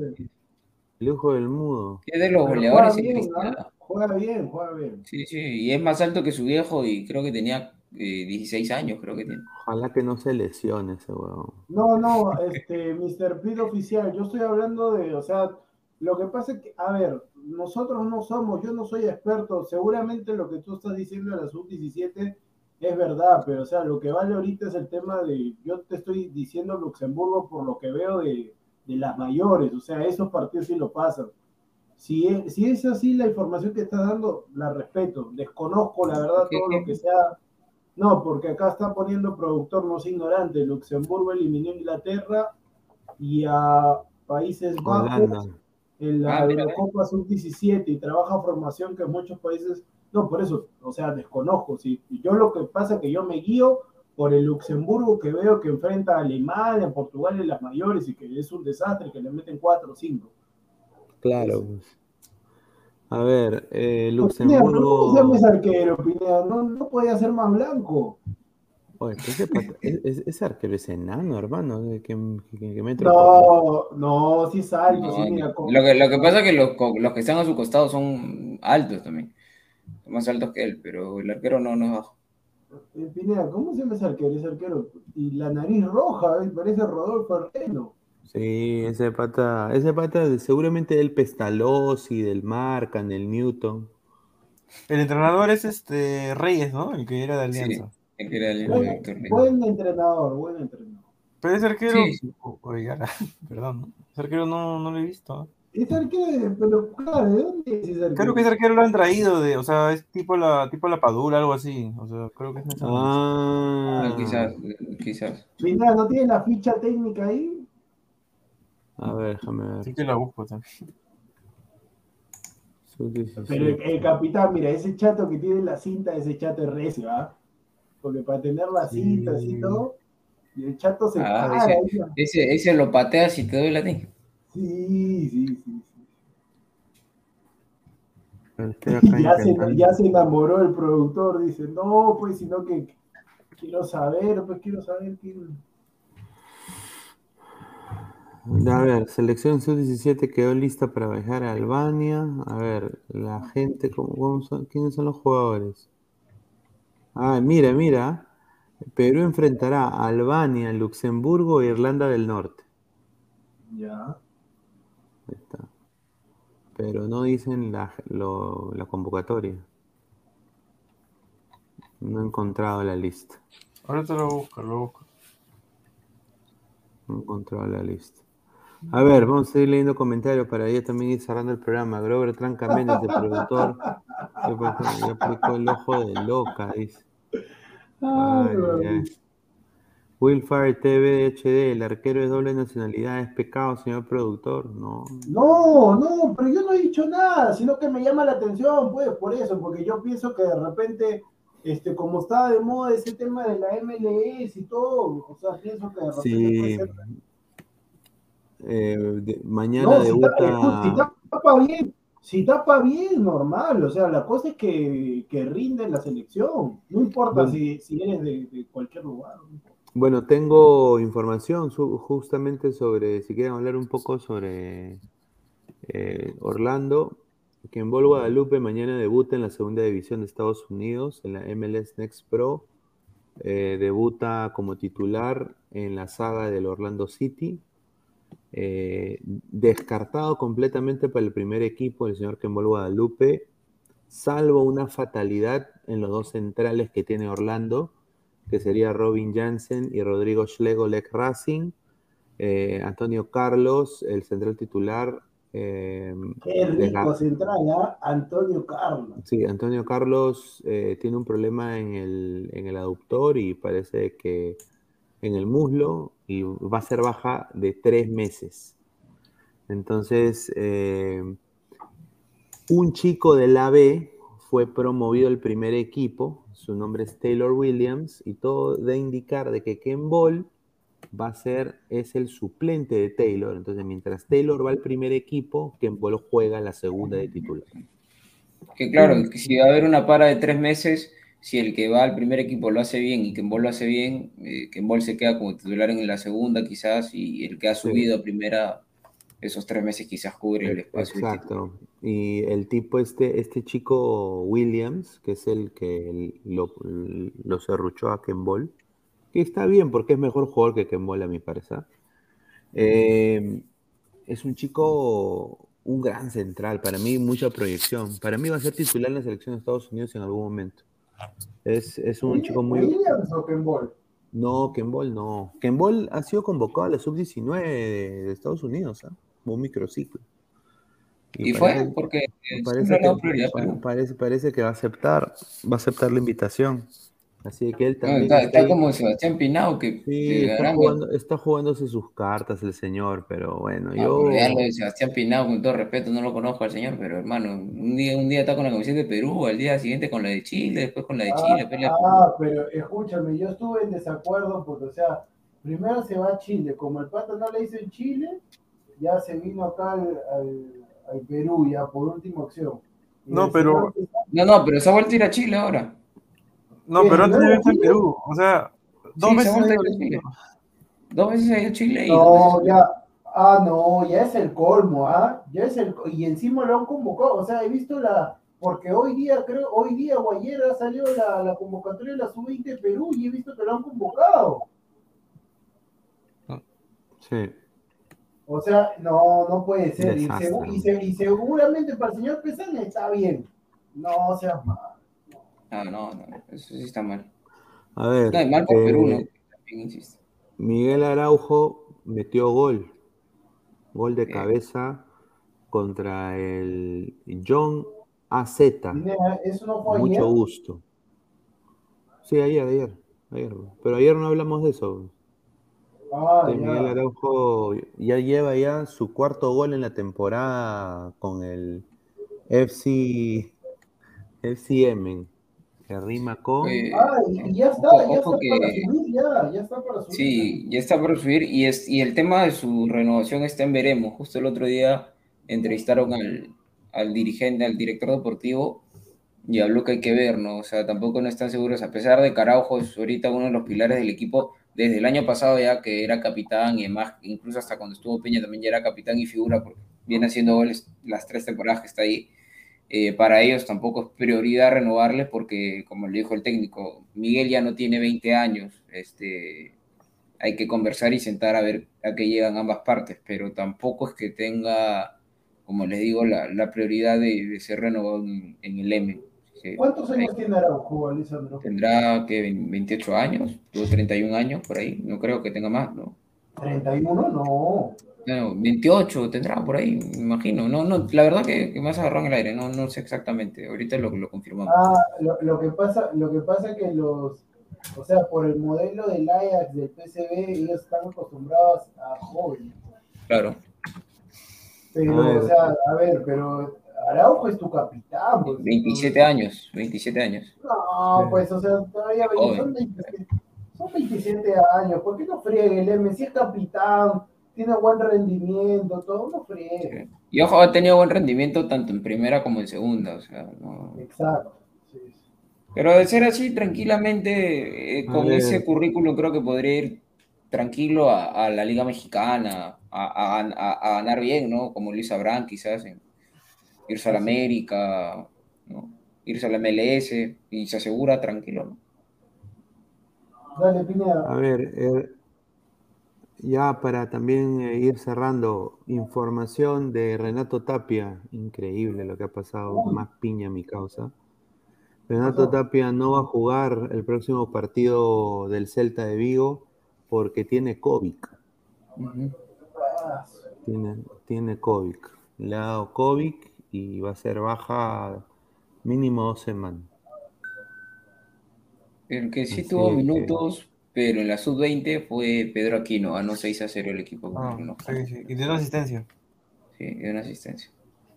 el hijo del mudo. Es de los goleadores. ¿ah? Juega bien, juega bien. Sí, sí, y es más alto que su viejo y creo que tenía eh, 16 años, creo que tiene. Ojalá que no se lesione ese huevón. No, no, este, Mr. Pid oficial, yo estoy hablando de, o sea, lo que pasa es que, a ver, nosotros no somos, yo no soy experto, seguramente lo que tú estás diciendo de la sub-17 es verdad, pero o sea, lo que vale ahorita es el tema de, yo te estoy diciendo Luxemburgo por lo que veo de, de las mayores, o sea, esos partidos sí lo pasan. Si es, si es así la información que estás dando, la respeto, desconozco la verdad ¿Qué- todo lo que sea no, porque acá está poniendo productor no sea ignorante. Luxemburgo eliminó a Inglaterra y a Países Bajos Holanda. en la Ah, mira, Eurocopa Sub-17 y trabaja formación que en muchos países. No, por eso, o sea, desconozco. ¿sí? Yo lo que pasa es que yo me guío por el Luxemburgo que veo que enfrenta a Alemania, Portugal en las mayores y que es un desastre, que le meten 4 o 5. Claro. pues. A ver, eh, Pineda, ¿pero ¿cómo Luxemburgo. se llama ese arquero, Pineda? No, no podía ser más blanco. Oye, ese, es- es- ese arquero es enano, hermano. ¿de ¿Qué, qué- qué metro? No, no, sí es alto, No, sí, mira. no. con- Lo que, lo que pasa es que los, los que están a su costado son altos también. Son más altos que él, pero el arquero no, no es bajo. Eh, Pineda, ¿cómo se llama ese arquero? Ese arquero. Y la nariz roja, ¿eh? parece Rodolfo Herrero. Sí, ese pata, ese pata de- seguramente del Pestalozzi, del Marcan, del Newton. El entrenador es este Reyes, ¿no? El que era de Alianza. El que era el Buen, buen entrenador, buen entrenador. Pero ese arquero. Sí, sí. o- perdón, ¿no? Ese arquero no, no lo he visto. Ese arquero, pero claro, ¿de dónde es ese arquero? Creo que ese arquero lo han traído de, o sea, es tipo la, tipo la Padula, algo así. O sea, creo que es esa. Ah, Ah, quizás, quizás. Mira, ¿no tiene la ficha técnica ahí? A ver, déjame ver. Sí que la busco también. Sub-17. Pero el, el capitán, mira, ese chato que tiene la cinta, ese chato es recio, ¿ah? Porque para tener la cinta así y todo, y el chato se Ah. Ese, ese lo pateas y te doy la ti. Sí, sí, sí. sí. Ya se, ya se enamoró el productor, dice, no, pues, sino que quiero saber, pues quiero saber quién. A ver, selección sub-17 quedó lista para viajar a Albania. A ver, la gente, ¿cómo, cómo son- ¿quiénes son los jugadores? Ah, mira, mira. Perú enfrentará a Albania, Luxemburgo e Irlanda del Norte. Ya. Ahí está. Pero no dicen la, lo- la convocatoria. No he encontrado la lista. Ahorita lo busco, lo busco. No he encontrado la lista. A ver, vamos a ir leyendo comentarios para ya también ir cerrando el programa. Grover Tranca Méndez, de productor. Ya aplicó- el ojo de loca, dice. Ay, ay, ay. Willfire TV HD, el arquero es doble nacionalidad, es pecado, señor productor. No. No, no, pero yo no he dicho nada, sino que me llama la atención, pues, por eso, porque yo pienso que de repente, este, como estaba de moda ese tema de la MLS y todo, o sea, pienso que de repente Sí. puede ser. Eh, de- mañana No, si, debuta. tapa, si tapa bien, si tapa bien, normal, o sea, la cosa es que, que rinde en la selección, no importa Bueno. si, si eres de, de cualquier lugar. no. Bueno, tengo información justamente sobre, si quieren hablar un poco sobre eh, Orlando, que en Bol Guadalupe mañana debuta en la segunda división de Estados Unidos, en la MLS Next Pro. Eh, debuta como titular en la saga del Orlando City. Eh, descartado completamente para el primer equipo, el señor Kembol Guadalupe, salvo una fatalidad en los dos centrales que tiene Orlando, que sería Robin Jansen y Rodrigo Schlegel Lech Racing, eh, Antonio Carlos, el central titular. eh, Qué rico central, ¿ah? Antonio Carlos. Sí, Antonio Carlos tiene un problema en el, en el aductor y parece que en el muslo y va a ser baja de tres meses. Entonces, eh, un chico del AB fue promovido al primer equipo, su nombre es Taylor Williams y todo da indicar de que Ken Ball va a ser, es el suplente de Taylor. Entonces, mientras Taylor va al primer equipo, Ken Ball juega la segunda de titular. Que claro, que si va a haber una para de tres meses, si el que va al primer equipo lo hace bien y Kembol lo hace bien, eh, Kembol se queda como titular en la segunda quizás y el que ha subido a primera, esos tres meses quizás cubre el espacio. del Exacto. Y el tipo, este, este chico Williams, que es el que lo, lo serruchó a Ken Ball, que está bien porque es mejor jugador que Ken Ball a mi parecer. Eh, es un chico, un gran central, para mí mucha proyección. Para mí va a ser titular en la selección de Estados Unidos en algún momento. Es, es un chico muy... ¿Williams o Ken Ball? No, Ken Ball no. Ken Ball ha sido convocado a la sub-19 de, de Estados Unidos, ¿ah? un microciclo. Y fue parece- porque parece que, parece, parece que va a aceptar, va a aceptar la invitación. Así que él No, también está, está está ahí. como Sebastián Pinao, que, Sí, que está, caramba, jugando, está jugándose sus cartas el señor, pero bueno, Ah, yo... pero de Sebastián Pinao, con todo respeto, no lo conozco al señor, pero hermano, un día, un día está con la camiseta de Perú, al día siguiente con la de Chile, después con la de Chile, después la- Ah, pero escúchame, yo estuve en desacuerdo porque, o sea, primero se va a Chile, como el pata no le hizo en Chile, ya se vino acá al, al- al Perú, ya por última opción. Y No, pero- señor- No, no, pero se ha vuelto a ir a Chile ahora. No, pero antes ¿No de era irse en? Perú. O sea, dos Sí, se veces ha ido a Chile. Dos veces ha ido a Chile y No, veces- ya, ah, no, ya es el colmo, ¿ah? Ya es el, y encima lo han convocado, o sea, he visto la, porque hoy día, creo, hoy día o ayer ha salido la, la convocatoria de la sub-20 de Perú y he visto que lo han convocado. Sí. O sea, no, no puede ser. Y, segu- y se- y seguramente para el señor Pesana está bien. No seas mal. Ah, no, no, eso sí está mal. A ver, No, y mal por eh, Perú, ¿no? También insisto. Miguel Araujo metió gol. Gol de cabeza contra el John AZ. Pineda, ¿Eso no fue Mucho ayer? gusto. Sí, ayer, ayer, ayer. Pero ayer no hablamos de eso. Ah, Miguel. Araujo ya lleva ya su cuarto gol en la temporada con el FC, FC Emen, que rima con... Eh, Ah, y, y ya está, Ojo- ya está ojo para que- subir, ya, ya está para subir. Sí, ya está por subir y, es, y el tema de su renovación está en veremos. Justo el otro día entrevistaron al, al dirigente, al director deportivo y habló que hay que ver, ¿no? O sea, tampoco no están seguros, a pesar de que Araujo es ahorita uno de los pilares del equipo desde el año pasado ya que era capitán y además incluso hasta cuando estuvo Peña también ya era capitán y figura porque viene haciendo goles las tres temporadas que está ahí. Eh, para ellos tampoco es prioridad renovarle porque, como le dijo el técnico, Miguel ya no tiene 20 años, este, hay que conversar y sentar a ver a qué llegan ambas partes, pero tampoco es que tenga, como les digo, la, la prioridad de, de ser renovado en, en el M. Sí, ¿Cuántos años tiene Araujo, Alessandro? Tendrá que 28 años, o 31 años por ahí, no creo que tenga más, ¿no? 31, no. No, 28 tendrá por ahí, me imagino. No, no, la verdad que, que me has agarrado en el aire, no, no sé exactamente. Ahorita lo, lo confirmamos. Ah, lo, lo que pasa, lo que pasa que los, o sea, por el modelo del Ajax, del PCB, ellos están acostumbrados a jóvenes. Claro. Pero, A ver. o sea, a ver, pero Araujo es tu capitán. pues. 27 años, 27 años. No, pues, o sea, todavía son 27, son 27 años. ¿Por qué no friegue el M? Si es capitán, tiene buen rendimiento, todo, no friegue. Y ojo, ha tenido buen rendimiento tanto en primera como en segunda. O sea, no- Exacto. sí, sí. Pero de ser así, tranquilamente, eh, A con ese currículum creo que podría ir tranquilo a, a la Liga Mexicana, a, a- a- a ganar bien, ¿no? Como Luis Abrán, quizás, en- irse a la América, ¿no? Irse a la MLS y se asegura tranquilo, ¿no? Dale, Pineda. A ver, eh, ya para también eh, ir cerrando, información de Renato Tapia, increíble lo que ha pasado, más piña mi causa. Renato Tapia no va a jugar el próximo partido del Celta de Vigo porque tiene COVID. Ah, Tiene, tiene COVID. Le ha dado COVID y va a ser baja mínimo dos semanas. El que sí Así tuvo que- minutos, pero en la sub-20 fue Pedro Aquino, ganó 6 a 0 el equipo. Ah, no, sí, sí. Y de una asistencia. sí, dio una asistencia.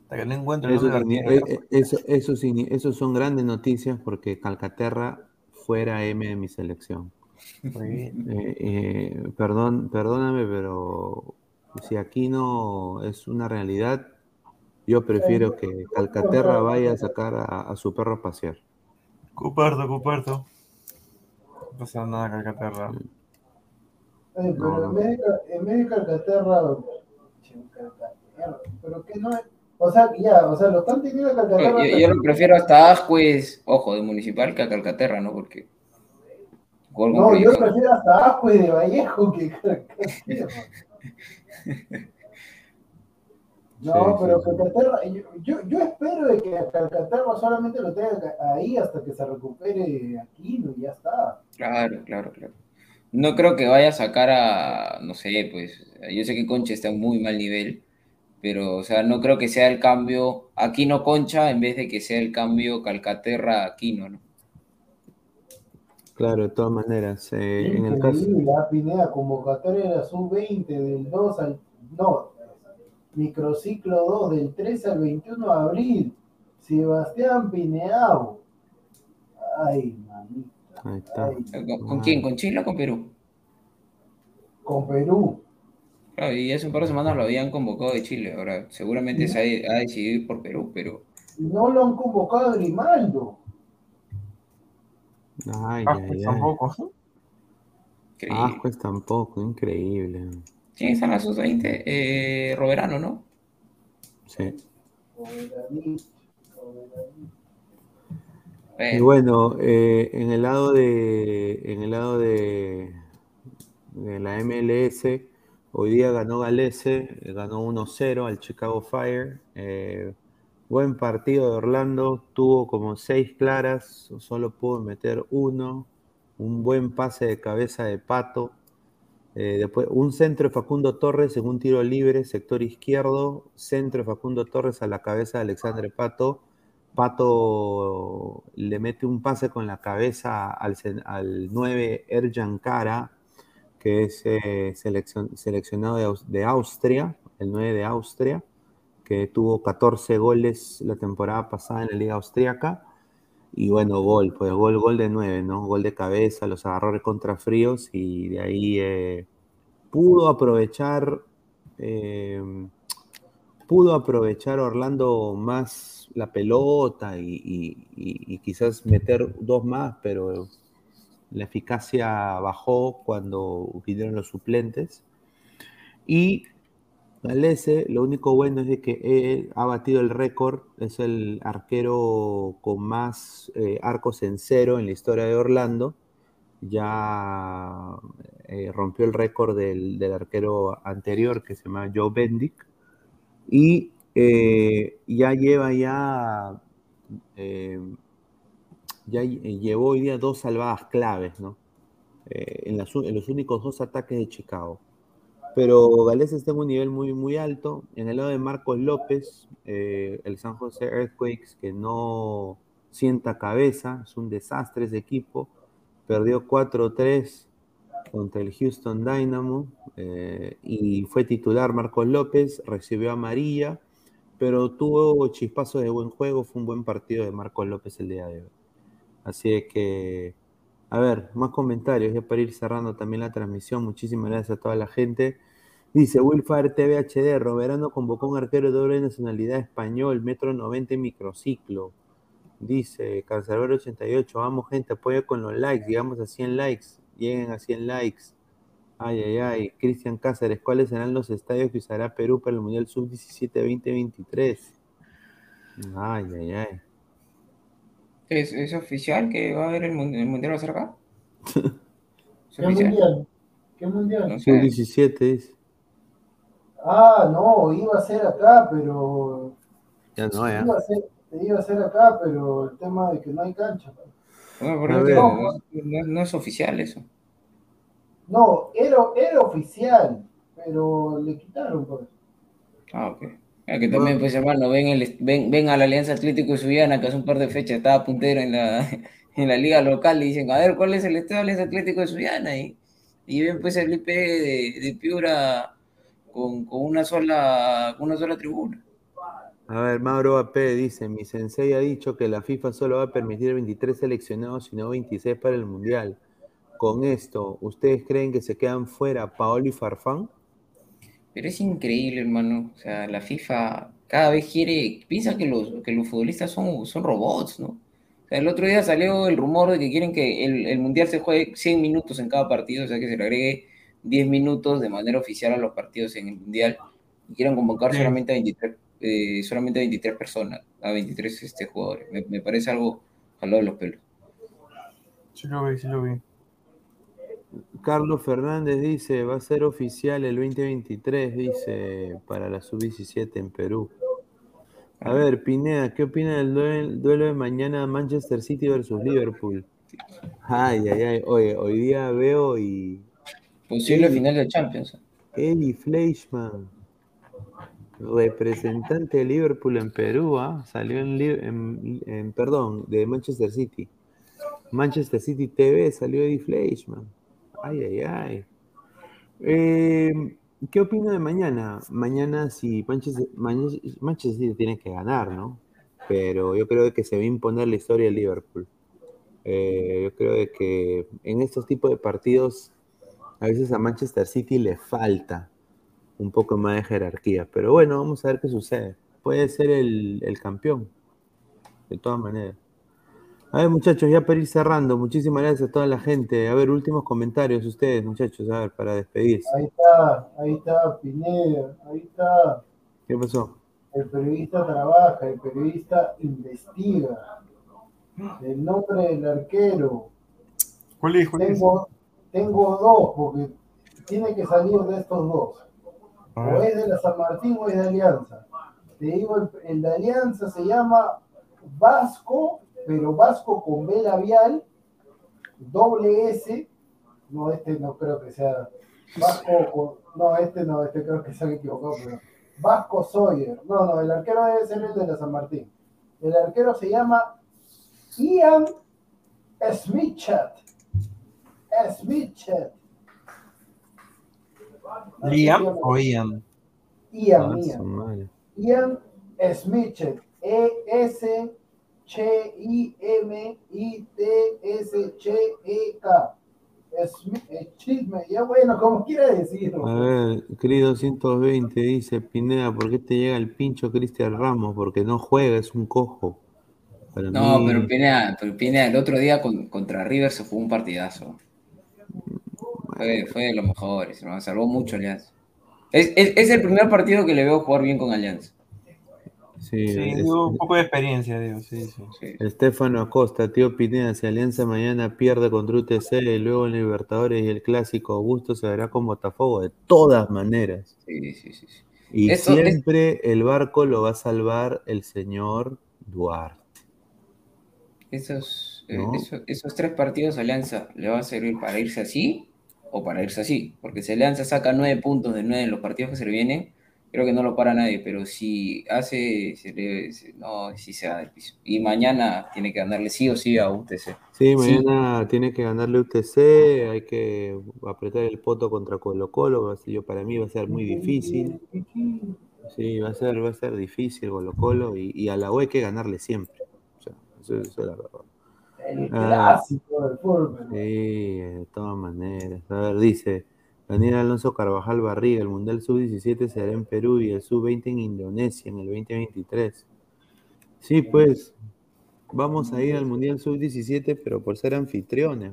Hasta que no encuentro Eso eh, eh, eso, eso signi- eso son grandes noticias porque Calcaterra fuera M de mi selección. Muy bien. Eh, eh, perdón, perdóname, pero si aquí no es una realidad, yo prefiero que Calcaterra vaya a sacar a, a su perro a pasear. Comparto, comparto. Pasa nada, Calcaterra. Eh, pero en, vez de, en vez de Calcaterra, pero que no es, o sea, ya, o sea, lo están teniendo a Calcaterra. Yo, yo lo prefiero hasta Ascuez, ojo, de Municipal que a Calcaterra, ¿no? Porque. no, yo prefiero hasta Ascue de Vallejo que Calcaterra. No, Sí, pero sí, sí. Calcaterra, yo, yo, yo espero de que Calcaterra solamente lo tenga ahí hasta que se recupere Aquino y ya está. Claro, claro, claro. No creo que vaya a sacar a, no sé, pues, yo sé que Concha está en muy mal nivel, pero, o sea, no creo que sea el cambio Aquino Concha en vez de que sea el cambio Calcaterra Aquino, ¿no? Claro, de todas maneras, eh, en el caso, Increíble, ah, Pineda, convocatoria de la sub-20 del 2 al. No, microciclo 2 del 13 al 21 de abril. Sebastián Pineao. Ay, mamita. ahí está. Ay, ¿Con, con quién? ¿Con Chile o con Perú? con Perú. Claro, y hace un par de semanas lo habían convocado de Chile, ahora seguramente se ha, ha decidido ir por Perú, pero no lo han convocado a Grimaldo. Ay, Ah, ay, pues ay. tampoco. increíble. Ah, pues tampoco, increíble. ¿Quién está en la sub-20? Eh, Roberano, ¿no? Sí. Y Bueno, eh, en el lado de, en el lado de, de la MLS, hoy día ganó Galese, ganó 1-0 al Chicago Fire. eh, buen partido de Orlando, tuvo como seis claras, solo pudo meter uno. Un buen pase de cabeza de Pato. Eh, después, un centro de Facundo Torres en un tiro libre, sector izquierdo. Centro de Facundo Torres a la cabeza de Alexandre Pato. Pato le mete un pase con la cabeza al, al 9 Erjan Kara, que es eh, seleccion- seleccionado de, de Austria, el 9 de Austria, que tuvo 14 goles la temporada pasada en la Liga Austriaca. Y bueno, gol, pues gol, gol de 9, ¿no? Gol de cabeza, los agarró contra fríos y de ahí eh, pudo aprovechar, eh, pudo aprovechar Orlando más la pelota y- y quizás meter dos más, pero la eficacia bajó cuando vinieron los suplentes. Y Galese, lo único bueno es de que él ha batido el récord, es el arquero con más eh, arcos en cero en la historia de Orlando. Ya eh, rompió el récord del, del arquero anterior que se llama Joe Bendick. Y eh, ya lleva ya, ya lle- llevó hoy día dos salvadas claves, ¿no? En los únicos dos ataques de Chicago pero Gales está en un nivel muy, muy alto. En el lado de Marcos López, eh, el San José Earthquakes, que no sienta cabeza, es un desastre ese equipo. Perdió 4-3 contra el Houston Dynamo eh, y fue titular Marcos López, recibió amarilla, pero tuvo chispazos de buen juego, fue un buen partido de Marcos López el día de hoy. Así que, a ver, más comentarios ya para ir cerrando también la transmisión. Muchísimas gracias a toda la gente. Dice Wilfar TV HD, Roberano convocó un arquero de doble nacionalidad español, metro 90 en microciclo. Dice Cancerbero 88, vamos gente, apoya con los likes, llegamos a 100 likes, lleguen a 100 likes. Ay, ay, ay. Cristian Cáceres, ¿cuáles serán los estadios que usará Perú para el Mundial Sub-17 2023? Ay, ay, ay. ¿Es, es oficial que va a haber el, mun- el mundial va a ser acá? ¿Es ¿Qué oficial? mundial? ¿Qué mundial? No sé. Sub-17 dice. Ah, no, iba a ser acá, pero. Ya no, ya. Iba a ser, iba a ser acá, pero el tema de que no hay cancha. No, A pero no, ver. no- no- no es oficial eso. No, era, era oficial, pero le quitaron por eso. Ah, ok. Ah, que también, pues, hermano, ven, el, ven, ven a la Alianza Atlético de Subiana, que hace un par de fechas estaba puntero en la, en la liga local, y dicen, a ver, ¿cuál es el estadio de Alianza Atlético de Subiana? Y, y ven, pues, el IP de, de Piura con, con una sola, con una sola tribuna. A ver, Mauro AP dice, mi sensei ha dicho que la FIFA solo va a permitir 23 seleccionados y no 26 para el Mundial. Con esto, ¿ustedes creen que se quedan fuera Paolo y Farfán? Pero es increíble, hermano. O sea, la FIFA cada vez quiere, piensa que los, que los futbolistas son, son robots, ¿no? O sea, el otro día salió el rumor de que quieren que el, el Mundial se juegue 100 minutos en cada partido, o sea, que se le agregue 10 minutos de manera oficial a los partidos en el Mundial y quieran convocar Sí. solamente a 23, eh, solamente a 23 personas, a 23 este, jugadores. Me, me parece algo jalado de los pelos. Sí lo vi, sí lo vi. Carlos Fernández dice, va a ser oficial el 2023, dice, para la sub-17 en Perú. A ver, Pineda, ¿qué opina del duel- duelo de mañana Manchester City versus Liverpool? Ay, ay, ay, oye, hoy día veo y Posible final de Champions. Eddie Fleischmann, representante de Liverpool en Perú, ¿ah? salió en, en- en- perdón, de Manchester City. Manchester City TV salió Eddie Fleischmann. Ay, ay, ay. Eh, ¿Qué opino de mañana? Mañana si Manchester, Manchester, City tiene que ganar, ¿no? Pero yo creo que se va a imponer la historia de Liverpool. Eh, yo creo que en estos tipos de partidos a veces a Manchester City le falta un poco más de jerarquía. Pero bueno, vamos a ver qué sucede. Puede ser el campeón, de todas maneras. A ver, muchachos, ya para ir cerrando, muchísimas gracias a toda la gente. A ver, últimos comentarios ustedes, muchachos, a ver, para despedirse. Ahí está, ahí está Pineda, ahí está. ¿Qué pasó? El periodista trabaja, el periodista investiga. El nombre del arquero. ¿Cuál es? ¿Cuál es? Tengo, tengo dos, porque tiene que salir de estos dos. O es de la San Martín o es de Alianza. Te digo, el, el de Alianza se llama Vasco, pero Vasco con B labial, doble S. No, este no creo que sea Vasco, no, este no, este creo que se han equivocado, pero Vasco Sawyer. No, no, el arquero debe ser el de la San Martín. El arquero se llama Ian Smithchat. Smithchat. ¿Liam o Ian? Ian, Ah, su Ian. madre. Ian Smithchet. E-S. C-I-M-I-T-S-H-E-K. Smith- eh, Chisme, ya bueno, como quiera decirlo. A ver, Cri 220 dice, Pineda, ¿por qué te llega el pincho Cristian Ramos? Porque no juega, es un cojo. Para No, mí- pero Pineda, pero Pineda, el otro día con- contra River se fue un partidazo. Fue, fue de los mejores, ¿no? salvó mucho Alianza. Es, es, es el primer partido que le veo jugar bien con Alianza. Sí, Sí, es- digo, un poco de experiencia, digo, sí, sí. Sí. Estefano Acosta, tío Pineda, si Alianza mañana pierde contra UTC y luego en Libertadores y el Clásico Augusto se verá con Botafogo, de todas maneras. Sí, sí, sí, sí. Y Eso es- siempre el barco lo va a salvar el señor Duarte. Esos, eh, ¿No? eso- esos tres partidos Alianza le va a servir para irse así o para irse así. Porque si Alianza saca nueve puntos de nueve en los partidos que se le vienen, creo que no lo para nadie. Pero si hace, se le- se- no, sí se va del piso. Y mañana tiene que ganarle sí o sí a UTC. Sí, mañana tiene que ganarle UTC, hay que apretar el poto contra Colo Colo, yo, para mí va a ser muy difícil. Sí, va a ser, va a ser difícil Colo Colo y, y a la U hay que ganarle siempre. O sea, eso, eso es la verdad. El Ah. clásico del fútbol. Sí, de todas maneras. A ver, dice Daniel Alonso Carvajal Barriga, el Mundial Sub-17 será en Perú y el Sub-20 en Indonesia en el 2023. Sí, pues, vamos a ir al Mundial Sub-17, pero por ser anfitriones.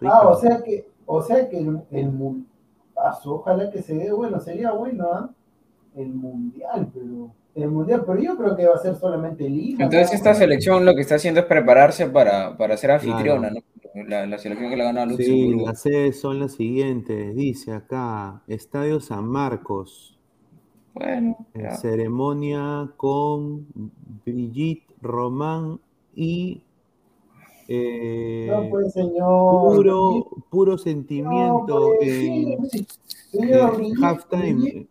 Ah, o sea que, o sea que el, el su- ojalá que se dé, bueno, sería bueno, ¿ah? El mundial, pero el mundial, pero yo creo que va a ser solamente Lima. Entonces ¿no? esta selección lo que está haciendo es prepararse para, para ser anfitriona, ¿no? La, la selección que le ganó a Sí, Luxemburgo. las sedes son las siguientes. Dice acá, Estadio San Marcos. Bueno, Eh, ya. ceremonia con Brigitte Román y eh, No, pues, señor. puro, puro sentimiento No, pues, en, sí, señor, en Brigitte- halftime. Brigitte-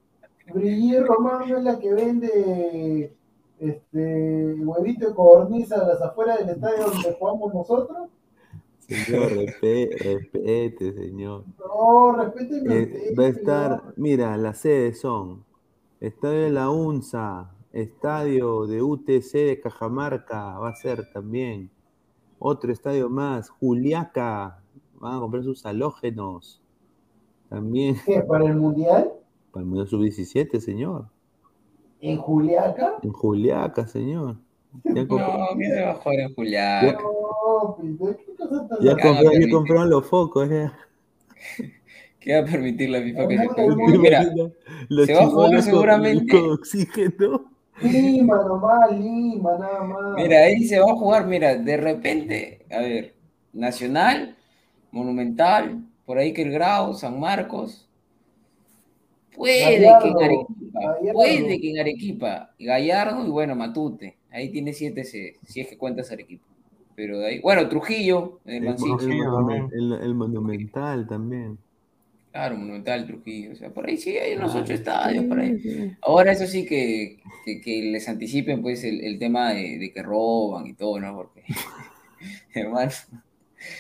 Brigitte Román no es la que vende este huevito de codorniz a las afueras del estadio donde jugamos nosotros. Señor, respe- respete, señor. No, respétenme Eh, va a señor. estar, mira, las sedes son Estadio de la UNSA, Estadio de UTC de Cajamarca, va a ser también. Otro estadio más, Juliaca, van a comprar sus halógenos. También ¿Qué? ¿Para el mundial? para el Mundial Sub-17, señor. ¿En Juliaca? En Juliaca, señor. Ya, No, ¿qué se va a jugar en Julián? No, ¿de qué cosa tan ya compró- compraron los focos. eh. ¿Qué va a permitir la FIFA que se Mira, Los se va a jugar seguramente- con oxígeno. Lima nomás, Lima, nada más. Mira, ahí se va a jugar, mira, de repente, a ver, Nacional, Monumental, por ahí que el Grau, San Marcos. Puede Gallardo, que en Arequipa, Gallardo. puede que en Arequipa, Gallardo y bueno, Matute. Ahí tiene siete C, si es que cuentas Arequipa. Pero de ahí, bueno, Trujillo, el El, Mansilla. el monumental también. Claro, Monumental, Trujillo. O sea, por ahí sí hay unos ocho estadios, por ahí. Ahora eso sí que, que, que les anticipen pues el, el tema de, de que roban y todo, ¿no? Porque, hermano,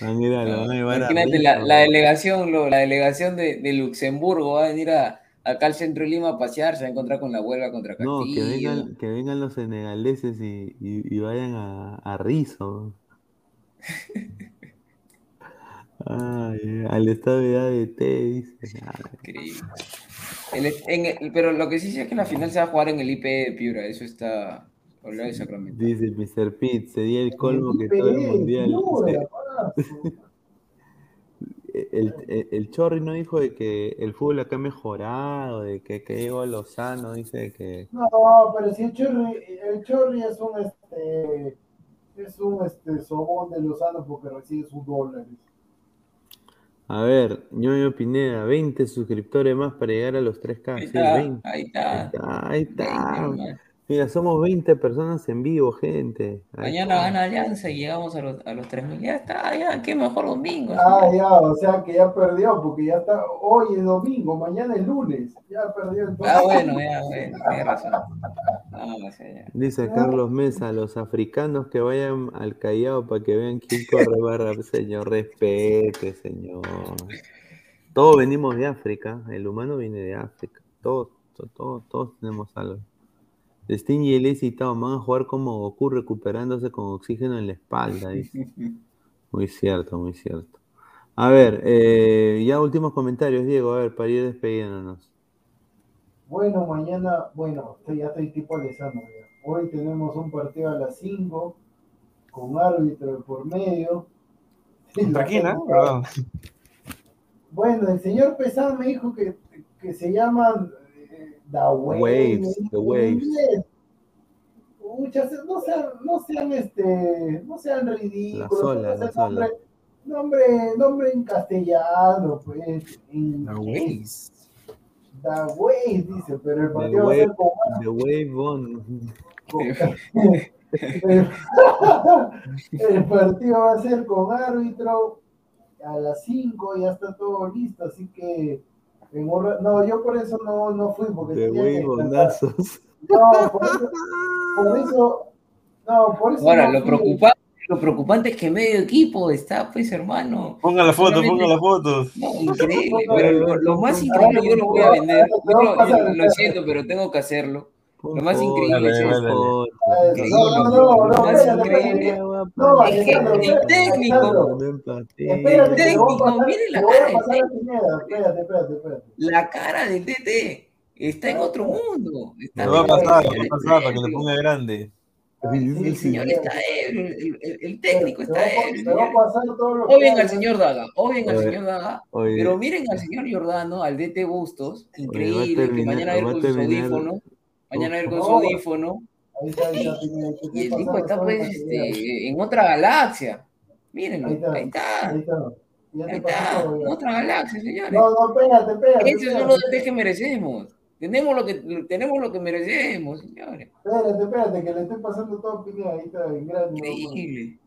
Van a ir a- lo van a llevar a imagínate la, delegación, lo- la delegación de, de Luxemburgo va a venir a, acá al centro de Lima a pasear, se va a encontrar con la huelga contra No, Castillo. que vengan, que vengan los senegaleses y, y- y vayan a, a Rizo. Ay, al estado de ADT, dice. Ay, Increíble. El- en el- pero lo que sí sé es que la final se va a jugar en el IP de Piura, eso está de Sacramento. dice Mr. Pitt, sería el colmo que todo el mundial. Piura, el, el Chorri no dijo de que el fútbol acá ha mejorado, de que, que llegó Lozano, dice que. No, pero si el Chorri, el Chorri es un este es un este sobón de Lozano porque recibe sus dólares. A ver, ñoño Pineda, 20 suscriptores más para llegar a los 3K. Ahí Sí, está, 20. ahí Ahí está. ahí. Mira, somos 20 personas en vivo, gente. Ahí Mañana está. gana Alianza y llegamos a los, a los 3.000. Ya está, ya, qué mejor domingo. Ah, ya, o sea que ya perdió, porque ya está, hoy es domingo, mañana es lunes, ya perdió entonces. Ah, bueno, ya, bueno, tienes razón. Ya. Dice Carlos Mesa, los africanos que vayan al Callao para que vean quién corre barra. Señor, respete, señor. Todos venimos de África, el humano viene de África. Todos, to- todos, todos tenemos algo. Sting y el citado van a jugar como Goku recuperándose con oxígeno en la espalda. dice. Muy cierto, muy cierto. A ver, eh, ya últimos comentarios, Diego, a ver, para ir despidiéndonos. Bueno, mañana, bueno, estoy- ya estoy tipo Alessandro. Hoy tenemos un partido a las 5 con árbitro por medio. ¿Contra quién, ah? Perdón. Bueno, el señor Pesán me dijo que, que se llaman eh, The Waves. The Waves. Muchas, no sean, no sean este, no sean ridículos, Las olas, no sean nombre, nombre en castellano, pues. En, The Waves. The Waves, dice, pero el The partido va a ser Wave, con the wave on. el, partido va a ser con árbitro a las 5, ya está todo listo, así que en un no, yo por eso no, no fui, porque The tenía que wave ondazos. No, por eso, por eso, no, por eso Ahora, no lo fui. Lo preocupante es que medio equipo está, pues, hermano. Ponga la foto, Solamente- ponga la foto. No, increíble, pero lo, lo más increíble yo lo voy a vender. Yo lo, yo lo siento, pero tengo que hacerlo. Lo más increíble es esto. dale. Increíble, No, no, no, lo más increíble. Es que el técnico, voy a técnico, miren la cara del técnico. La cara del DT está en otro mundo. Está Lo va a pasar, lo va a pasar para que le ponga grande. El señor está ebrio, el, el- el técnico está ebrio. Odien al señor Daga, odien al señor Daga, oye. pero miren al señor Jordano, al DT Bustos, increíble, que terminar- mañana va a ir con sus terminar- audífonos, mañana va a ir con su No. audífono, y el tipo está pues este, en otra galaxia. Mírenlo, Ahí está. ahí está, Ahí está. Ahí otra galaxia, señores. No, no, espérate, espérate. Ese son los DT que merecemos. Tenemos lo que, tenemos lo que merecemos, señores. Espérate, espérate, que le estoy pasando todo Pineda, ahí está, en grande. Increíble.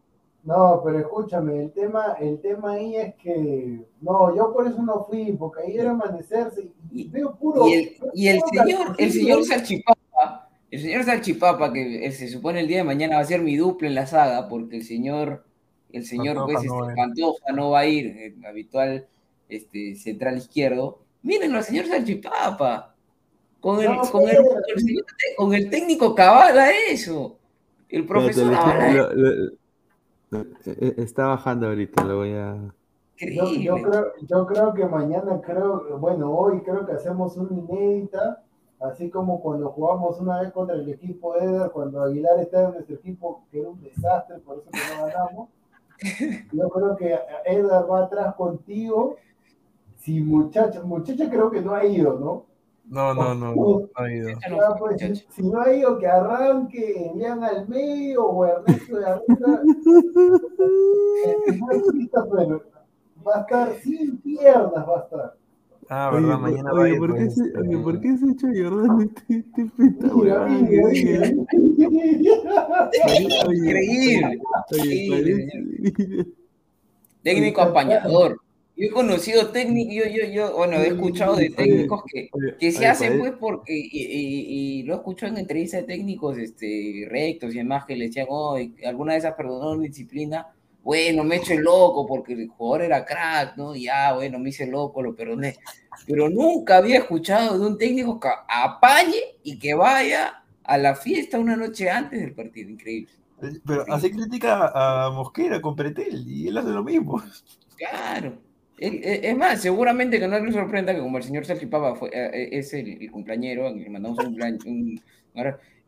No, pero escúchame, el tema, el tema ahí es que, no, yo por eso no fui, porque ahí era amanecerse y veo puro. Y el, y el puro señor, el señor Salchipapa, el señor Salchipapa, que eh, se supone el día de mañana va a ser mi dupla en la saga, porque el señor, el señor Pantoja pues, no este, va a ir. Pantoja no va a ir, el habitual este, central izquierdo. Mírenlo al señor Salchipapa, con el, No, con el, con el señor- con el técnico cabala eso, el profesor lo- lo- lo- eh, está bajando ahorita, lo voy a. Yo, yo creo, yo creo que mañana creo, bueno, hoy creo que hacemos una inédita, así como cuando jugamos una vez contra el equipo de Eder, cuando Aguilar estaba en nuestro equipo, que era un desastre, por eso que no ganamos. Yo creo que Eder va atrás contigo. Si muchacha, muchacha creo que no ha ido, ¿no? No, no, no, no, no ha ido. Fue, pues, si, no ha ido, que arranque Elian al medio o Ernesto de arriba. pero va a estar sin piernas, va a estar. Ah, Oye, verdad, por- mañana va a oye, ir. ¿por qué pues, se, este, oye, ¿por qué se echó Jordán este, este peta, Mira, huevón? mira, Oye, mira. oye, Increíble. Oye, Increíble, parece- técnico apañador. Yo he conocido técnicos, yo, yo, yo, bueno, he escuchado de técnicos que, que se hacen pues porque, y, y- y lo he escuchado en entrevistas de técnicos este, rectos y demás que le decían, oh, alguna de esas perdonaron disciplina, bueno, me el loco porque el jugador era crack, ¿no? Ya, bueno, me hice loco, lo perdoné. Pero nunca había escuchado de un técnico que apañe y que vaya a la fiesta una noche antes del partido, increíble. Pero hace crítica a Mosquera con Pretel y él hace lo mismo. Claro. Es más, seguramente que no le sorprenda que como el señor Salchipapa fue, eh, eh, es el, el cumpleañero, a quien le mandamos un un-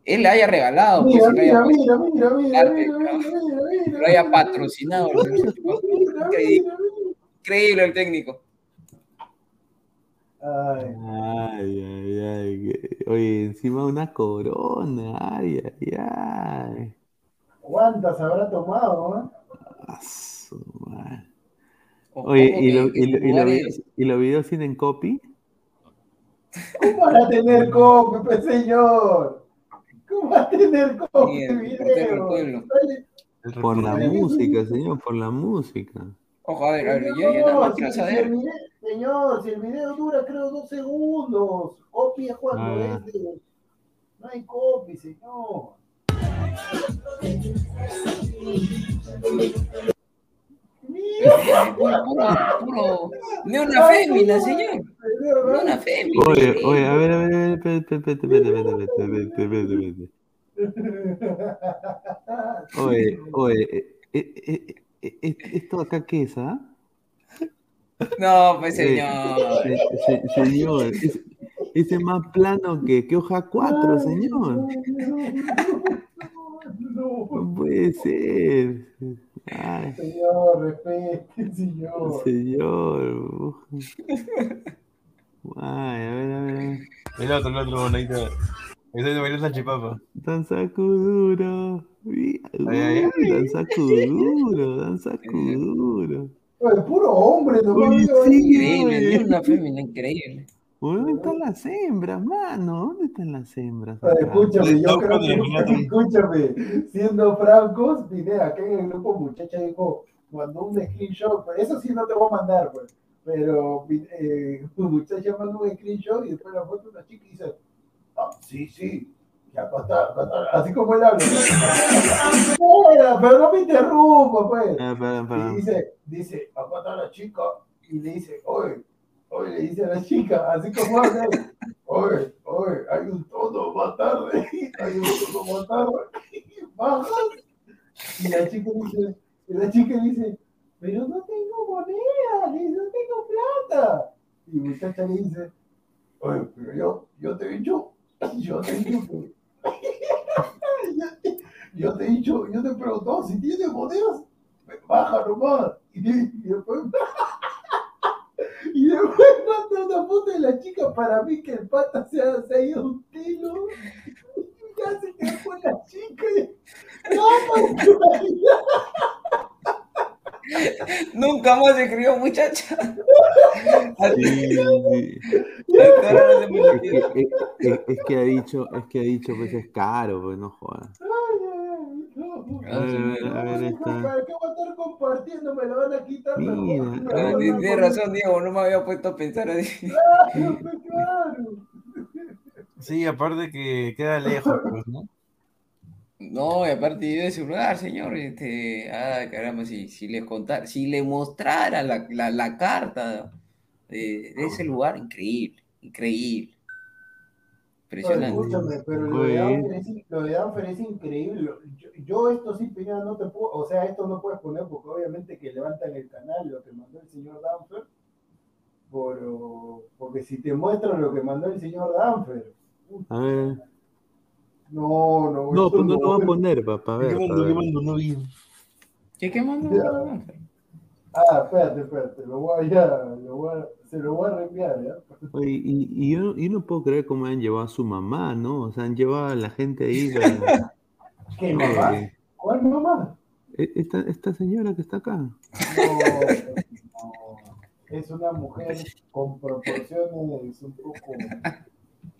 él le haya regalado, pues, Mira, haya, mira, mira, mira, mira, mira, ¿no? mira, mira, mira, lo haya patrocinado. Increíble, mira, mira. increíble el técnico. Ay, Ay, ay, Oye, encima una corona. Ay, ay, ay. ¿Cuántas habrá tomado? eh? Su madre. O- Oye, ¿y, lo- y, lo- y, los videos, ¿y los videos tienen copy? ¿Cómo van a tener copia, pues, señor? ¿Cómo va a tener portero del video? Por la música, señor, por la música. Ojo, a ver, a ver, yo, yo nada más Señor, quiero saber. el video- señor, si el video dura creo dos segundos, copia cuando Ah. es de... No hay copia, señor. Ni una fémina, señor. Ni una fémina. Oye, oye, a ver, a ver, a ver, espérate, espérate, espérate, espérate, espérate. Oye, oye, eh, eh, eh, eh, eh, ¿esto acá qué es, ah? No, pues Eh, señor. se- se- señor, es, ese más plano que, que hoja 4, señor. No puede ser. Ay, señor, respete, señor. señor. Ay, a ver, a ver, a ver. El otro, el otro, bonito. Ese de bailar. Danza. Uy, Ay, ay, ay. Danza Kuduro, danza Kuduro. Oye, puro hombre, Oye, veo sí. Increíble, una fémina, increíble. ¿Dónde están las hembras, mano? ¿Dónde están las hembras? Escúchame, yo creo que, escúchame, siendo francos, vine acá en el grupo muchacha dijo, mandó un screenshot, pero eso sí no te voy a mandar, pues. Pero eh, tu muchacha mandó un screenshot y después la foto de una chica y dice, ah, sí, sí, y acá está, acá está, así como él habla. Espera, pero no me interrumpa, pues. Ah, perdón, Y dice, dice, acá está la chica, y le dice, oye, oye, le dice a la chica, así como él, oye, oye, hay un tono más tarde, hay un tono más tarde, bajas, y la chica dice, y la chica dice, pero no tengo moneda, dice, no tengo plata, y muchacha le dice, oye, pero yo, yo te he dicho, yo te he dicho yo, te he dicho, yo te he preguntado si tienes monedas, baja nomás. Y, y después, y después manda una foto de la chica para mí que el pata se ha, se ha ido a un telo. Y ya se quedó con la chica. Y, no, pues, Nunca más se escribió muchacha. Sí, sí. Hasta ahora no se me Es que, es, es- es que ha dicho, es que ha dicho, pues es caro, pues no jodas. ay, ay, no. A ver, a ver, a ver, No, esta. ¿Para qué voy a estar compartiendo? Me lo van a quitar. Mira. Tienes razón, Diego, no me había puesto a pensar así. Claro, claro. Sí, aparte que queda lejos, pues, ¿no? No, y aparte yo de su lugar, señor, este, ah, caramba, si, si les contara, si le mostrara la, la, la carta de, de ese lugar, increíble, increíble, Impresionante. escúchame, pero lo de. Danfer es, in- lo de Danfer es increíble. Yo, yo esto sí, Pineda, no te puedo, o sea, esto no puedes poner porque obviamente que levantan el canal lo que mandó el señor Danfer, por, porque si te muestran lo que mandó el señor Danfer, A ver. no, no, No, pues no lo va a poner, papá. A ver, ¿Qué mando, qué mando? No vi. ¿Qué, qué mandó? Ya. Ah, espérate, espérate, lo voy a, ya, lo voy a- se lo voy a reenviar, ¿ya? Oye, y, y yo, yo no puedo creer cómo han llevado a su mamá, ¿no? O sea, han llevado a la gente ahí. ¿Qué mamá? ¿Cuál mamá? e- esta, esta señora que está acá. No, no, es una mujer con proporciones un poco.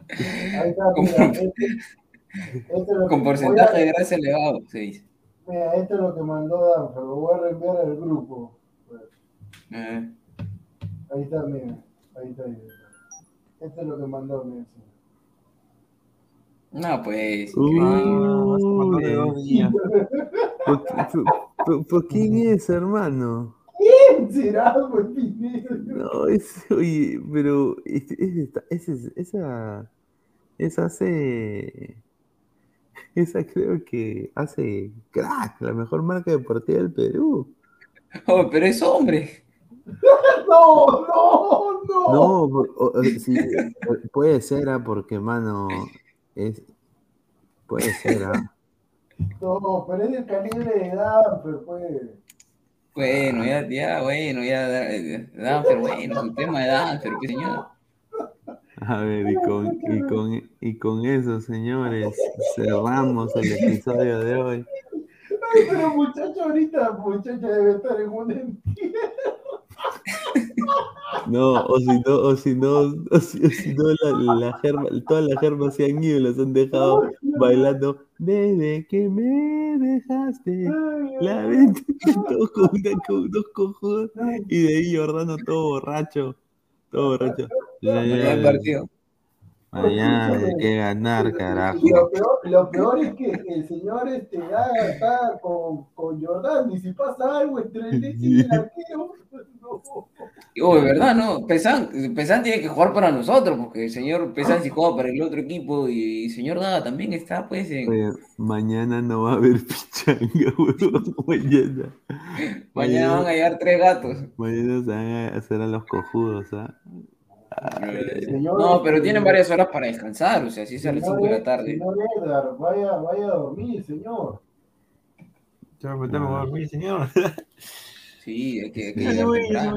Ahí está, mira, este, este es lo Con que- porcentaje de grasa elevado, se dice. Mira, esto es lo que mandó Danfer, lo voy a reenviar al grupo. Ah, Ahí está, mira, ahí está. ahí está. Esto es lo que mandó, mira. No, pues, días. ¿Por, por- por- por quién es, hermano? ¿Quién será, pues, Pineda? No, es, oye, pero es, es es- es- esa, esa hace, esa creo que hace crack, la mejor marca deportiva del Perú. Oh, pero es hombre. No, no, no. No, por- o- o- sí, puede ser, ah, porque, mano, es, puede ser, ah. No, pero es del calibre de Danfer, pues. Bueno, ya, ya, bueno, ya, eh, Danfer, bueno, su tema de Danfer, qué señor. A ver, y con, y con, y con eso, señores, cerramos el episodio de hoy. Ay, pero muchacho, ahorita, muchacha debe estar en un entierro. No, o si no, o si no, o si, o si no la, la germa, todas las germas se han ido y las han dejado bailando. Desde que me dejaste. La venta todos con, una- con dos cojudos y de ahí Jordano todo borracho todo borracho. Mañana el mañana hay que ganar carajo lo peor, lo peor es que el señor este, ah, está con, con Jordán y si pasa algo entre el y el arquero, no. Uy, ¿verdad? No, Pesan, Pesan tiene que jugar para nosotros, porque el señor Pesan sí juega para el otro equipo y el señor Nada también está, pues, en- Oye, mañana no va a haber pichanga mañana mañana van a llegar tres gatos. mañana se van a hacer a los cojudos ¿ah? Señor, No, pero tienen varias horas para descansar, o sea, si es a las señor 5 de la tarde. Señor Edgar, vaya, vaya a dormir, señor. Yo me meto, me voy a dormir, señor. Sí, hay que, hay que Ya llegar temprano.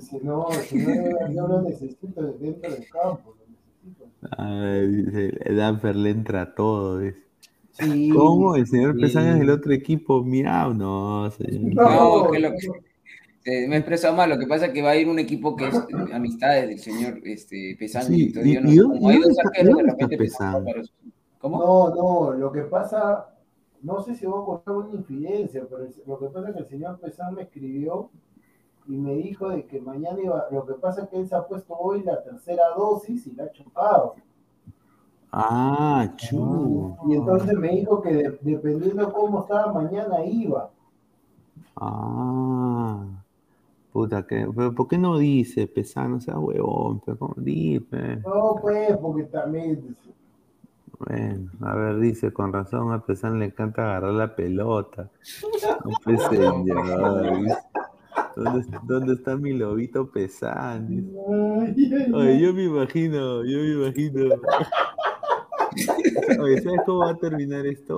Si no, señor Edgar, yo lo necesito dentro del campo. Lo necesito. A ver, dice, Danfer le entra a todo. dice. Sí, ¿Cómo? ¿El señor sí. Pesán es del otro equipo? Miau, no, señor. No, No, que lo eh, me he expresado mal, lo que pasa es que va a ir un equipo que es amistades del señor este, Pesan. Sí, y- yo no- y como hay y dos arqueros, de repente ¿Cómo? No, no, lo que pasa, no sé si voy a contar una infidencia, pero lo que pasa es que el señor Pesán me escribió y me dijo de que mañana iba, lo que pasa es que él se ha puesto hoy la tercera dosis y la ha chocado. Ah, chu. Y entonces me dijo que de- dependiendo cómo estaba mañana iba. Ah. Puta, que, pero ¿por qué no dice Pesán? No sea huevón, pero ¿cómo dice? No, pues, porque también, Bueno, a ver, dice, con razón a Pesán le encanta agarrar la pelota. No, pues, señor, ¿Dónde, está- dónde está mi lobito Pesán? Oye, yo me imagino, yo me imagino. Oye, ¿sabes cómo va a terminar esto?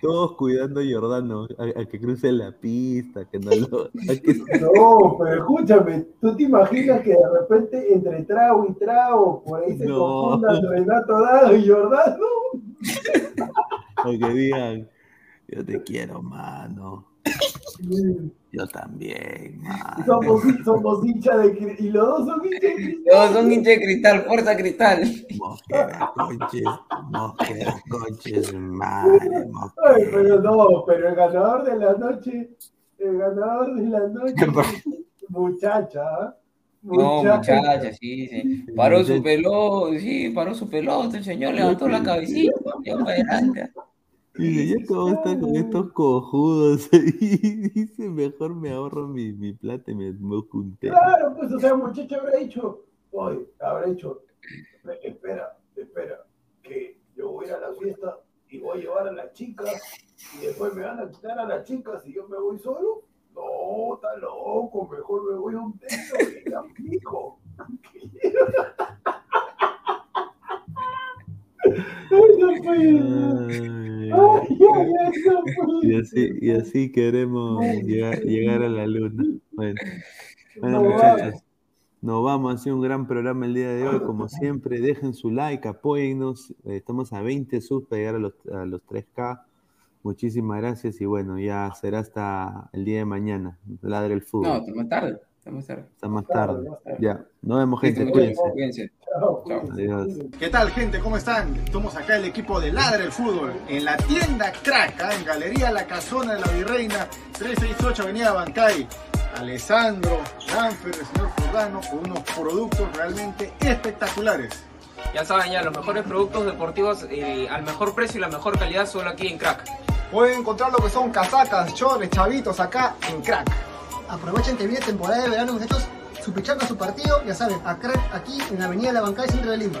Todos cuidando a Jordano, a, a que cruce la pista, que no lo. que- No, pero escúchame, ¿tú te imaginas que de repente entre trago y trago, por ahí se No. confundan Renato Dado y Jordano? o que digan, yo te quiero, mano. Yo también, mano. Somos, somos hinchas de y los dos son hinchas de cristal. Todos son hinchas de cristal, fuerza cristal. Mosquera, conches, mosquera, conches, madre, mosquera. Ay, pero no, pero el ganador de la noche, el ganador de la noche, muchacha, ¿ah? No, muchacha, sí, sí. Paró su pelota, sí, paró su pelota, el señor levantó la cabecita, ya para adelante. Dice, ya cómo está con estos cojudos ahí. Dice, mejor me ahorro mi, mi plata y me busco un té. Claro, pues, o sea, muchacho habrá dicho, oye, habrá dicho, "Espe- espera, espera, que yo voy a ir a la fiesta y voy a llevar a las chicas y después me van a quitar a las chicas y yo me voy solo. No, está loco, mejor me voy a un techo y la pico. No puede no Y así, y así queremos llegar, llegar a la luna. Bueno, bueno No, muchachos, nos vamos. Ha sido un gran programa el día de hoy. Como siempre, dejen su like, apóyennos. Eh, Estamos a 20 subs para llegar a los, a los 3K. Muchísimas gracias y bueno, ya será hasta el día de mañana. Ladre el No, fútbol. está más tarde, está más tarde. Hasta más tarde. Ya, nos vemos, gente. Cuídense. Adiós. ¿Qué tal, gente? ¿Cómo están? Estamos acá el equipo de Ladre el Fútbol en la tienda Crack, ¿ah? en Galería La Casona de la Virreina, 368 Avenida Bancay. Alessandro, Danfer, el señor Jordano, con unos productos realmente espectaculares. Ya saben, ya los mejores productos deportivos eh, al mejor precio y la mejor calidad solo aquí en Crack. Pueden encontrar lo que son casacas, chores, chavitos acá en crack. Aprovechen que viene temporada de verano, muchachos. Su su partido, ya saben, a crack aquí en la Avenida La Bancay, centro de Lima.